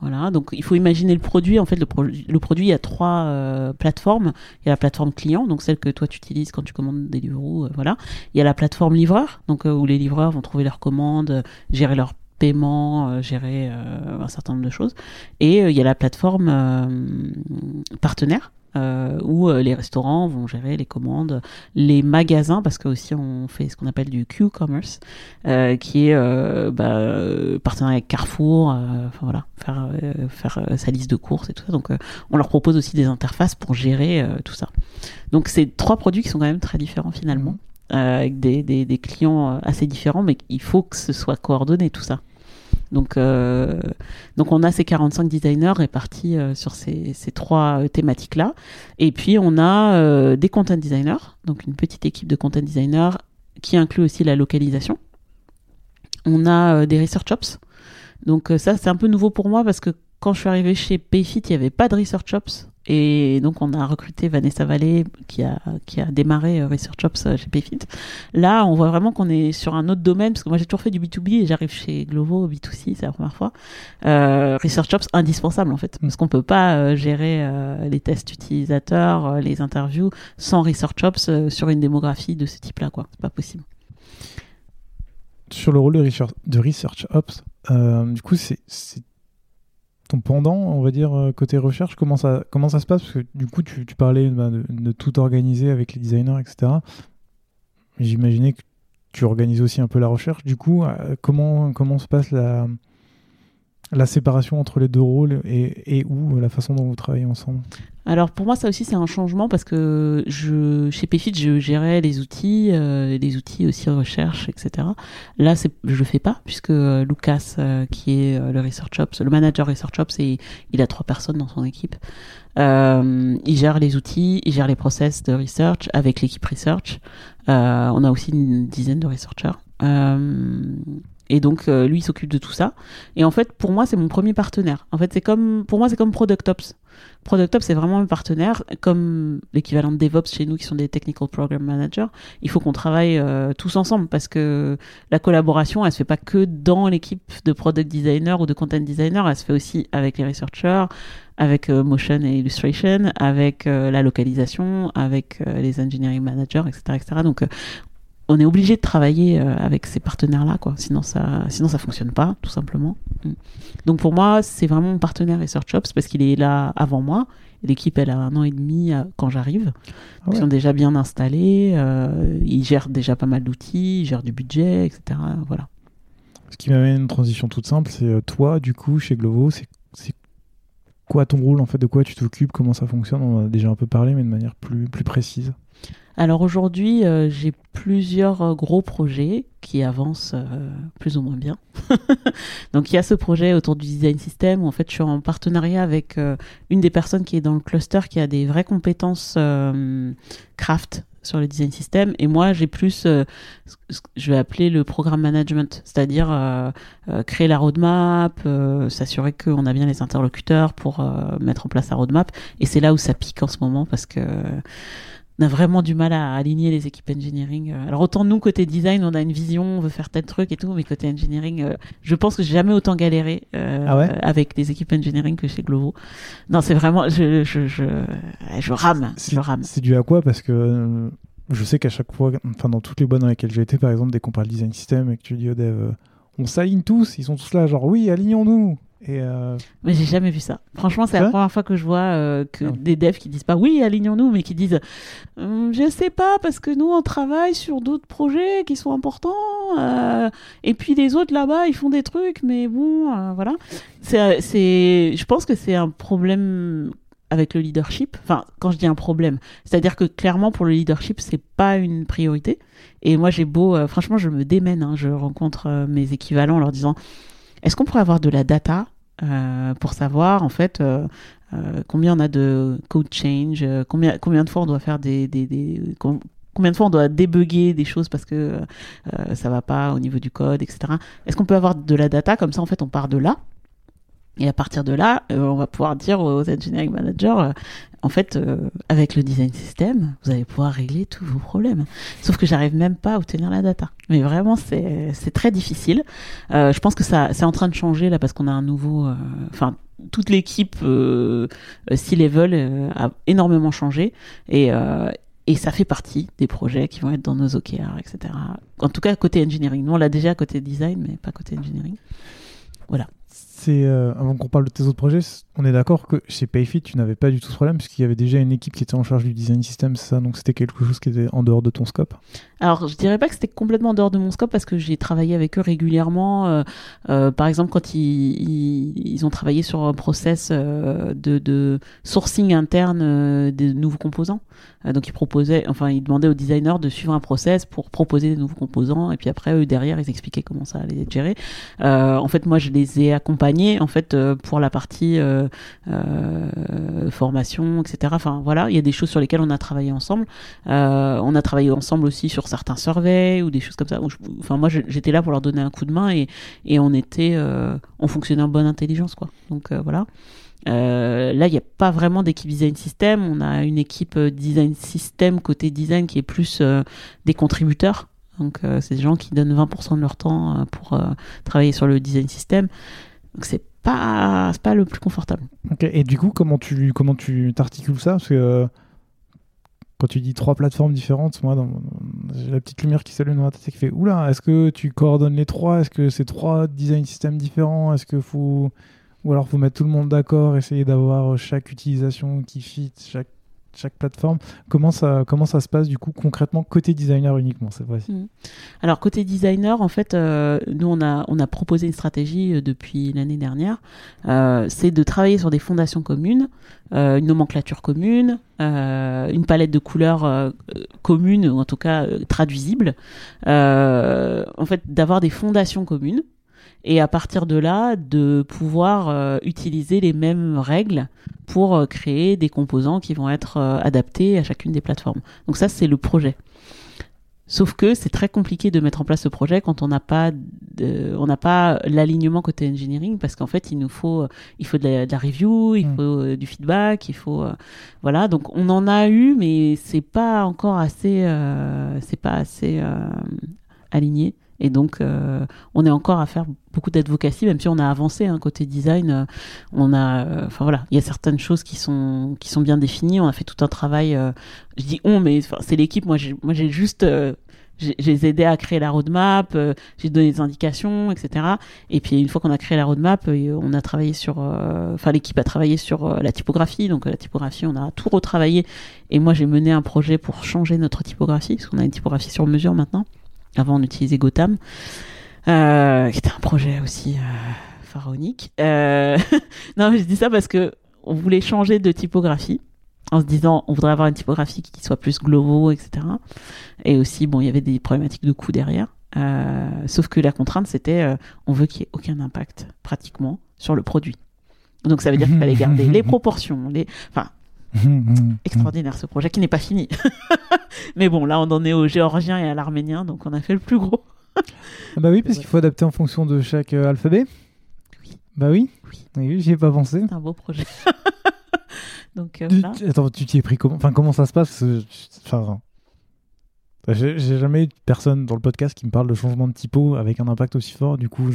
Voilà, donc il faut imaginer le produit. En fait, le, produit, il y a trois euh, plateformes. Il y a la plateforme client, donc celle que toi tu utilises quand tu commandes des livres. Euh, voilà. Il y a la plateforme livreur, donc euh, où les livreurs vont trouver leurs commandes, gérer leur paiement, gérer un certain nombre de choses. Et il y a la plateforme partenaire, euh, où euh, les restaurants vont gérer les commandes, les magasins, parce que aussi on fait ce qu'on appelle du Q-commerce, euh, qui est euh, bah, partenaire avec Carrefour, enfin voilà, faire, faire sa liste de courses et tout ça. Donc on leur propose aussi des interfaces pour gérer tout ça. Donc c'est trois produits qui sont quand même très différents finalement. Mmh. avec des, des, des, clients assez différents, mais il faut que ce soit coordonné tout ça. Donc, euh, donc on a ces 45 designers répartis euh, sur ces, ces trois euh, thématiques-là. Et puis on a des content designers, donc une petite équipe de content designers qui inclut aussi la localisation. On a des research ops. Donc ça c'est un peu nouveau pour moi parce que quand je suis arrivée chez Payfit, il n'y avait pas de research ops. Et donc, on a recruté Vanessa Vallée, qui a, qui a démarré euh, Research Ops euh, chez Payfit. Là, on voit vraiment qu'on est sur un autre domaine, parce que moi, j'ai toujours fait du B2B et j'arrive chez Glovo, B2C, c'est la première fois. Euh, Research Ops, indispensable, en fait, parce qu'on peut pas euh, gérer les tests utilisateurs, les interviews, sans Research Ops sur une démographie de ce type-là, quoi. C'est pas possible. Sur le rôle de Research, de research Ops, du coup, c'est pendant, on va dire, euh, côté recherche Comment ça, comment ça se passe? Parce que du coup, tu, parlais bah, de, tout organiser avec les designers, etc. J'imaginais que tu organises aussi un peu la recherche. Du coup, euh, comment, comment se passe la, la séparation entre les deux rôles et, et où la façon dont vous travaillez ensemble alors pour moi ça aussi c'est un changement parce que je chez Payfit je gérais les outils, euh, les outils aussi recherche etc. Là c'est je le fais pas puisque euh, Lucas euh, qui est le Research Ops, le manager Research Ops et il a trois personnes dans son équipe. il gère les outils, il gère les process de research avec l'équipe research. on a aussi une dizaine de researchers. Et donc lui il s'occupe de tout ça. Et en fait pour moi c'est mon premier partenaire. En fait c'est comme pour moi c'est comme Product Ops. Product Ops, c'est vraiment un partenaire, comme l'équivalent de DevOps chez nous, qui sont des Technical Program Managers. Il faut qu'on travaille euh, tous ensemble parce que la collaboration, elle se fait pas que dans l'équipe de Product Designer ou de Content Designer, elle se fait aussi avec les researchers, avec euh, Motion et Illustration, avec euh, la localisation, avec les Engineering Managers, etc. etc. Donc, on est obligé de travailler euh, avec ces partenaires-là, quoi. Sinon ça, sinon ça fonctionne pas, tout simplement. Mm. Donc pour moi, c'est vraiment mon partenaire Research Ops parce qu'il est là avant moi. L'équipe, elle a un an et demi euh, quand j'arrive. Ah ils sont déjà bien installés. Euh, ils gèrent déjà pas mal d'outils, ils gèrent du budget, etc. Voilà. Ce qui m'amène une transition toute simple, c'est toi, du coup, chez Glovo, c'est quoi ton rôle en fait? De quoi tu t'occupes? Comment ça fonctionne? On en a déjà un peu parlé, mais de manière plus, plus précise. Alors aujourd'hui, euh, j'ai plusieurs euh, gros projets qui avancent euh, plus ou moins bien. Donc il y a ce projet autour du design system où en fait je suis en partenariat avec une des personnes qui est dans le cluster qui a des vraies compétences craft sur le design system et moi j'ai plus ce je vais appeler le programme management c'est-à-dire créer la roadmap s'assurer qu'on a bien les interlocuteurs pour mettre en place la roadmap et c'est là où ça pique en ce moment parce que on a vraiment du mal à aligner les équipes engineering. Euh. Alors autant nous côté design, on a une vision, on veut faire tel truc et tout, mais côté engineering, euh, je pense que j'ai jamais autant galéré euh, ah avec des équipes engineering que chez Glovo. Non, c'est vraiment, je, je, je, je rame, je rame. C'est dû à quoi? Parce que je sais qu'à chaque fois, enfin dans toutes les boîtes dans lesquelles j'ai été, par exemple, dès qu'on parle design system et que tu dis au dev, on s'aligne tous, ils sont tous là, genre oui, alignons-nous. Euh, mais j'ai jamais vu ça. Franchement, c'est la première fois que je vois euh, que des devs qui disent pas oui, alignons-nous, mais qui disent hum, je sais pas parce que nous on travaille sur d'autres projets qui sont importants euh, et puis les autres là-bas ils font des trucs, mais bon, voilà. C'est, je pense que c'est un problème avec le leadership. Enfin, quand je dis un problème, c'est-à-dire que clairement pour le leadership c'est pas une priorité. Et moi j'ai beau, franchement, je me démène. Hein. je rencontre mes équivalents en leur disant est-ce qu'on pourrait avoir de la data euh, pour savoir en fait euh, euh, combien on a de code change, combien, combien de fois on doit faire des, combien de fois on doit débugger des choses parce que ça va pas au niveau du code, etc. Est-ce qu'on peut avoir de la data? Comme ça en fait on part de là et à partir de là, on va pouvoir dire aux engineering managers, en fait, avec le design system, vous allez pouvoir régler tous vos problèmes. Sauf que j'arrive même pas à obtenir la data. Mais vraiment, c'est très difficile. Euh, je pense que ça c'est en train de changer là parce qu'on a un nouveau. Euh, enfin, toute l'équipe euh, C-Level euh, a énormément changé et, et ça fait partie des projets qui vont être dans nos OKR, etc. En tout cas, côté engineering. Nous, on l'a déjà côté design, mais pas côté engineering. Voilà. Euh, avant qu'on parle de tes autres projets, on est d'accord que chez Payfit, tu n'avais pas du tout ce problème puisqu'il y avait déjà une équipe qui était en charge du design system, ça, donc c'était quelque chose qui était en dehors de ton scope. Alors, je dirais pas que c'était complètement en dehors de mon scope parce que j'ai travaillé avec eux régulièrement. Euh, euh, par exemple, quand ils, ils, ont travaillé sur un process de, de sourcing interne des nouveaux composants. donc, ils proposaient, enfin, ils demandaient aux designers de suivre un process pour proposer des nouveaux composants et puis après, eux derrière, ils expliquaient comment ça allait être géré. en fait, moi, je les ai accompagnés en fait euh, pour la partie euh, euh, formation, etc. Enfin voilà, il y a des choses sur lesquelles on a travaillé ensemble. on a travaillé ensemble aussi sur certains surveys ou des choses comme ça. enfin moi j'étais là pour leur donner un coup de main et, on était, on fonctionnait en bonne intelligence quoi. Donc voilà. là, il n'y a pas vraiment d'équipe design system. On a une équipe design system côté design qui est plus des contributeurs. Donc, c'est des gens qui donnent 20% de leur temps pour travailler sur le design system. Donc c'est pas pas le plus confortable. Et du coup, comment tu comment tu t'articules ça? Euh, quand tu dis trois plateformes différentes, moi, j'ai la petite lumière qui s'allume dans ma tête qui fait oula, est-ce que tu coordonnes les trois? Est-ce que c'est trois design systems différents? Est-ce que faut ou alors faut mettre tout le monde d'accord, essayer d'avoir chaque utilisation qui fit chaque chaque plateforme. Comment ça, comment ça se passe du coup concrètement côté designer uniquement cette fois-ci? Mmh. Alors côté designer, en fait, euh, nous on a, on a proposé une stratégie euh, depuis l'année dernière, euh, c'est de travailler sur des fondations communes, une nomenclature commune, une palette de couleurs commune ou en tout cas traduisible. en fait, d'avoir des fondations communes et à partir de là, de pouvoir euh, utiliser les mêmes règles pour euh, créer des composants qui vont être euh, adaptés à chacune des plateformes. Donc ça, c'est le projet. Sauf que c'est très compliqué de mettre en place ce projet quand on n'a pas on n'a pas l'alignement côté engineering parce qu'en fait il nous faut il faut de la, review, il mm. faut du feedback, il faut voilà donc on en a eu mais c'est pas encore assez c'est pas assez aligné et donc, euh, on est encore à faire beaucoup d'advocacy, même si on a avancé hein, côté design. Euh, on a, euh, enfin voilà, il y a certaines choses qui sont qui sont bien définies. On a fait tout un travail. je dis on, mais c'est l'équipe. Moi, j'ai, moi, j'ai juste j'ai aidé à créer la roadmap, j'ai donné des indications, etc. Et puis une fois qu'on a créé la roadmap, on a travaillé sur, enfin l'équipe a travaillé sur la typographie. Donc la typographie, on a tout retravaillé. Et moi, j'ai mené un projet pour changer notre typographie, parce qu'on a une typographie sur mesure maintenant. Avant, on utilisait Gotham, euh, qui était un projet aussi euh, pharaonique. Euh, non, mais je dis ça parce que on voulait changer de typographie en se disant on voudrait avoir une typographie qui soit plus globo, etc. Et aussi, bon, il y avait des problématiques de coût derrière. sauf que la contrainte, c'était on veut qu'il n'y ait aucun impact pratiquement sur le produit. Donc ça veut dire qu'il fallait garder les proportions, les, enfin, extraordinaire ce projet qui n'est pas fini. Mais bon, là on en est au géorgien et à l'arménien, donc on a fait le plus gros. ah bah oui, parce qu'il faut adapter en fonction de chaque euh, alphabet. Oui. Bah oui. Oui, oui j'y ai pas pensé. C'est un beau projet. donc, euh, Attends, tu t'y es pris comment Enfin, comment ça se passe? Enfin, j'ai jamais eu de personne dans le podcast qui me parle de changement de typo avec un impact aussi fort. Du coup,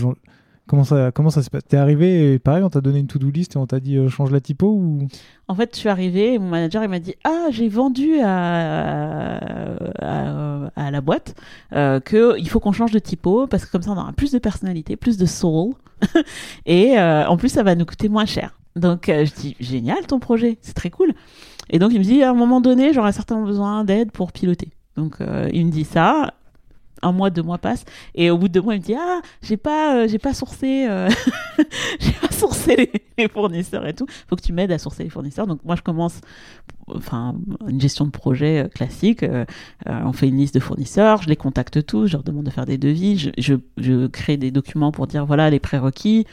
Comment ça, comment ça se passe T'es arrivé pareil, on t'a donné une to-do list et on t'a dit euh, change la typo ou? En fait, je suis arrivé mon manager il m'a dit ah j'ai vendu à, à, la boîte euh, que il faut qu'on change de typo parce que comme ça on aura plus de personnalité, plus de soul et euh, en plus ça va nous coûter moins cher. Donc euh, je dis génial ton projet, c'est très cool. Et donc il me dit à un moment donné j'aurai certainement besoin d'aide pour piloter. Donc il me dit ça un mois, deux mois passent, et au bout de deux mois, il me dit ah j'ai pas euh, j'ai pas sourcé euh, j'ai pas sourcé les, fournisseurs et tout. Faut que tu m'aides à sourcer les fournisseurs. Donc moi je commence enfin une gestion de projet euh, classique. on fait une liste de fournisseurs, je les contacte tous, je leur demande de faire des devis, je, je, je crée des documents pour dire voilà les prérequis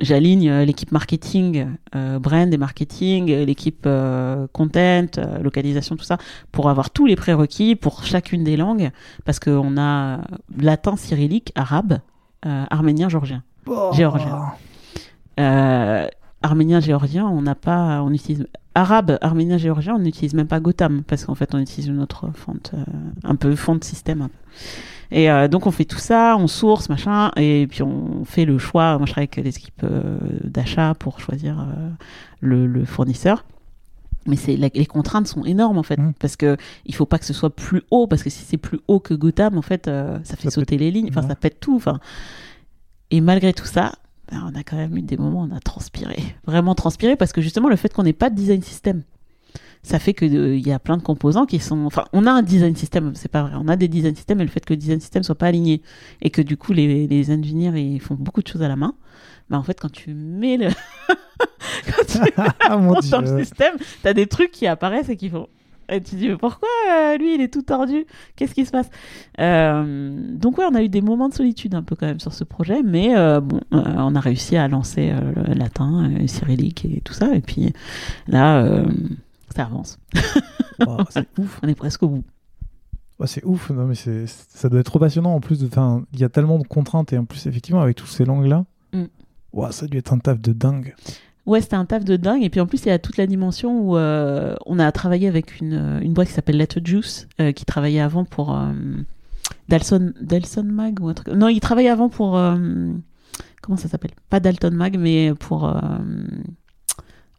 j'aligne euh, l'équipe marketing, euh, brand et marketing, euh, l'équipe content, localisation, tout ça, pour avoir tous les prérequis pour chacune des langues, parce qu'on a latin, cyrillique, arabe, arménien, géorgien. Oh. Géorgien. arménien, géorgien, on n'a pas, on utilise arabe, arménien, géorgien, on n'utilise même pas Gotham, parce qu'en fait, on utilise une autre fonte, un peu fond de système. Et euh, donc on fait tout ça, on source, machin, et puis on fait le choix. Moi je travaille avec les équipes euh, d'achat pour choisir euh, le, fournisseur. Mais c'est les contraintes sont énormes en fait mmh. parce que il faut pas que ce soit plus haut parce que si c'est plus haut que Gotham en fait ça fait sauter les lignes, enfin ça pète tout. Enfin et malgré tout ça, ben, on a quand même eu des moments où on a transpiré, vraiment transpiré parce que justement le fait qu'on n'ait pas de design system ça fait qu'il euh, il y a plein de composants qui sont. Enfin, on a un design system, c'est pas vrai. On a des design systems, mais le fait que le design system soit pas aligné et que du coup les, les ingénieurs ils font beaucoup de choses à la main, bah en fait quand tu mets le quand tu ah, dans le système, t'as des trucs qui apparaissent et qui font. Et tu te dis mais pourquoi euh, lui il est tout tordu? Qu'est-ce qui se passe? Euh, Donc ouais, on a eu des moments de solitude un peu quand même sur ce projet, mais bon, on a réussi à lancer le latin, cyrillique et tout ça. Et puis là, ça avance. Oh, c'est ouf. On est presque au bout. c'est ouf, non mais c'est, ça doit être trop passionnant en plus. Il y a tellement de contraintes et en plus effectivement avec toutes ces langues là, mm. ça a dû être un taf de dingue. Ouais, c'était un taf de dingue. Et puis en plus, il y a toute la dimension où euh, on a travaillé avec une, une boîte qui s'appelle Letter Juice, euh, qui travaillait avant pour euh, Dalson, Dalson Mag ou un truc. Non, il travaillait avant pour. comment ça s'appelle? Pas Dalton Mag, mais pour.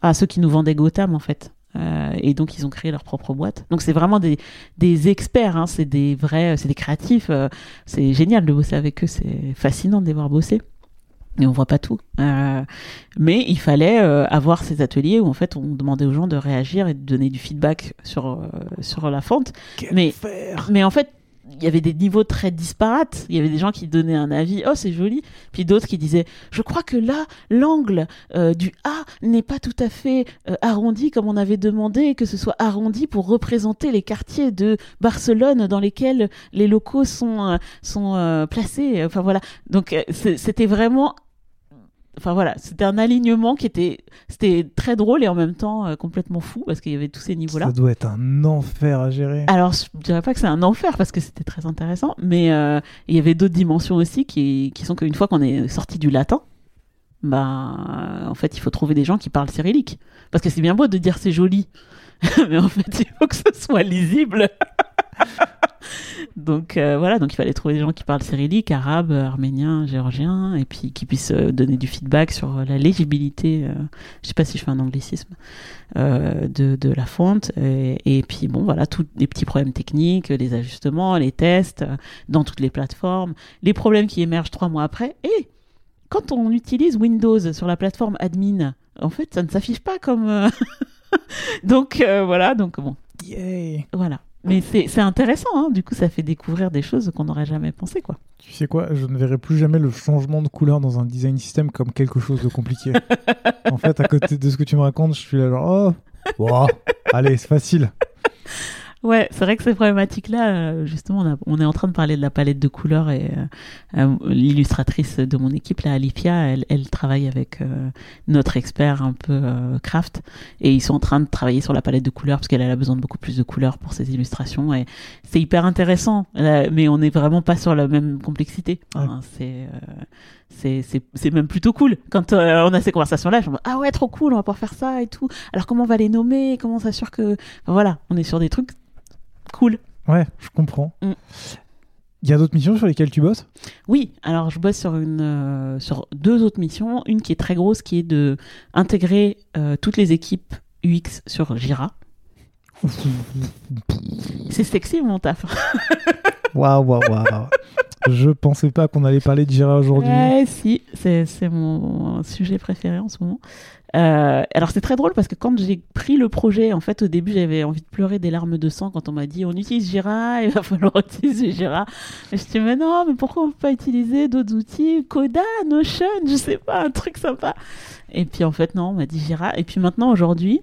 ah, ceux qui nous vendaient Gotham en fait. Euh, et donc ils ont créé leur propre boîte. Donc c'est vraiment des, des experts, hein, c'est des vrais, c'est des créatifs. Euh, c'est génial de bosser avec eux, c'est fascinant de les voir bosser. et on voit pas tout. Euh, mais il fallait avoir ces ateliers où en fait on demandait aux gens de réagir et de donner du feedback sur sur la fonte. mais mais en fait il y avait des niveaux très disparates. Il y avait des gens qui donnaient un avis, oh c'est joli, puis d'autres qui disaient, je crois que là l'angle du A n'est pas tout à fait arrondi comme on avait demandé que ce soit arrondi pour représenter les quartiers de Barcelone dans lesquels les locaux sont sont placés. Enfin voilà, donc c'était vraiment enfin voilà, c'était un alignement qui était, c'était très drôle et en même temps euh, complètement fou parce qu'il y avait tous ces niveaux-là. Ça doit être un enfer à gérer. Alors je dirais pas que c'est un enfer parce que c'était très intéressant, mais euh, il y avait d'autres dimensions aussi qui, qui sont qu'une fois qu'on est sorti du latin, bah en fait il faut trouver des gens qui parlent cyrillique parce que c'est bien beau de dire c'est joli, mais en fait il faut que ce soit lisible. donc euh, voilà, donc il fallait trouver des gens qui parlent cyrillique, arabe, arménien, géorgien, et puis qui puissent euh, donner du feedback sur la légibilité. Euh, je sais pas si je fais un anglicisme de, de, la fonte. Et, puis bon, voilà, tous les petits problèmes techniques, les ajustements, les tests dans toutes les plateformes, les problèmes qui émergent trois mois après. Et quand on utilise Windows sur la plateforme admin, en fait, ça ne s'affiche pas comme. donc voilà, donc bon. Voilà. Mais c'est intéressant, hein. du coup, ça fait découvrir des choses qu'on n'aurait jamais pensé, quoi. Tu sais quoi, je ne verrai plus jamais le changement de couleur dans un design system comme quelque chose de compliqué. en fait, à côté de ce que tu me racontes, je suis là genre, oh, allez, c'est facile. Ouais, c'est vrai que ces problématiques-là, euh, justement, on, est en train de parler de la palette de couleurs et euh, euh, l'illustratrice de mon équipe, là, Alifia, elle, elle travaille avec notre expert un peu craft et ils sont en train de travailler sur la palette de couleurs parce qu'elle a besoin de beaucoup plus de couleurs pour ses illustrations et c'est hyper intéressant, mais on n'est vraiment pas sur la même complexité. c'est c'est même plutôt cool quand on a ces conversations là je me dis ah ouais trop cool on va pouvoir faire ça et tout alors comment on va les nommer? Comment on s'assure que voilà on est sur des trucs cool. Ouais, je comprends. Mm. Il y a d'autres missions sur lesquelles tu bosses? Oui, alors je bosse sur, une, euh, sur deux autres missions. Une qui est très grosse, qui est de intégrer euh, toutes les équipes UX sur Jira. C'est sexy mon taf. Waouh, waouh, waouh. Je pensais pas qu'on allait parler de Jira aujourd'hui. Ouais, si, c'est mon sujet préféré en ce moment. Euh, alors c'est très drôle parce que quand j'ai pris le projet, en fait au début j'avais envie de pleurer des larmes de sang quand on m'a dit on utilise Jira, il va falloir utiliser Jira. Et je dit mais non, mais pourquoi on peut pas utiliser d'autres outils, Coda, Notion, je sais pas, un truc sympa. Et puis en fait non, on m'a dit Jira. Et puis maintenant aujourd'hui,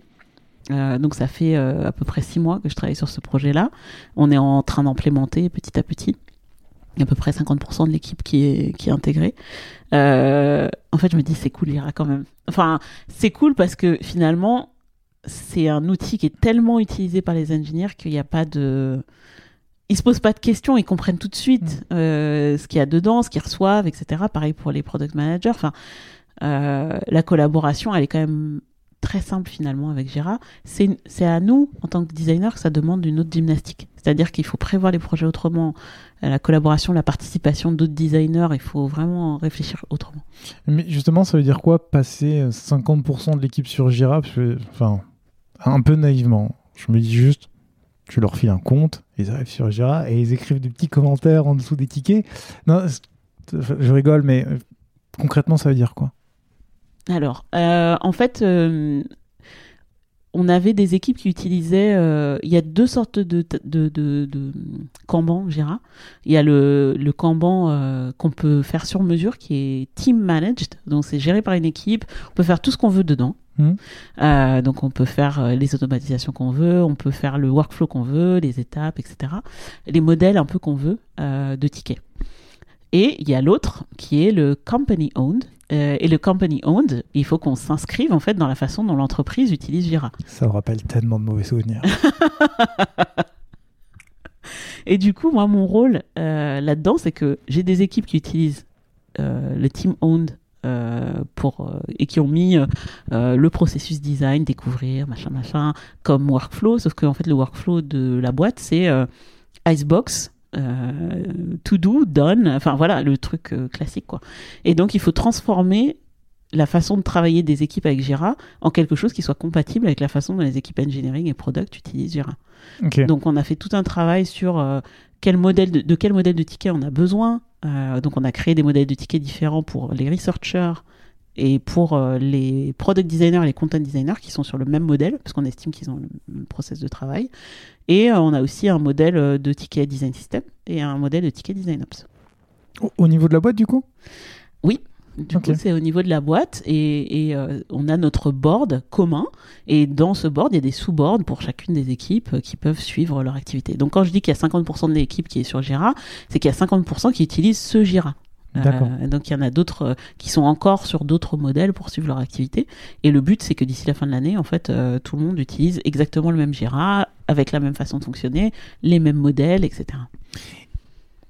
euh, donc ça fait euh, à peu près six mois que je travaille sur ce projet-là. On est en train d'implémenter petit à petit. Il y a à peu près 50% de l'équipe qui est, qui est intégrée. Euh, en fait, je me dis, c'est cool, Jira quand même. Enfin, c'est cool parce que finalement, c'est un outil qui est tellement utilisé par les ingénieurs qu'il n'y a pas de. Ils se posent pas de questions, ils comprennent tout de suite mm. euh, ce qu'il y a dedans, ce qu'ils reçoivent, etc. Pareil pour les product managers. Enfin, euh, la collaboration, elle est quand même très simple finalement avec Jira. C'est à nous, en tant que designer, que ça demande une autre gymnastique. C'est-à-dire qu'il faut prévoir les projets autrement, la collaboration, la participation d'autres designers, il faut vraiment réfléchir autrement. Mais justement, ça veut dire quoi passer 50% de l'équipe sur Jira Enfin, un peu naïvement, je me dis juste, tu leur files un compte, ils arrivent sur Jira et ils écrivent des petits commentaires en dessous des tickets. Non, je rigole, mais euh, concrètement, ça veut dire quoi? Alors, euh, en fait, euh, on avait des équipes qui utilisaient. Euh, il y a deux sortes de, de, de, de Kanban Jira. Il y a le, le Kanban qu'on peut faire sur mesure qui est team managed. Donc, c'est géré par une équipe. On peut faire tout ce qu'on veut dedans. Mmh. donc on peut faire les automatisations qu'on veut, on peut faire le workflow qu'on veut, les étapes, etc. Les modèles un peu qu'on veut de tickets. Et il y a l'autre qui est le company owned, euh, et le company owned, il faut qu'on s'inscrive en fait dans la façon dont l'entreprise utilise Jira. Ça me rappelle tellement de mauvais souvenirs. et du coup, moi, mon rôle euh, là-dedans, c'est que j'ai des équipes qui utilisent euh, le team owned pour et qui ont mis le processus design, découvrir, machin, machin, comme workflow. Sauf qu'en fait, le workflow de la boîte, c'est Icebox to do, done, enfin voilà, le truc euh, classique quoi. Et donc il faut transformer la façon de travailler des équipes avec Jira en quelque chose qui soit compatible avec la façon dont les équipes engineering et product utilisent Jira. Donc on a fait tout un travail sur euh, quel modèle de, quel modèle de ticket on a besoin, donc on a créé des modèles de tickets différents pour les researchers et pour les product designers et les content designers qui sont sur le même modèle, parce qu'on estime qu'ils ont le même process de travail. Et on a aussi un modèle de ticket design system et un modèle de ticket design ops. Au niveau de la boîte, du coup? Oui, du coup, c'est au niveau de la boîte et, euh, on a notre board commun. Et dans ce board, il y a des sous-boards pour chacune des équipes euh, qui peuvent suivre leur activité. Donc, quand je dis qu'il y a 50% de l'équipe qui est sur Jira, c'est qu'il y a 50% qui utilisent ce Jira. Euh, donc il y en a d'autres qui sont encore sur d'autres modèles pour suivre leur activité. Et le but, c'est que d'ici la fin de l'année, en fait, tout le monde utilise exactement le même Jira, avec la même façon de fonctionner, les mêmes modèles, etc.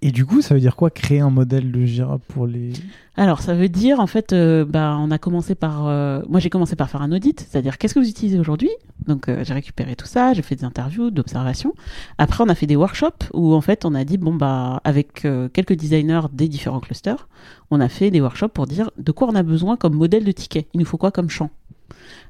Et du coup, ça veut dire quoi créer un modèle de Jira pour les Alors, ça veut dire en fait, euh, bah, on a commencé par, euh, moi j'ai commencé par faire un audit, c'est-à-dire qu'est-ce que vous utilisez aujourd'hui? Donc euh, j'ai récupéré tout ça, j'ai fait des interviews, d'observations. Après, on a fait des workshops où en fait on a dit bon bah avec quelques designers des différents clusters, on a fait des workshops pour dire de quoi on a besoin comme modèle de ticket. Il nous faut quoi comme champ?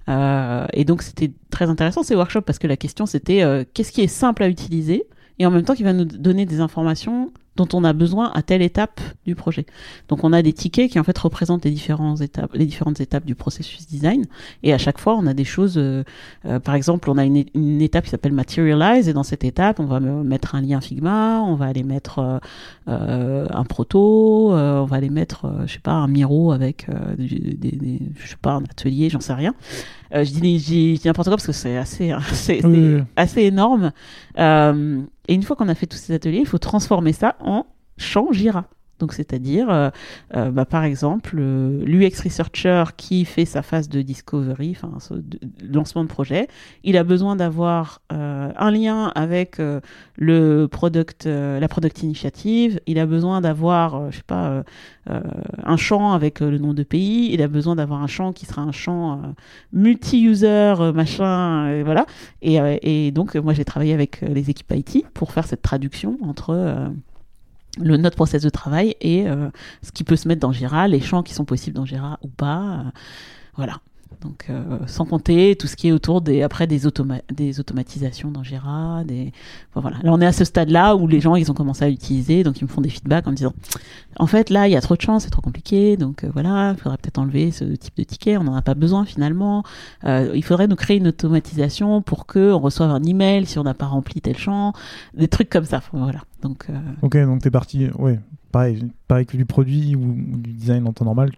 et donc c'était très intéressant ces workshops parce que la question c'était qu'est-ce qui est simple à utiliser? Et en même temps qui va nous donner des informations dont on a besoin à telle étape du projet. Donc on a des tickets qui en fait représentent les différentes étapes, les différentes étapes du processus design. Et à chaque fois, on a des choses. Euh, euh, par exemple, on a une, une étape qui s'appelle Materialize, et dans cette étape, on va mettre un lien Figma, on va aller mettre euh, un proto, on va aller mettre, je sais pas, un Miro avec des, des, je sais pas, un atelier, j'en sais rien. je dis, dis n'importe quoi parce que c'est assez, assez, assez énorme. Et une fois qu'on a fait tous ces ateliers, il faut transformer ça en champ Jira. Donc, c'est-à-dire, euh, euh, bah, par exemple, euh, l'UX Researcher qui fait sa phase de discovery, enfin, lancement de projet, il a besoin d'avoir un lien avec le product, la product initiative, il a besoin d'avoir, je sais pas, un champ avec le nom de pays, il a besoin d'avoir un champ qui sera un champ multi-user, machin, voilà. Et, et, donc, moi, j'ai travaillé avec les équipes IT pour faire cette traduction entre le notre process de travail et euh, ce qui peut se mettre dans Jira, les champs qui sont possibles dans Jira ou pas. Euh, voilà. Donc, euh, sans compter tout ce qui est autour des après des, des automatisations dans Jira. Des... voilà. Là, on est à ce stade-là où les gens, ils ont commencé à l'utiliser, donc ils me font des feedbacks en me disant, en fait, là, il y a trop de champs, c'est trop compliqué, donc voilà, il faudrait peut-être enlever ce type de ticket, on n'en a pas besoin finalement. il faudrait nous créer une automatisation pour que on reçoive un email si on n'a pas rempli tel champ, des trucs comme ça. Voilà. Donc, euh, Ok, donc t'es parti, ouais, pareil, pareil que du produit ou, du design en temps normal,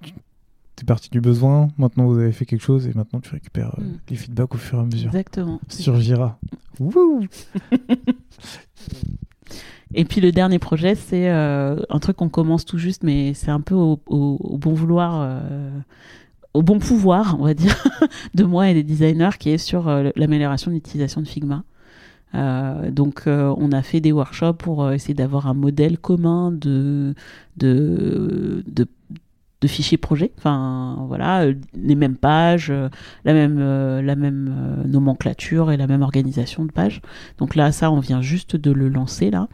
t'es parti du besoin, maintenant vous avez fait quelque chose et maintenant tu récupères euh, mm. les feedbacks au fur et à mesure. Exactement. Sur Jira. Et puis le dernier projet, c'est euh, un truc qu'on commence tout juste, mais c'est un peu au, bon vouloir, au bon pouvoir, on va dire, de moi et des designers, qui est sur l'amélioration de l'utilisation de Figma. Euh, donc, euh, on a fait des workshops pour euh, essayer d'avoir un modèle commun de, de, de, fichiers projet. Enfin, voilà, les mêmes pages, la même, la même nomenclature et la même organisation de pages. Donc là, ça, on vient juste de le lancer là.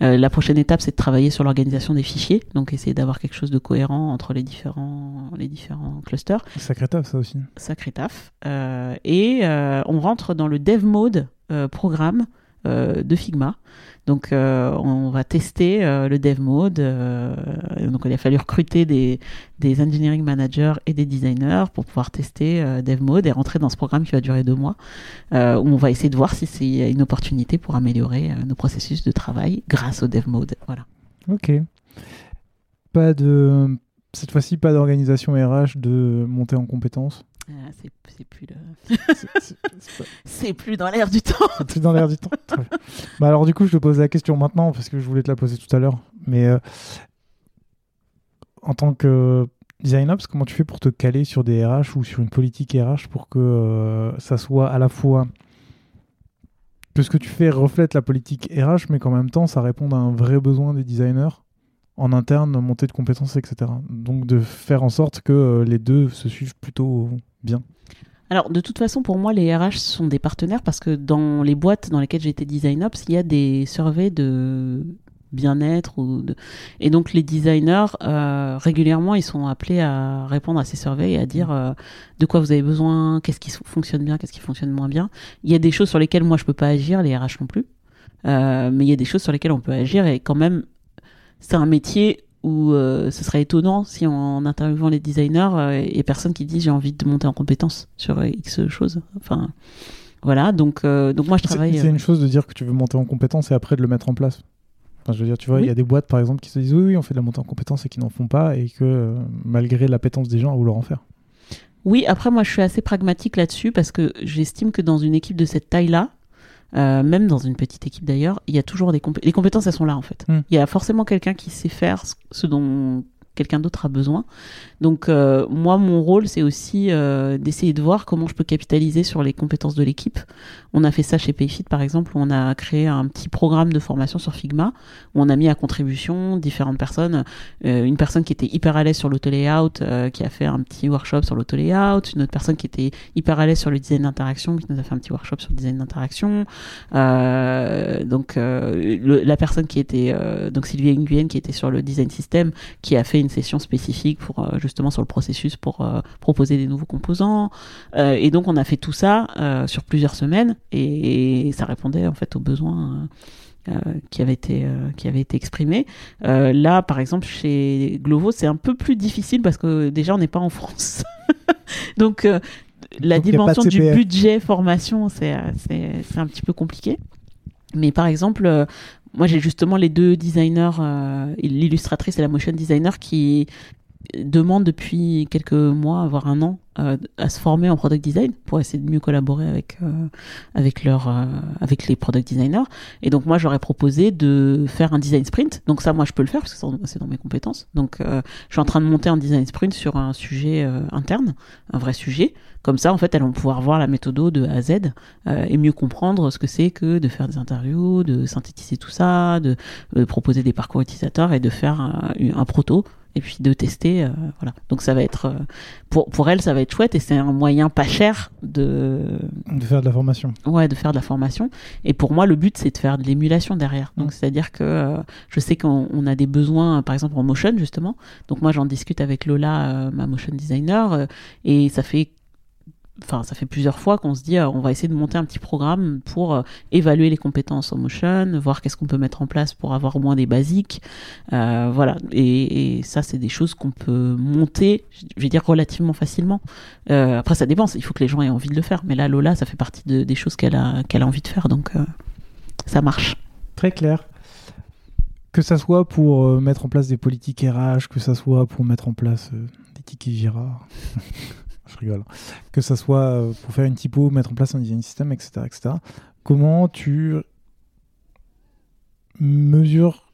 la prochaine étape, c'est de travailler sur l'organisation des fichiers, donc essayer d'avoir quelque chose de cohérent entre les différents, les différents clusters. Sacré taf, ça aussi. Sacré taf. et on rentre dans le dev mode euh, programme euh, de Figma. Donc, euh, on va tester le dev mode. donc, il a fallu recruter des, des, engineering managers et des designers pour pouvoir tester dev mode et rentrer dans ce programme qui va durer deux mois, où on va essayer de voir si c'est une opportunité pour améliorer nos processus de travail grâce au dev mode. Voilà. Ok. Pas de cette fois-ci, pas d'organisation RH de monter en compétences? Ah, c'est plus c'est plus dans l'air du temps. C'est plus dans l'air du temps. bah alors du coup, je te pose la question maintenant parce que je voulais te la poser tout à l'heure. Mais euh, en tant que designer, comment tu fais pour te caler sur des RH ou sur une politique RH pour que euh, ça soit à la fois que ce que tu fais reflète la politique RH, mais qu'en même temps, ça réponde à un vrai besoin des designers en interne, montée de compétences, etc. Donc de faire en sorte que euh, les deux se suivent plutôt bien. Alors, de toute façon, pour moi, les RH sont des partenaires parce que dans les boîtes dans lesquelles j'étais design ops, il y a des surveys de bien-être ou et donc les designers euh, régulièrement ils sont appelés à répondre à ces surveys et à dire euh, de quoi vous avez besoin qu'est-ce qui fonctionne bien qu'est-ce qui fonctionne moins bien. Il y a des choses sur lesquelles moi je peux pas agir les RH non plus. Euh, mais il y a des choses sur lesquelles on peut agir et quand même c'est un métier où ce serait étonnant si en interviewant les designers, il y a personne qui dit j'ai envie de monter en compétence sur X choses. Enfin, voilà, donc, donc moi je travaille. C'est une chose de dire que tu veux monter en compétence et après de le mettre en place. Enfin, je veux dire, tu vois, il y a des boîtes par exemple qui se disent oui, oui, on fait de la montée en compétence et qui n'en font pas et que malgré l'appétence des gens à vouloir en faire. Oui, après moi je suis assez pragmatique là-dessus parce que j'estime que dans une équipe de cette taille-là, euh, même dans une petite équipe d'ailleurs, il y a toujours des compétences. Les compétences, elles sont là en fait. Hmm. Il y a forcément quelqu'un qui sait faire ce dont quelqu'un d'autre a besoin. Donc euh, moi, mon rôle, c'est aussi euh, d'essayer de voir comment je peux capitaliser sur les compétences de l'équipe. On a fait ça chez Payfit, par exemple, où on a créé un petit programme de formation sur Figma, où on a mis à contribution différentes personnes. Euh, une personne qui était hyper à l'aise sur l'auto-layout, qui a fait un petit workshop sur l'auto-layout. Une autre personne qui était hyper à l'aise sur le design d'interaction, qui nous a fait un petit workshop sur le design d'interaction. donc la personne qui était, donc Sylvie Nguyen, qui était sur le design system, qui a fait une session spécifique pour justement sur le processus pour euh, proposer des nouveaux composants. Euh, et donc on a fait tout ça euh, sur plusieurs semaines et, ça répondait en fait aux besoins. qui avait été qui avait été exprimé. là, par exemple, chez Glovo, c'est un peu plus difficile parce que déjà on n'est pas en France, donc la dimension du budget formation, c'est c'est un petit peu compliqué. Mais par exemple, moi j'ai justement les deux designers, l'illustratrice et la motion designer qui demande depuis quelques mois, voire un an, euh, à se former en product design pour essayer de mieux collaborer avec euh, avec leur euh, avec les product designers. Et donc moi j'aurais proposé de faire un design sprint. Donc ça moi je peux le faire parce que c'est dans mes compétences. Donc je suis en train de monter un design sprint sur un sujet interne, un vrai sujet. Comme ça en fait elles vont pouvoir voir la méthode de A à Z et mieux comprendre ce que c'est que de faire des interviews, de synthétiser tout ça, de, proposer des parcours utilisateurs et de faire un proto et puis de tester. Euh, voilà. Donc ça va être euh, pour pour elle ça va être chouette et c'est un moyen pas cher de de faire de la formation. Ouais, de faire de la formation. Et pour moi le but c'est de faire de l'émulation derrière. Donc c'est à dire que euh, je sais qu'on a des besoins par exemple en motion justement. Donc moi j'en discute avec Lola, ma motion designer, et ça fait enfin ça fait plusieurs fois qu'on se dit euh, on va essayer de monter un petit programme pour euh, évaluer les compétences en motion, voir qu'est-ce qu'on peut mettre en place pour avoir au moins des basiques, euh, voilà. Et, ça c'est des choses qu'on peut monter, je vais dire relativement facilement. après ça dépend, il faut que les gens aient envie de le faire. Mais là Lola ça fait partie des choses qu'elle a a envie de faire, donc ça marche. Très clair. Que ça soit pour mettre en place des politiques RH, que ça soit pour mettre en place des tickets Girard. Que ça soit euh, pour faire une typo, mettre en place un design system, etc. etc. Comment tu mesures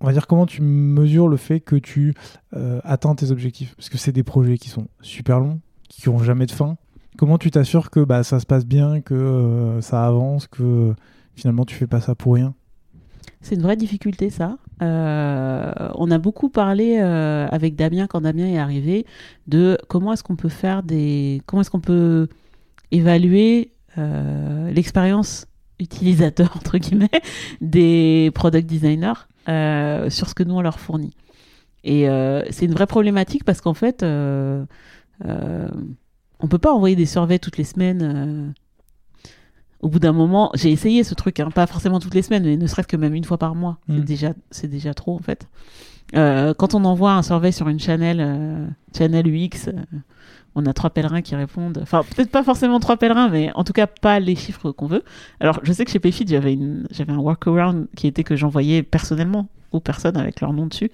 on va dire comment tu mesures le fait que tu euh, atteins tes objectifs? Parce que c'est des projets qui sont super longs, qui n'ont jamais de fin. Comment tu t'assures que bah, ça se passe bien, que euh, ça avance, que finalement tu fais pas ça pour rien? C'est une vraie difficulté, ça. Euh, on a beaucoup parlé euh, avec Damien quand Damien est arrivé de comment est-ce qu'on peut faire des, comment est-ce qu'on peut évaluer euh, l'expérience utilisateur entre guillemets des product designers sur ce que nous on leur fournit. Et c'est une vraie problématique parce qu'en fait, on peut pas envoyer des surveys toutes les semaines au bout d'un moment, j'ai essayé ce truc, hein, pas forcément toutes les semaines, mais ne serait-ce que même une fois par mois. C'est hmm. déjà, c'est déjà trop en fait. Euh, quand on envoie un survey sur une channel, euh, channel UX, euh, on a trois pèlerins qui répondent. Enfin, peut-être pas forcément trois pèlerins, mais en tout cas pas les chiffres qu'on veut. Alors, je sais que chez Payfit, j'avais une, j'avais un workaround qui était que j'envoyais personnellement aux personnes avec leur nom dessus.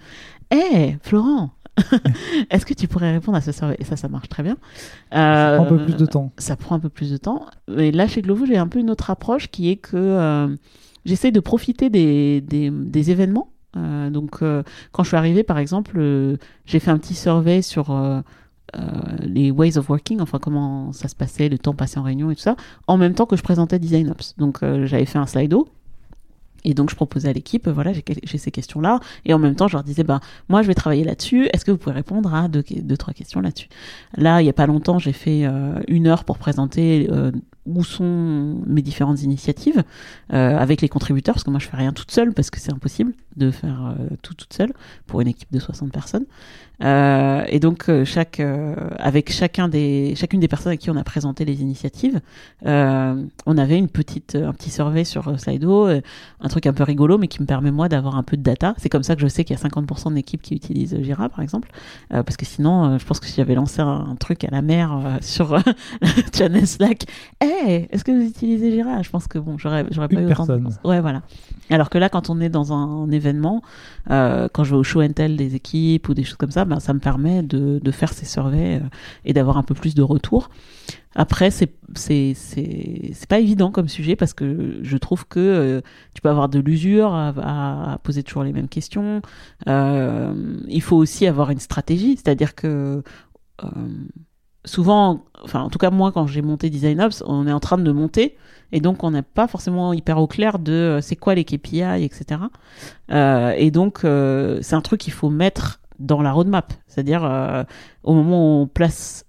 Eh, Florent, Est-ce que tu pourrais répondre à ce survey Et ça, ça marche très bien. ça prend un peu plus de temps. Ça prend un peu plus de temps. Et là, chez Glovo, j'ai un peu une autre approche qui est que euh, j'essaie de profiter des, des, événements. Euh, donc, euh, quand je suis arrivée, par exemple, j'ai fait un petit survey sur les ways of working, enfin comment ça se passait, le temps passé en réunion et tout ça, en même temps que je présentais Design Ops. Donc, j'avais fait un slido et donc je proposais à l'équipe, voilà, j'ai ces questions-là, et en même temps je leur disais, bah moi je vais travailler là-dessus. Est-ce que vous pouvez répondre à deux, deux trois questions là-dessus? Là, il y a pas longtemps, j'ai fait euh, une heure pour présenter euh, où sont mes différentes initiatives euh, avec les contributeurs, parce que moi je fais rien toute seule parce que c'est impossible de faire tout toute seule pour une équipe de 60 personnes. Euh, et donc chaque, avec chacun des, chacune des personnes à qui on a présenté les initiatives, on avait une petite, un petit survey sur Slido, un truc un peu rigolo, mais qui me permet moi d'avoir un peu de data. C'est comme ça que je sais qu'il y a 50% d'équipes qui utilisent Jira, par exemple, parce que sinon, je pense que si j'avais lancé un, truc à la mer sur channel Slack, hey, est-ce que vous utilisez Jira? Je pense que bon, j'aurais, j'aurais pas eu autant de... Ouais, voilà. Alors que là, quand on est dans un, événement, euh, quand je vais au show and tell des équipes ou des choses comme ça, ben, ça me permet de, de faire ces surveys euh, et d'avoir un peu plus de retours. Après, c'est c'est c'est pas évident comme sujet parce que je trouve que euh, tu peux avoir de l'usure à, à, poser toujours les mêmes questions. il faut aussi avoir une stratégie, c'est-à-dire que souvent, enfin en tout cas moi quand j'ai monté Design Ops, on est en train de monter et donc on n'est pas forcément hyper au clair de euh, c'est quoi les KPI, etc. Euh, et donc euh, c'est un truc qu'il faut mettre dans la roadmap, c'est-à-dire au moment où on place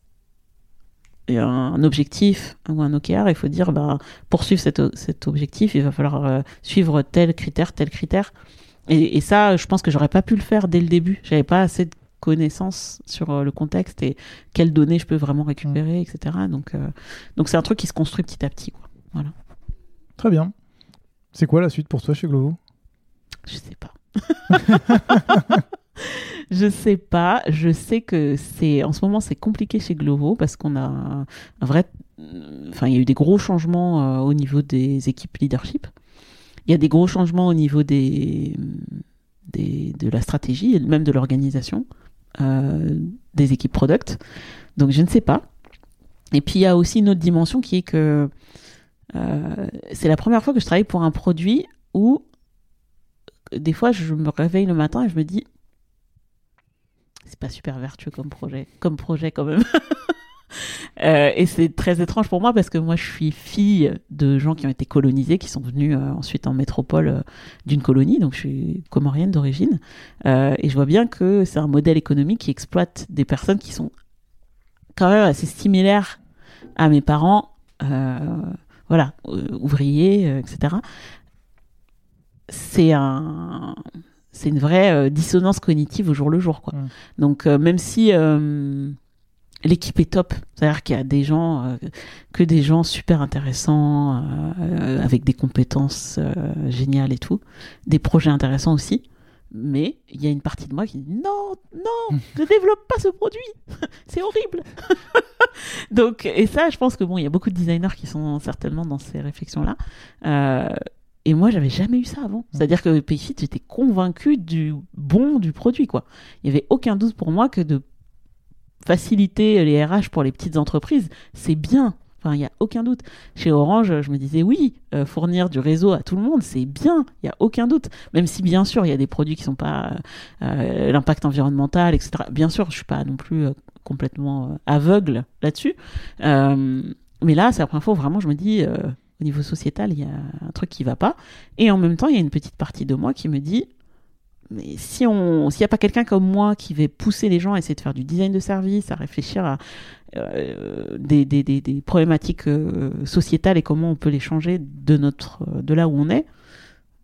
un, objectif ou un OKR, il faut dire bah, pour suivre cet, objectif, il va falloir suivre tel critère, tel critère. Et, et, ça, je pense que j'aurais pas pu le faire dès le début. J'avais pas assez de connaissance sur euh, le contexte et quelles données je peux vraiment récupérer, mm. etc. Donc, euh, donc c'est un truc qui se construit petit à petit. Quoi. Voilà. Très bien. C'est quoi la suite pour toi chez Glovo? Je sais pas. je sais pas. Je sais que c'est en ce moment c'est compliqué chez Glovo parce qu'on a un vrai. Enfin, il y a eu des gros changements euh, au niveau des équipes leadership. Il y a des gros changements au niveau des, des de la stratégie et même de l'organisation. Euh, des équipes product. Donc je ne sais pas. Et puis il y a aussi une autre dimension qui est que euh, c'est la première fois que je travaille pour un produit où des fois je me réveille le matin et je me dis c'est pas super vertueux comme projet, comme projet quand même. Euh, et c'est très étrange pour moi parce que moi je suis fille de gens qui ont été colonisés, qui sont venus euh, ensuite en métropole euh, d'une colonie, donc je suis comorienne d'origine. et je vois bien que c'est un modèle économique qui exploite des personnes qui sont quand même assez similaires à mes parents, voilà, ouvriers, etc. C'est un c'est une vraie dissonance cognitive au jour le jour quoi. Mmh. Donc même si l'équipe est top. C'est-à-dire qu'il y a des gens, euh, que des gens super intéressants, euh, avec des compétences euh, géniales et tout, des projets intéressants aussi. Mais il y a une partie de moi qui dit non, non, ne développe pas ce produit, c'est horrible. Donc, et ça, je pense que bon, il y a beaucoup de designers qui sont certainement dans ces réflexions-là. et moi, j'avais jamais eu ça avant. C'est-à-dire que Payfit, j'étais convaincu du bon du produit, quoi. Il y avait aucun doute pour moi que de faciliter les RH pour les petites entreprises, c'est bien. Enfin, il n'y a aucun doute. Chez Orange, je me disais oui, euh, fournir du réseau à tout le monde, c'est bien, il n'y a aucun doute. Même si bien sûr, il y a des produits qui ne sont pas euh, l'impact environnemental, etc. Bien sûr, je ne suis pas non plus euh, complètement aveugle là-dessus. mais là, c'est la première fois vraiment je me dis, au niveau sociétal, il y a un truc qui ne va pas. Et en même temps, il y a une petite partie de moi qui me dit, mais si on s'il n'y a pas quelqu'un comme moi qui va pousser les gens à essayer de faire du design de service, à réfléchir à euh, des, des, des, des, problématiques euh, sociétales et comment on peut les changer de notre de là où on est,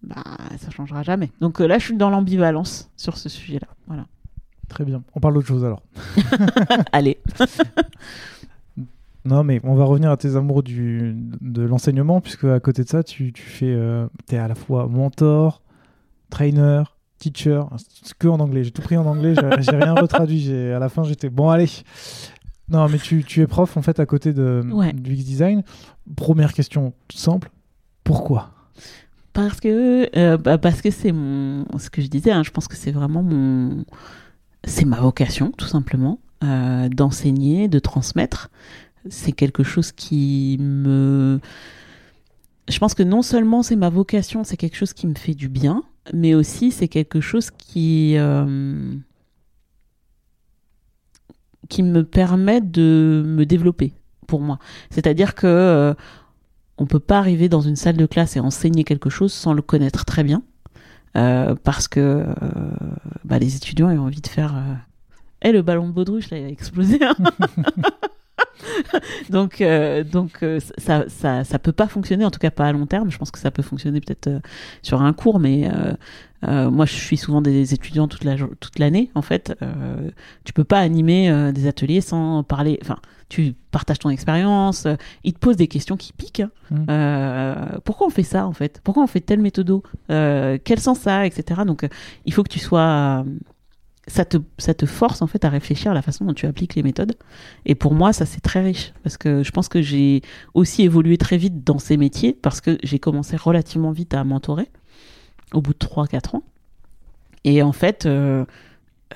bah ça changera jamais. Donc euh, là, je suis dans l'ambivalence sur ce sujet-là. Voilà. Très bien. On parle d'autre chose alors. Allez. non, mais on va revenir à tes amours du, de l'enseignement, puisque à côté de ça, tu, tu fais, tu es à la fois mentor, trainer, teacher, que en anglais. J'ai tout pris en anglais, j'ai rien retraduit. À la fin, j'étais bon, allez. Non, mais tu, tu, es prof en fait à côté de, du X Design. Première question simple pourquoi? Parce que euh, bah, parce que c'est mon ce que je disais. Hein, je pense que c'est vraiment mon c'est ma vocation tout simplement euh, d'enseigner, de transmettre. C'est quelque chose qui me je pense que non seulement c'est ma vocation, c'est quelque chose qui me fait du bien, mais aussi c'est quelque chose qui euh, qui me permet de me développer pour moi. C'est-à-dire que euh, on peut pas arriver dans une salle de classe et enseigner quelque chose sans le connaître très bien, euh, parce que bah, les étudiants ont envie de faire. Eh, le ballon de baudruche là, il a explosé. Donc, euh, donc euh, ça, ça, ça peut pas fonctionner, en tout cas pas à long terme. Je pense que ça peut fonctionner peut-être euh, sur un cours, mais moi, je suis souvent des étudiants toute la toute l'année. En fait, tu peux pas animer des ateliers sans parler. Enfin, tu partages ton expérience. ils te posent des questions qui piquent. Hein. Mmh. pourquoi on fait ça en fait? Pourquoi on fait tel méthodo? Quel sens ça, etc. Donc, il faut que tu sois ça te, ça te force en fait à réfléchir à la façon dont tu appliques les méthodes. Et pour moi, ça c'est très riche parce que je pense que j'ai aussi évolué très vite dans ces métiers parce que j'ai commencé relativement vite à mentorer au bout de 3-4 ans. Et en fait, euh,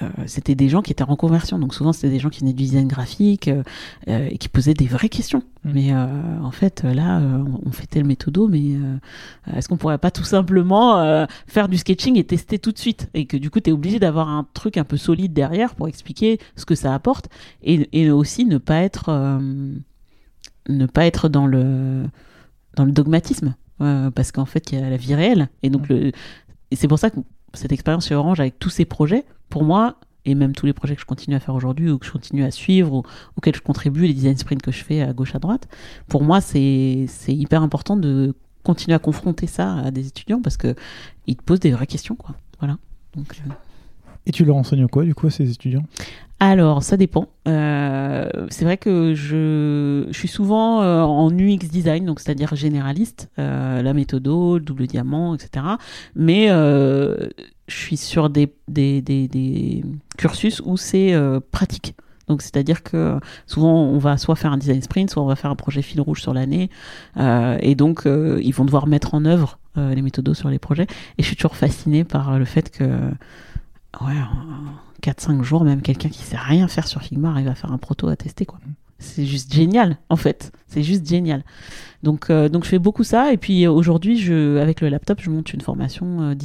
euh, c'était des gens qui étaient en conversion. Donc souvent, c'était des gens qui venaient du design graphique euh, euh, et qui posaient des vraies questions. Mm. Mais en fait, là, on fait tel méthodo, mais est-ce qu'on pourrait pas tout simplement faire du sketching et tester tout de suite? Et que du coup, tu es obligé d'avoir un truc un peu solide derrière pour expliquer ce que ça apporte et, et aussi ne pas être ne pas être dans le dans le dogmatisme parce qu'en fait, il y a la vie réelle et donc mm. le et c'est pour ça que cette expérience chez Orange avec tous ces projets, pour moi, et même tous les projets que je continue à faire aujourd'hui ou que je continue à suivre ou auxquels je contribue, les design sprints que je fais à gauche à droite, pour moi, c'est hyper important de continuer à confronter ça à des étudiants parce que ils te posent des vraies questions, quoi. Voilà. Donc, euh, Et tu leur enseignes quoi, du coup, à ces étudiants? Alors, ça dépend. Euh, c'est vrai que je, suis souvent euh, en UX design, donc c'est-à-dire généraliste, euh, la méthodo, le double diamant, etc. Mais je suis sur des cursus où c'est pratique. Donc, c'est-à-dire que souvent, on va soit faire un design sprint, soit on va faire un projet fil rouge sur l'année. et donc, ils vont devoir mettre en œuvre les méthodos sur les projets. Et je suis toujours fascinée par le fait que, ouais, 4-5 jours, même quelqu'un qui sait rien faire sur Figma arrive à faire un proto à tester, quoi. C'est juste génial, en fait. C'est juste génial. Donc, euh, donc je fais beaucoup ça. Et puis aujourd'hui, je, avec le laptop, je monte une formation euh,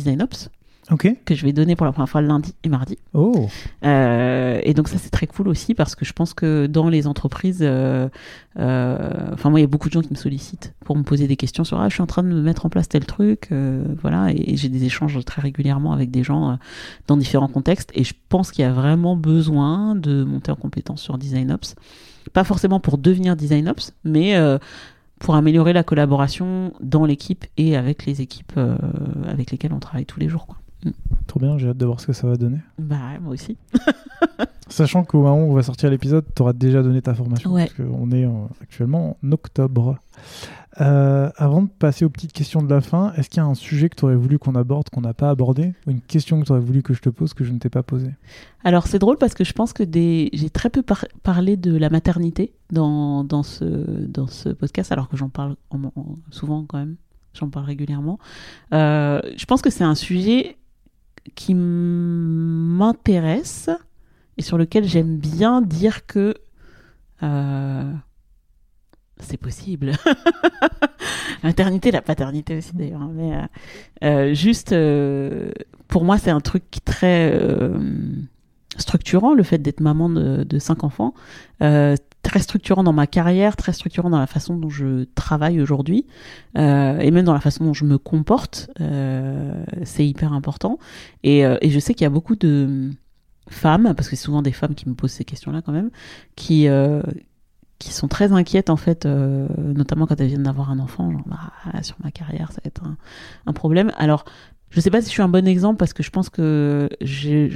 Ops que je vais donner pour la première fois lundi et mardi. Oh. Euh, et donc ça c'est très cool aussi parce que je pense que dans les entreprises, euh, euh, enfin moi il y a beaucoup de gens qui me sollicitent pour me poser des questions sur ah je suis en train de me mettre en place tel truc, voilà et, j'ai des échanges très régulièrement avec des gens dans différents contextes et je pense qu'il y a vraiment besoin de monter en compétence sur Design Ops, pas forcément pour devenir Design Ops, mais pour améliorer la collaboration dans l'équipe et avec les équipes avec lesquelles on travaille tous les jours. Quoi. Trop bien, j'ai hâte de voir ce que ça va donner. Bah, moi aussi. Sachant qu'au moment où on va sortir l'épisode, tu auras déjà donné ta formation. Parce qu'on est actuellement en octobre. Euh, avant de passer aux petites questions de la fin, est-ce qu'il y a un sujet que tu aurais voulu qu'on aborde, qu'on n'a pas abordé? Ou une question que tu aurais voulu que je te pose, que je ne t'ai pas posée? Alors, c'est drôle parce que je pense que des... j'ai très peu parlé de la maternité dans, dans, ce, dans ce podcast, alors que j'en parle souvent quand même. J'en parle régulièrement. Euh, je pense que c'est un sujet qui m'intéresse et sur lequel j'aime bien dire que euh, c'est possible. Maternité, la paternité aussi d'ailleurs. Hein, mais euh, euh, juste, pour moi, c'est un truc très structurant, le fait d'être maman de, de cinq enfants très structurant dans ma carrière, très structurant dans la façon dont je travaille aujourd'hui, euh, et même dans la façon dont je me comporte. Euh, c'est hyper important. Et, euh, et je sais qu'il y a beaucoup de femmes, parce que c'est souvent des femmes qui me posent ces questions-là quand même, qui qui sont très inquiètes en fait, notamment quand elles viennent d'avoir un enfant, genre bah, sur ma carrière ça va être un, un problème. Alors je sais pas si je suis un bon exemple parce que je pense que j'ai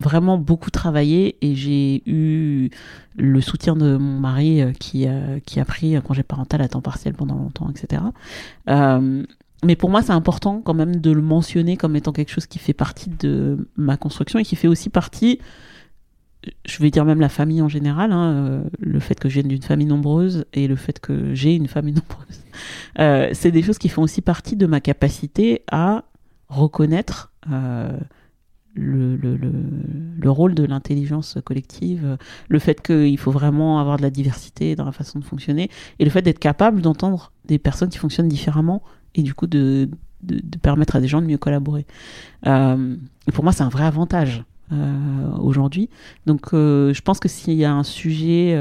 vraiment beaucoup travaillé et j'ai eu le soutien de mon mari euh, qui, qui a pris un congé parental à temps partiel pendant longtemps, etc. Euh, mais pour moi, c'est important quand même de le mentionner comme étant quelque chose qui fait partie de ma construction et qui fait aussi partie, je vais dire même la famille en général, hein, euh, le fait que je vienne d'une famille nombreuse et le fait que j'ai une famille nombreuse. Euh, c'est des choses qui font aussi partie de ma capacité à reconnaître euh, le, le, le, le, rôle de l'intelligence collective, le fait qu'il faut vraiment avoir de la diversité dans la façon de fonctionner, et le fait d'être capable d'entendre des personnes qui fonctionnent différemment, et du coup de, de, permettre à des gens de mieux collaborer. Euh, pour moi, c'est un vrai avantage. Euh, aujourd'hui. Donc euh, je pense que s'il y a un sujet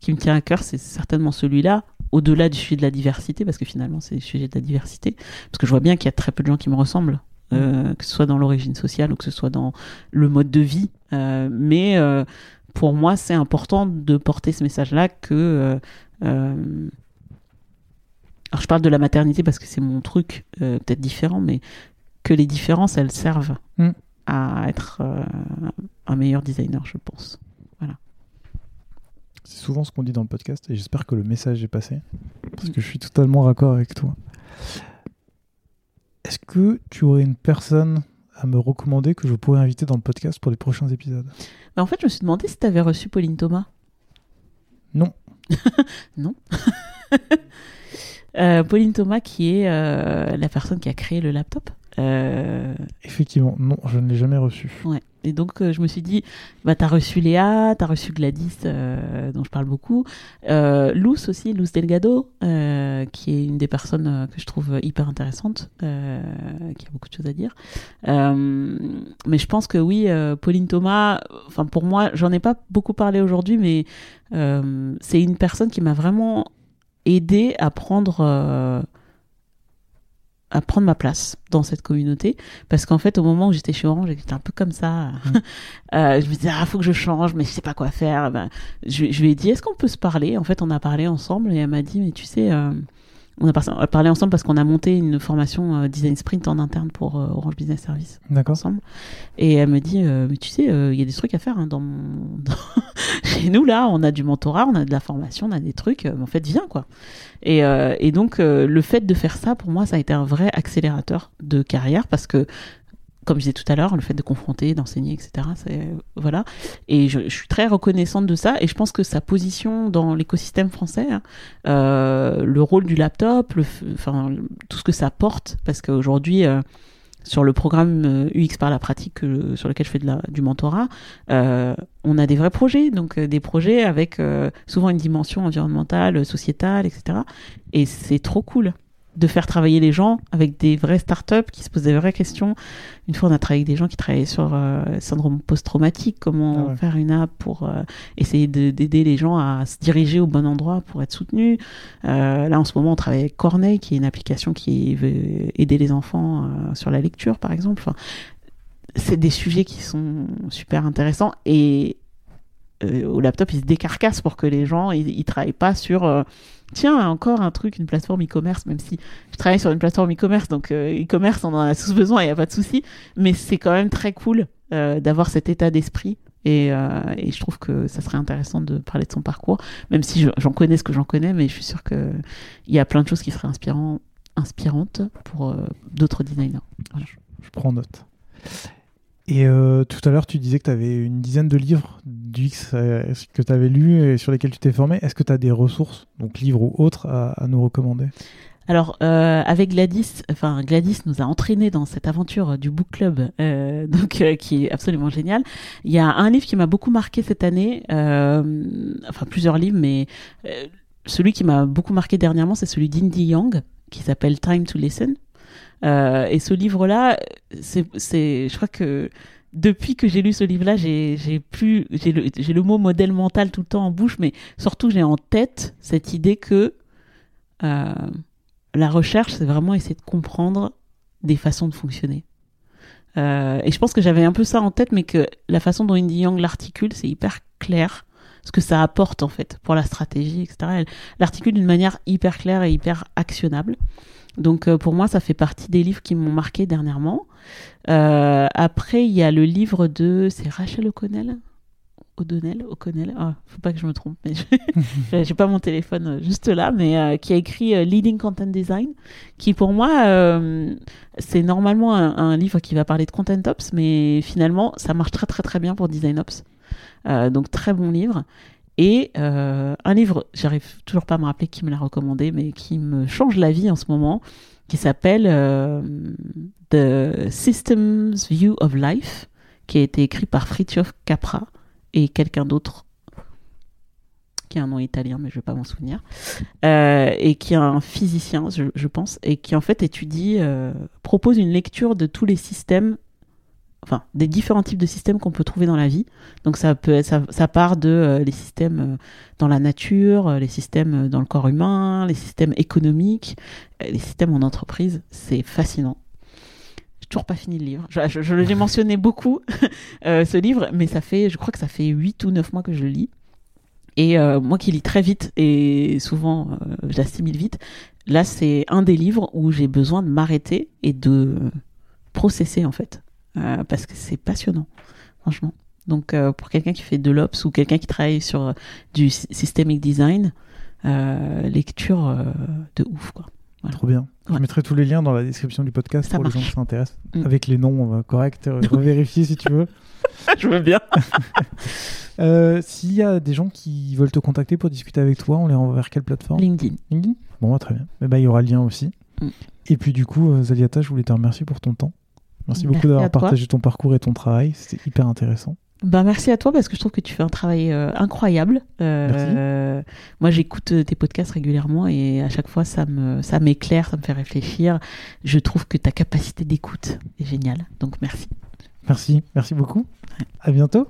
qui me tient à cœur, c'est certainement celui-là, au-delà du sujet de la diversité, parce que finalement c'est le sujet de la diversité, parce que je vois bien qu'il y a très peu de gens qui me ressemblent euh, que ce soit dans l'origine sociale ou que ce soit dans le mode de vie. Euh, mais euh, pour moi, c'est important de porter ce message-là que. alors, je parle de la maternité parce que c'est mon truc, peut-être différent, mais que les différences, elles servent mm. à être un meilleur designer, je pense. Voilà. C'est souvent ce qu'on dit dans le podcast et j'espère que le message est passé parce que je suis totalement raccord avec toi. Est-ce que tu aurais une personne à me recommander que je pourrais inviter dans le podcast pour les prochains épisodes? Bah, En fait, je me suis demandé si tu avais reçu Pauline Thomas. Non. non. Euh, Pauline Thomas, qui est euh, la personne qui a créé le laptop. Euh, Effectivement, non, je ne l'ai jamais reçu. Ouais. Et donc, euh, je me suis dit, bah, t'as reçu Léa, t'as reçu Gladys, euh, dont je parle beaucoup, euh, Luz aussi, Luz Delgado, qui est une des personnes que je trouve hyper intéressante, qui a beaucoup de choses à dire. mais je pense que oui, Pauline Thomas, enfin pour moi, j'en ai pas beaucoup parlé aujourd'hui, mais c'est une personne qui m'a vraiment aidé à prendre à prendre ma place dans cette communauté. Parce qu'en fait au moment où j'étais chez Orange j'étais un peu comme ça. Mmh. euh, je me disais ah faut que je change mais je sais pas quoi faire. Ben, je, je, lui ai dit est-ce qu'on peut se parler? En fait on a parlé ensemble et elle m'a dit mais tu sais euh, on a parlé ensemble parce qu'on a monté une formation euh, design sprint en interne pour euh, Orange Business Service. D'accord. Ensemble. Et elle me dit, euh, mais tu sais, il y a des trucs à faire hein, dans, chez nous là, on a du mentorat, on a de la formation, on a des trucs. en fait, viens quoi. Et, et donc le fait de faire ça, pour moi, ça a été un vrai accélérateur de carrière parce que comme je disais tout à l'heure, le fait de confronter, d'enseigner, etc. Voilà. Et je, suis très reconnaissante de ça. Et je pense que sa position dans l'écosystème français, hein, euh, le rôle du laptop, enfin tout ce que ça porte, parce qu'aujourd'hui. Euh, sur le programme UX euh, par la pratique sur lequel je fais du mentorat, on a des vrais projets, donc des projets avec souvent une dimension environnementale, sociétale, etc. Et c'est trop cool de faire travailler les gens avec des vraies startups qui se posent des vraies questions. Une fois, on a travaillé avec des gens qui travaillaient sur euh, syndrome post-traumatique, comment ah faire une app pour euh, essayer d'aider les gens à se diriger au bon endroit pour être soutenus. Euh, là, en ce moment, on travaille avec Corneille, qui est une application qui veut aider les enfants sur la lecture, par exemple. Enfin, c'est des sujets qui sont super intéressants et au laptop, ils se décarcassent pour que les gens, ils, ils travaillent pas sur tiens, encore un truc, une plateforme e-commerce, même si je travaille sur une plateforme e-commerce, donc euh, e-commerce, on en a tous besoin, il n'y a pas de souci. Mais c'est quand même très cool euh, d'avoir cet état d'esprit. Euh, et, je trouve que ça serait intéressant de parler de son parcours, même si j'en connais ce que j'en connais, mais je suis sûre qu'il y a plein de choses qui seraient inspirant, inspirantes pour d'autres designers. Je, prends note. Et tout à l'heure, tu disais que tu avais une dizaine de livres d'UX euh, que tu avais lu et sur lesquels tu t'es formé? Est-ce que tu as des ressources, donc livres ou autres, à, nous recommander? Alors, euh, avec Gladys, enfin Gladys nous a entraînés dans cette aventure du book club, euh, donc qui est absolument génial. Il y a un livre qui m'a beaucoup marqué cette année, enfin plusieurs livres, mais celui qui m'a beaucoup marqué dernièrement, c'est celui d'Indy Young, qui s'appelle Time to Listen. Et ce livre-là, c'est, je crois que depuis que j'ai lu ce livre-là, j'ai plus, j'ai le, le, mot modèle mental tout le temps en bouche, mais surtout j'ai en tête cette idée que euh, la recherche, c'est vraiment essayer de comprendre des façons de fonctionner. Euh, et je pense que j'avais un peu ça en tête, mais que la façon dont Indy Young l'articule, c'est hyper clair, ce que ça apporte en fait pour la stratégie, etc. Elle l'articule d'une manière hyper claire et hyper actionnable. Donc euh, pour moi, ça fait partie des livres qui m'ont marqué dernièrement. Euh, après, il y a le livre de... C'est Rachel O'Connell? O'Donnell, O'Connell, ah, faut pas que je me trompe, mais j'ai pas mon téléphone euh, juste là, mais qui a écrit Leading Content Design, qui pour moi c'est normalement un, un, livre qui va parler de Content Ops, mais finalement ça marche très très très bien pour Design Ops, donc très bon livre. Et euh, un livre, j'arrive toujours pas à me rappeler qui me l'a recommandé, mais qui me change la vie en ce moment, qui s'appelle euh, The Systems View of Life, qui a été écrit par Fritjof Capra et quelqu'un d'autre qui a un nom italien, mais je ne vais pas m'en souvenir, euh, et qui est un physicien, je, pense, et qui en fait étudie, propose une lecture de tous les systèmes enfin des différents types de systèmes qu'on peut trouver dans la vie. Donc ça peut ça, ça part de euh, les systèmes euh, dans la nature, euh, les systèmes dans le corps humain, les systèmes économiques, les systèmes en entreprise. C'est fascinant. toujours pas fini le livre. Je, je, l'ai mentionné beaucoup, ce livre, mais ça fait, je crois que ça fait 8 ou 9 mois que je le lis. Et moi qui lis très vite et souvent j'assimile vite, là c'est un des livres où j'ai besoin de m'arrêter et de processer en fait. Parce que c'est passionnant, franchement. Donc euh, pour quelqu'un qui fait de l'ops ou quelqu'un qui travaille sur euh, du systemic design, euh, lecture de ouf quoi. Trop bien. Je mettrai tous les liens dans la description du podcast pour les gens qui s'intéressent. Mm. Avec les noms corrects, revérifier si tu veux. Je veux bien. S'il y a des gens qui veulent te contacter pour discuter avec toi, on les renvoie vers quelle plateforme? LinkedIn. LinkedIn? Bon, bah, très bien. Eh ben, il y aura le lien aussi. Mm. Et puis du coup, Zaliata, je voulais te remercier pour ton temps. Merci, Merci beaucoup d'avoir partagé ton parcours et ton travail. C'était hyper intéressant. Ben merci à toi parce que je trouve que tu fais un travail euh, incroyable. Euh, moi, j'écoute euh, tes podcasts régulièrement et à chaque fois, ça me ça m'éclaire, ça me fait réfléchir. Je trouve que ta capacité d'écoute est géniale. Donc merci. Merci, merci beaucoup. À bientôt.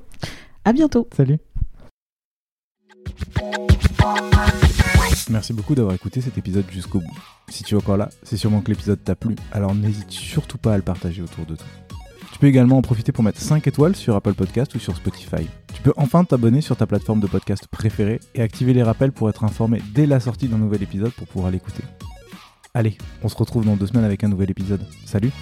À bientôt. Salut. Merci beaucoup d'avoir écouté cet épisode jusqu'au bout. Si tu es encore là, c'est sûrement que l'épisode t'a plu, alors n'hésite surtout pas à le partager autour de toi. Tu peux également en profiter pour mettre 5 étoiles sur Apple Podcast ou sur Spotify. Tu peux enfin t'abonner sur ta plateforme de podcast préférée et activer les rappels pour être informé dès la sortie d'un nouvel épisode pour pouvoir l'écouter. Allez, on se retrouve dans deux semaines avec un nouvel épisode. Salut